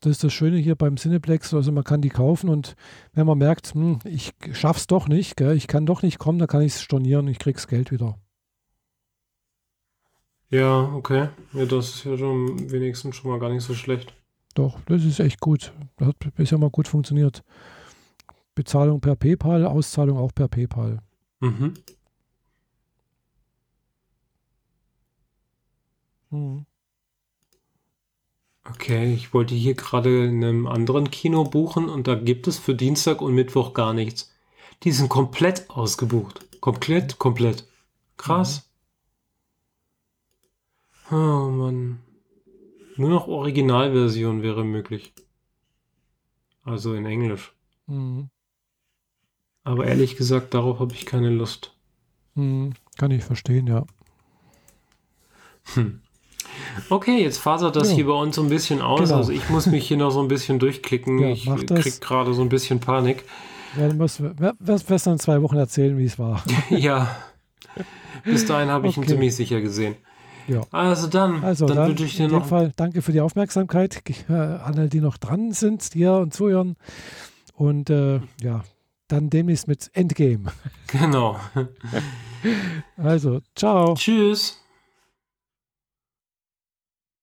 Das ist das Schöne hier beim Cineplex. Also man kann die kaufen und wenn man merkt, hm, ich schaff's doch nicht, gell, ich kann doch nicht kommen, dann kann ich es stornieren und ich krieg's Geld wieder. Ja, okay. Ja, das ist ja schon wenigstens schon mal gar nicht so schlecht. Doch, das ist echt gut. Das hat bisher mal gut funktioniert. Bezahlung per PayPal, Auszahlung auch per PayPal. Mhm. Mhm. Okay, ich wollte hier gerade in einem anderen Kino buchen und da gibt es für Dienstag und Mittwoch gar nichts. Die sind komplett ausgebucht. Komplett, komplett. Krass. Mhm. Oh Mann. Nur noch Originalversion wäre möglich. Also in Englisch. Mhm. Aber ehrlich gesagt, darauf habe ich keine Lust. Mhm. Kann ich verstehen, ja. Hm. Okay, jetzt fasert das ja. hier bei uns so ein bisschen aus. Genau. Also ich muss mich hier noch so ein bisschen durchklicken. Ja, ich krieg gerade so ein bisschen Panik. Ja, du musst wirst dann zwei Wochen erzählen, wie es war. ja. Bis dahin habe ich okay. ihn ziemlich sicher gesehen. Ja. Also dann, also dann, dann wünsche ich dir in noch. Fall danke für die Aufmerksamkeit äh, an alle, die noch dran sind hier und zuhören. Und äh, ja, dann demnächst mit Endgame. Genau. also, ciao. Tschüss.